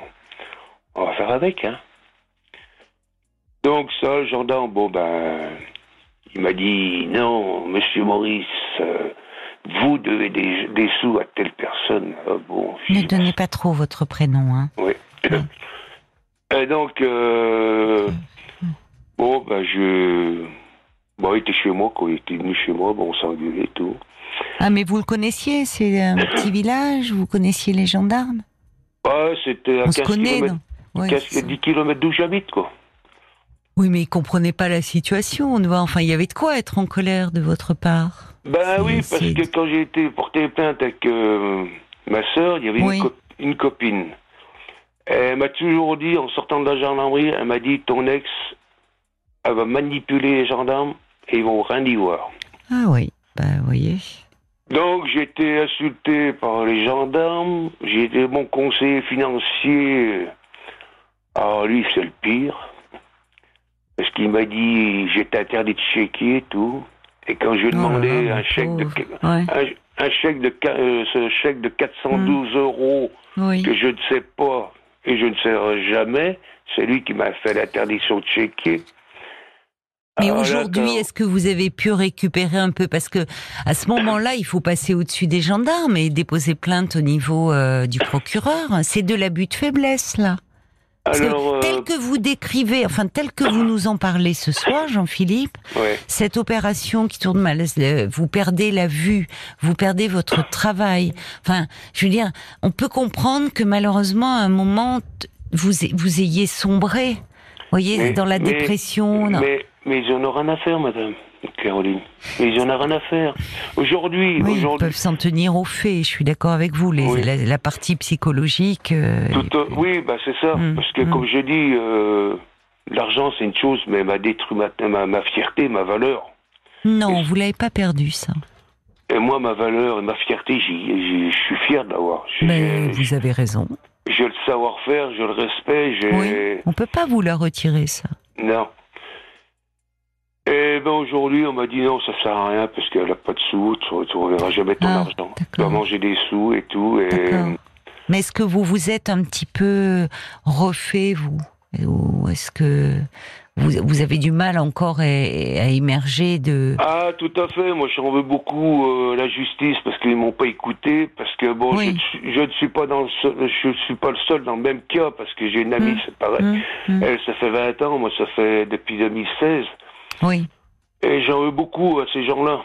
on va faire avec, hein. Donc ça, le gendarme, bon, ben, il m'a dit, non, monsieur Maurice, euh, vous devez des, des sous à telle personne. Ah, bon, Ne donnez pas trop votre prénom, hein. Oui. Et donc, euh, bon, ben, je. Bon, il était chez moi, quoi. Il était venu chez moi, bon, on s'est engueulé et tout. Ah, mais vous le connaissiez C'est un petit village Vous connaissiez les gendarmes? Ouais, c'était à On se 15 connaît, km, non? Ouais, 15, c'est ça. 10 km d'où j'habite, quoi. Oui, mais ils comprenaient pas la situation. on voit. Enfin, il y avait de quoi être en colère de votre part. Ben oui, parce que quand j'ai été porter plainte avec euh, ma sœur, il y avait Oui. une, co- une copine. Elle m'a toujours dit, en sortant de la gendarmerie, elle m'a dit, ton ex, elle va manipuler les gendarmes et ils vont rien y voir. Ah oui, bah vous voyez. Donc j'ai été insulté par les gendarmes, j'ai été mon conseiller financier. Alors lui c'est le pire. Parce qu'il m'a dit j'étais interdit de checker et tout. Et quand je lui ai Oh là demandé un chèque de. Ouais, un, un chèque de euh, ce chèque de 412 euros oui. que je ne sais pas et je ne saurai jamais, c'est lui qui m'a fait l'interdiction de checker. Mais aujourd'hui, est-ce que vous avez pu récupérer un peu? Parce que à ce moment-là, il faut passer au-dessus des gendarmes et déposer plainte au niveau euh, du procureur. C'est de l'abus de faiblesse, là. Parce Alors, que euh, tel que vous décrivez, enfin tel que vous nous en parlez ce soir, Jean-Philippe, ouais. cette opération qui tourne mal, vous perdez la vue, vous perdez votre travail? Enfin, je veux dire, on peut comprendre que malheureusement, à un moment, vous vous ayez sombré, vous voyez, Mais- dans la mais- dépression. Mais, mais ils en ont rien à faire, madame Caroline. Mais ils en ont rien à faire. Aujourd'hui, Oui, ils aujourd'hui, peuvent s'en tenir aux faits. Je suis d'accord avec vous. Les, Oui. la, la partie psychologique. euh, tout, euh, oui, bah c'est ça. Mm, Parce que mm. comme je dis, euh, l'argent c'est une chose, mais elle m'a détruit ma, ma, ma fierté, ma valeur. Non, vous l'avez pas perdu ça. Et moi, ma valeur et ma fierté, je suis fier d'avoir. Mais vous avez raison. j'ai le savoir-faire, j'ai le respect, j'ai... Oui, on peut pas vous la retirer ça. Non. Et ben aujourd'hui, on m'a dit non, ça sert à rien parce qu'elle a pas de sous, tu, tu reverras jamais ton Ah, argent. Tu vas manger des sous et tout. Et. Mais est-ce que vous vous êtes un petit peu refait, vous? Ou est-ce que vous, vous avez du mal encore à, à émerger de... Ah, tout à fait. Moi, j'en veux beaucoup euh, la justice parce qu'ils m'ont pas écouté. Parce que bon, Oui. je, ne suis- je ne suis pas dans le seul, je suis pas le seul dans le même cas parce que j'ai une amie, Mm. c'est pareil. Hum, hum. Elle, ça fait 20 ans. Moi, ça fait depuis 2016. Oui, Et j'en veux beaucoup à ces gens-là.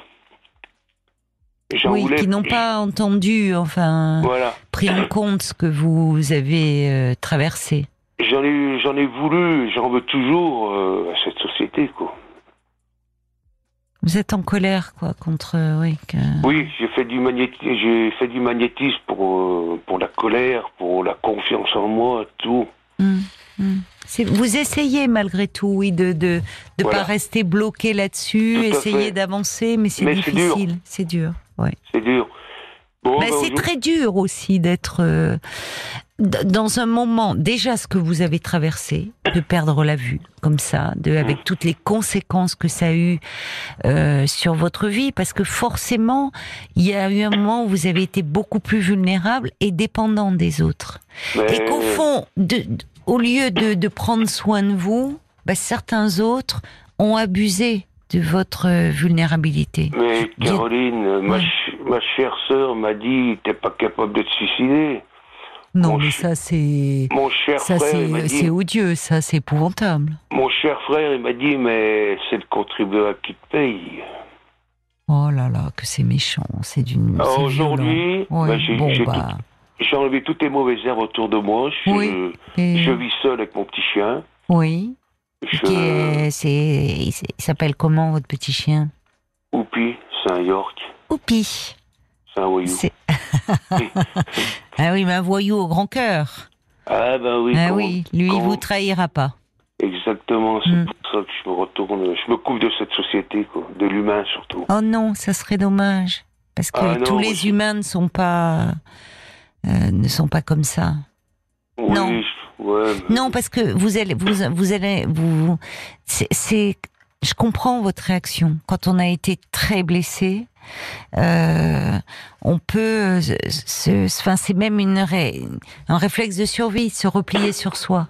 Oui voulais- qui n'ont pas entendu, enfin, Voilà. pris en compte ce que vous avez euh, traversé. J'en ai, j'en ai voulu, j'en veux toujours euh, à cette société, quoi. Vous êtes en colère, quoi, contre... euh, Oui, que- Oui, j'ai fait du magnétisme, j'ai fait du magnétisme pour pour la colère, pour la confiance en moi, tout. Hum, hum. Vous essayez malgré tout, oui, de de de Voilà. pas rester bloqué là-dessus, essayer d'avancer, mais c'est difficile, c'est dur. C'est dur. Bon, ben, c'est très dur aussi d'être euh, dans un moment déjà ce que vous avez traversé, de perdre la vue comme ça, de avec toutes les conséquences que ça a eu euh, sur votre vie, parce que forcément il y a eu un moment où vous avez été beaucoup plus vulnérable et dépendant des autres. mais- Et qu'au fond, de, de- au lieu de, de prendre soin de vous, bah, certains autres ont abusé de votre euh, vulnérabilité. Mais Caroline, ma, Ouais. ch- ma chère sœur m'a dit t'es pas capable de te suicider. Non, Mon mais ça c'est Mon cher ça frère, c'est odieux, ça c'est épouvantable. mon cher frère, il m'a dit mais c'est le contribuable qui te paye. Oh là là, que c'est méchant, c'est d'une. Aujourd'hui. Ouais, bah, j'ai- bon bah, J'ai enlevé toutes les mauvaises herbes autour de moi. Je, Oui. et- je vis seul avec mon petit chien. oui. Je, c'est, il il s'appelle comment votre petit chien? Oupi, c'est un York, Oupi. c'est un voyou. Ah oui, mais un voyou au grand cœur. Ah ben oui. ah oui, lui il comment- vous trahira pas. Exactement, c'est Mm. pour ça que je me retourne, je me coupe de cette société, quoi, de l'humain surtout. Oh non, ça serait dommage. Parce que Ah tous les je- humains ne sont pas, euh, ne sont pas comme ça. Oui, Non. je- ouais, mais- Non, parce que vous allez, vous, vous allez, vous, c'est, je comprends votre réaction. Quand on a été très blessé, euh, on peut, enfin, c'est même une, ré- un réflexe de survie, se replier sur soi.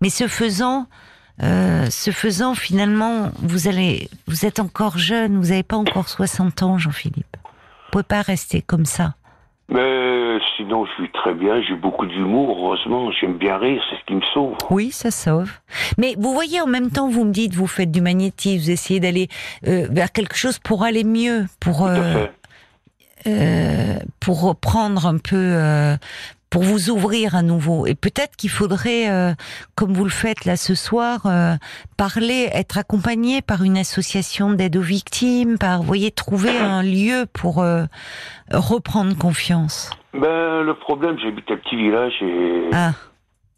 Mais ce faisant, euh, ce faisant, finalement, vous allez, vous êtes encore jeune, vous n'avez pas encore 60 ans, Jean-Philippe. Vous pouvez pas rester comme ça. Mais sinon, je vis très bien, j'ai beaucoup d'humour, heureusement, j'aime bien rire, c'est ce qui me sauve. Oui, ça sauve. Mais vous voyez, en même temps, vous me dites, vous faites du magnétisme, vous essayez d'aller euh, vers quelque chose pour aller mieux, pour euh, euh, pour reprendre un peu, pour vous ouvrir à nouveau. Et peut-être qu'il faudrait, euh, comme vous le faites là ce soir, euh, parler, être accompagné par une association d'aide aux victimes, par, vous voyez, trouver un lieu pour euh, reprendre confiance. Ben, le problème, j'habite un petit village et Ah.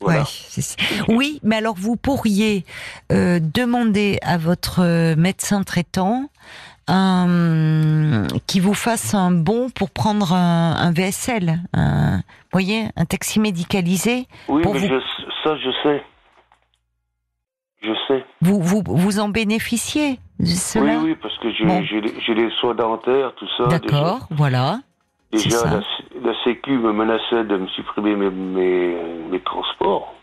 voilà. Ouais, c'est- oui, mais alors vous pourriez demander à votre médecin traitant un, qui vous fasse un bon pour prendre un, un VSL, un, voyez, un taxi médicalisé. Oui, pour mais vous- je- ça, je sais. Je sais. Vous vous, vous en bénéficiez de cela Oui, oui, parce que j'ai Bon. les- soins dentaires, tout ça. D'accord, voilà. Déjà, la, la Sécu me menaçait de me supprimer mes, mes, mes transports.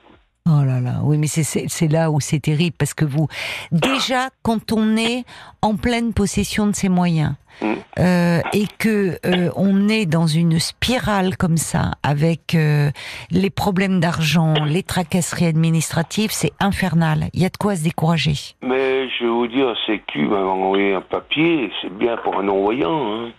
Oh là là, oui, mais c'est- c'est c'est là où c'est terrible parce que vous, déjà, quand on est en pleine possession de ses moyens euh, et que euh, on est dans une spirale comme ça avec euh, les problèmes d'argent, les tracasseries administratives, c'est infernal. Il y a de quoi se décourager. Mais je vais vous dire, la Sécu m'a envoyé un papier, c'est bien pour un non-voyant. Hein.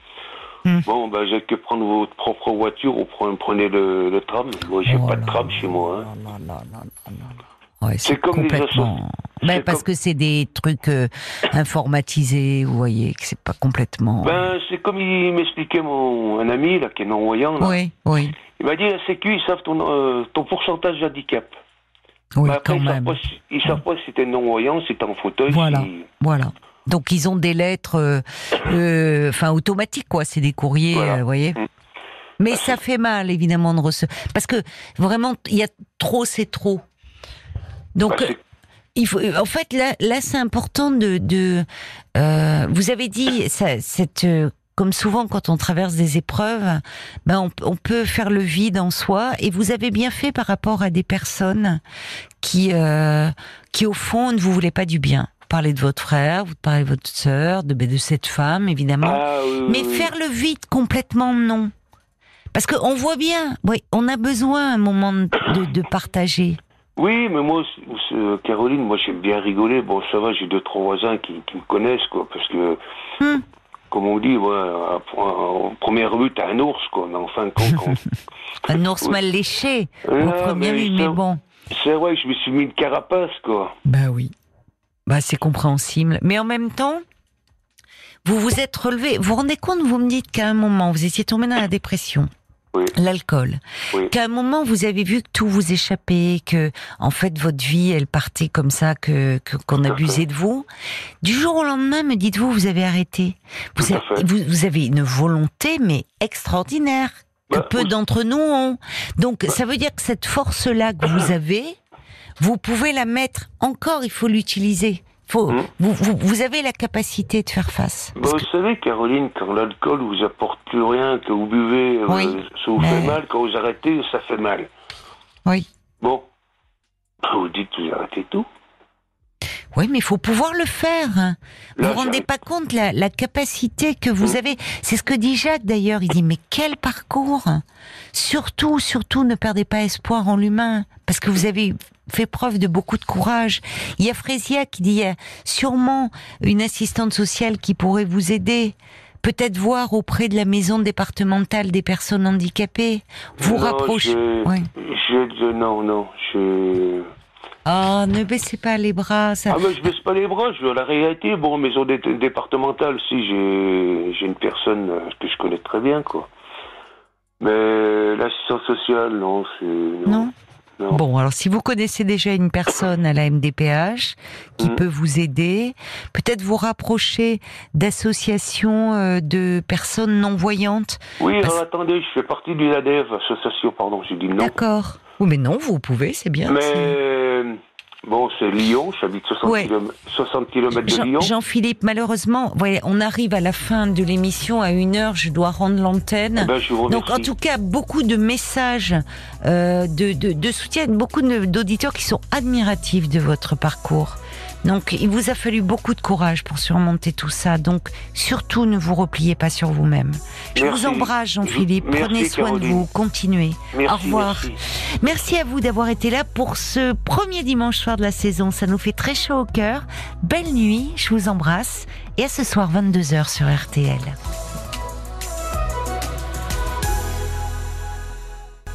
Hmm. Bon, ben, j'ai que prendre votre propre voiture ou prenez, prenez le, le tram. Moi, j'ai Oh pas de tram chez moi. Hein. là là là. Ouais, c'est comme les complètement. Ben, parce comme- que c'est des trucs euh, informatisés, vous voyez, que c'est pas complètement. Ben, c'est comme il m'expliquait mon un ami là, qui est non-voyant. là. oui, oui, Il m'a dit, la Sécu, ils savent ton, euh, ton pourcentage d'handicap. oui, Mais après, quand ils savent même. pas, si- ils savent pas si t'es non-voyant, si t'es en fauteuil. Voilà. si- Voilà. Donc ils ont des lettres, euh, euh, enfin automatiques quoi. C'est des courriers, Voilà. euh, vous voyez. Mm. Mais ça fait mal évidemment de recevoir parce que vraiment il y a trop, c'est trop. Donc Bah, c'est- il faut, en fait là, là c'est important de, de euh, vous avez dit ça, cette euh, comme souvent quand on traverse des épreuves, ben on, on, peut faire le vide en soi. Et vous avez bien fait par rapport à des personnes qui, euh, qui au fond ne vous voulaient pas du bien. Vous parlez de votre frère, vous parlez de votre sœur, de, de cette femme évidemment. Ah, oui, Mais oui, faire le vide complètement non. Parce qu'on voit bien, oui, on a besoin à un moment de, de partager. Oui, mais moi, Caroline, moi j'aime bien rigoler. Bon, ça va, j'ai deux, trois voisins qui, qui me connaissent, quoi, parce que, Hmm. comme on dit, ouais, à- en première vue, t'as un ours, quoi, mais en fin de compte, quand- Un ours mal léché, au Ah, premier mais vue, mais ça- bon. c'est vrai, je me suis mis une carapace, quoi. Bah oui. Bah c'est compréhensible. Mais en même temps, vous vous êtes relevé. Vous vous rendez compte, vous me dites qu'à un moment, vous étiez tombé dans la dépression. Oui. L'alcool. Oui. Qu'à un moment, vous avez vu que tout vous échappait, que, en fait, votre vie, elle partait comme ça, que, que- qu'on abusait fait. de vous. Du jour au lendemain, me dites-vous, vous avez arrêté. Vous, avez, vous, vous avez une volonté, mais extraordinaire. Que Bah, peu oui. d'entre nous ont. Donc, ça veut dire que cette force-là que vous avez, vous pouvez la mettre encore, il faut l'utiliser. Faut, Hmm. vous, vous, vous avez la capacité de faire face. Bah, vous que- savez, Caroline, quand l'alcool vous apporte plus rien, que vous buvez, euh, ça vous mais- fait mal, quand vous arrêtez, ça fait mal. Oui. Bon. Bah, Vous dites que vous arrêtez tout. Oui, mais il faut pouvoir le faire. Vous Là, vous rendez pas compte la, la capacité que vous Hmm. avez. C'est ce que dit Jacques d'ailleurs. Il dit mais quel parcours Surtout, surtout, ne perdez pas espoir en l'humain parce que vous avez fait preuve de beaucoup de courage. Il y a Frésia qui dit il y a sûrement une assistante sociale qui pourrait vous aider. Peut-être voir auprès de la maison départementale des personnes handicapées. Vous rapprocher. je- Oui. je- non, non, je... Ah, ne baissez pas les bras. Ça... Ah ben je baisse pas les bras, je veux la réalité. Bon, maison dé- départementale, si j'ai une personne euh, que je connais très bien, quoi. Mais l'assistance sociale, non, c'est... Non non. Bon, alors si vous connaissez déjà une personne à la MDPH qui Mm. peut vous aider, peut-être vous rapprocher d'associations euh, de personnes non-voyantes. Oui, Parce- alors attendez, je fais partie du LADEV, association, pardon, j'ai dit non. D'accord. Oui, mais non, vous pouvez, c'est bien. Mais bon, c'est Lyon, j'habite 60, Ouais. km, 60 km de Jean- Lyon. Jean-Philippe, malheureusement, on arrive à la fin de l'émission à une heure, je dois rendre l'antenne. Ben, vous remercie. Donc en tout cas, beaucoup de messages euh, de, de, de soutien, beaucoup d'auditeurs qui sont admiratifs de votre parcours. Donc il vous a fallu beaucoup de courage pour surmonter tout ça. Donc surtout ne vous repliez pas sur vous-même. Je vous embrasse Jean-Philippe, prenez soin de vous, continuez. Merci, Au revoir. merci. Merci à vous d'avoir été là pour ce premier dimanche soir de la saison. Ça nous fait très chaud au cœur. Belle nuit, je vous embrasse. Et à ce soir 22h sur RTL.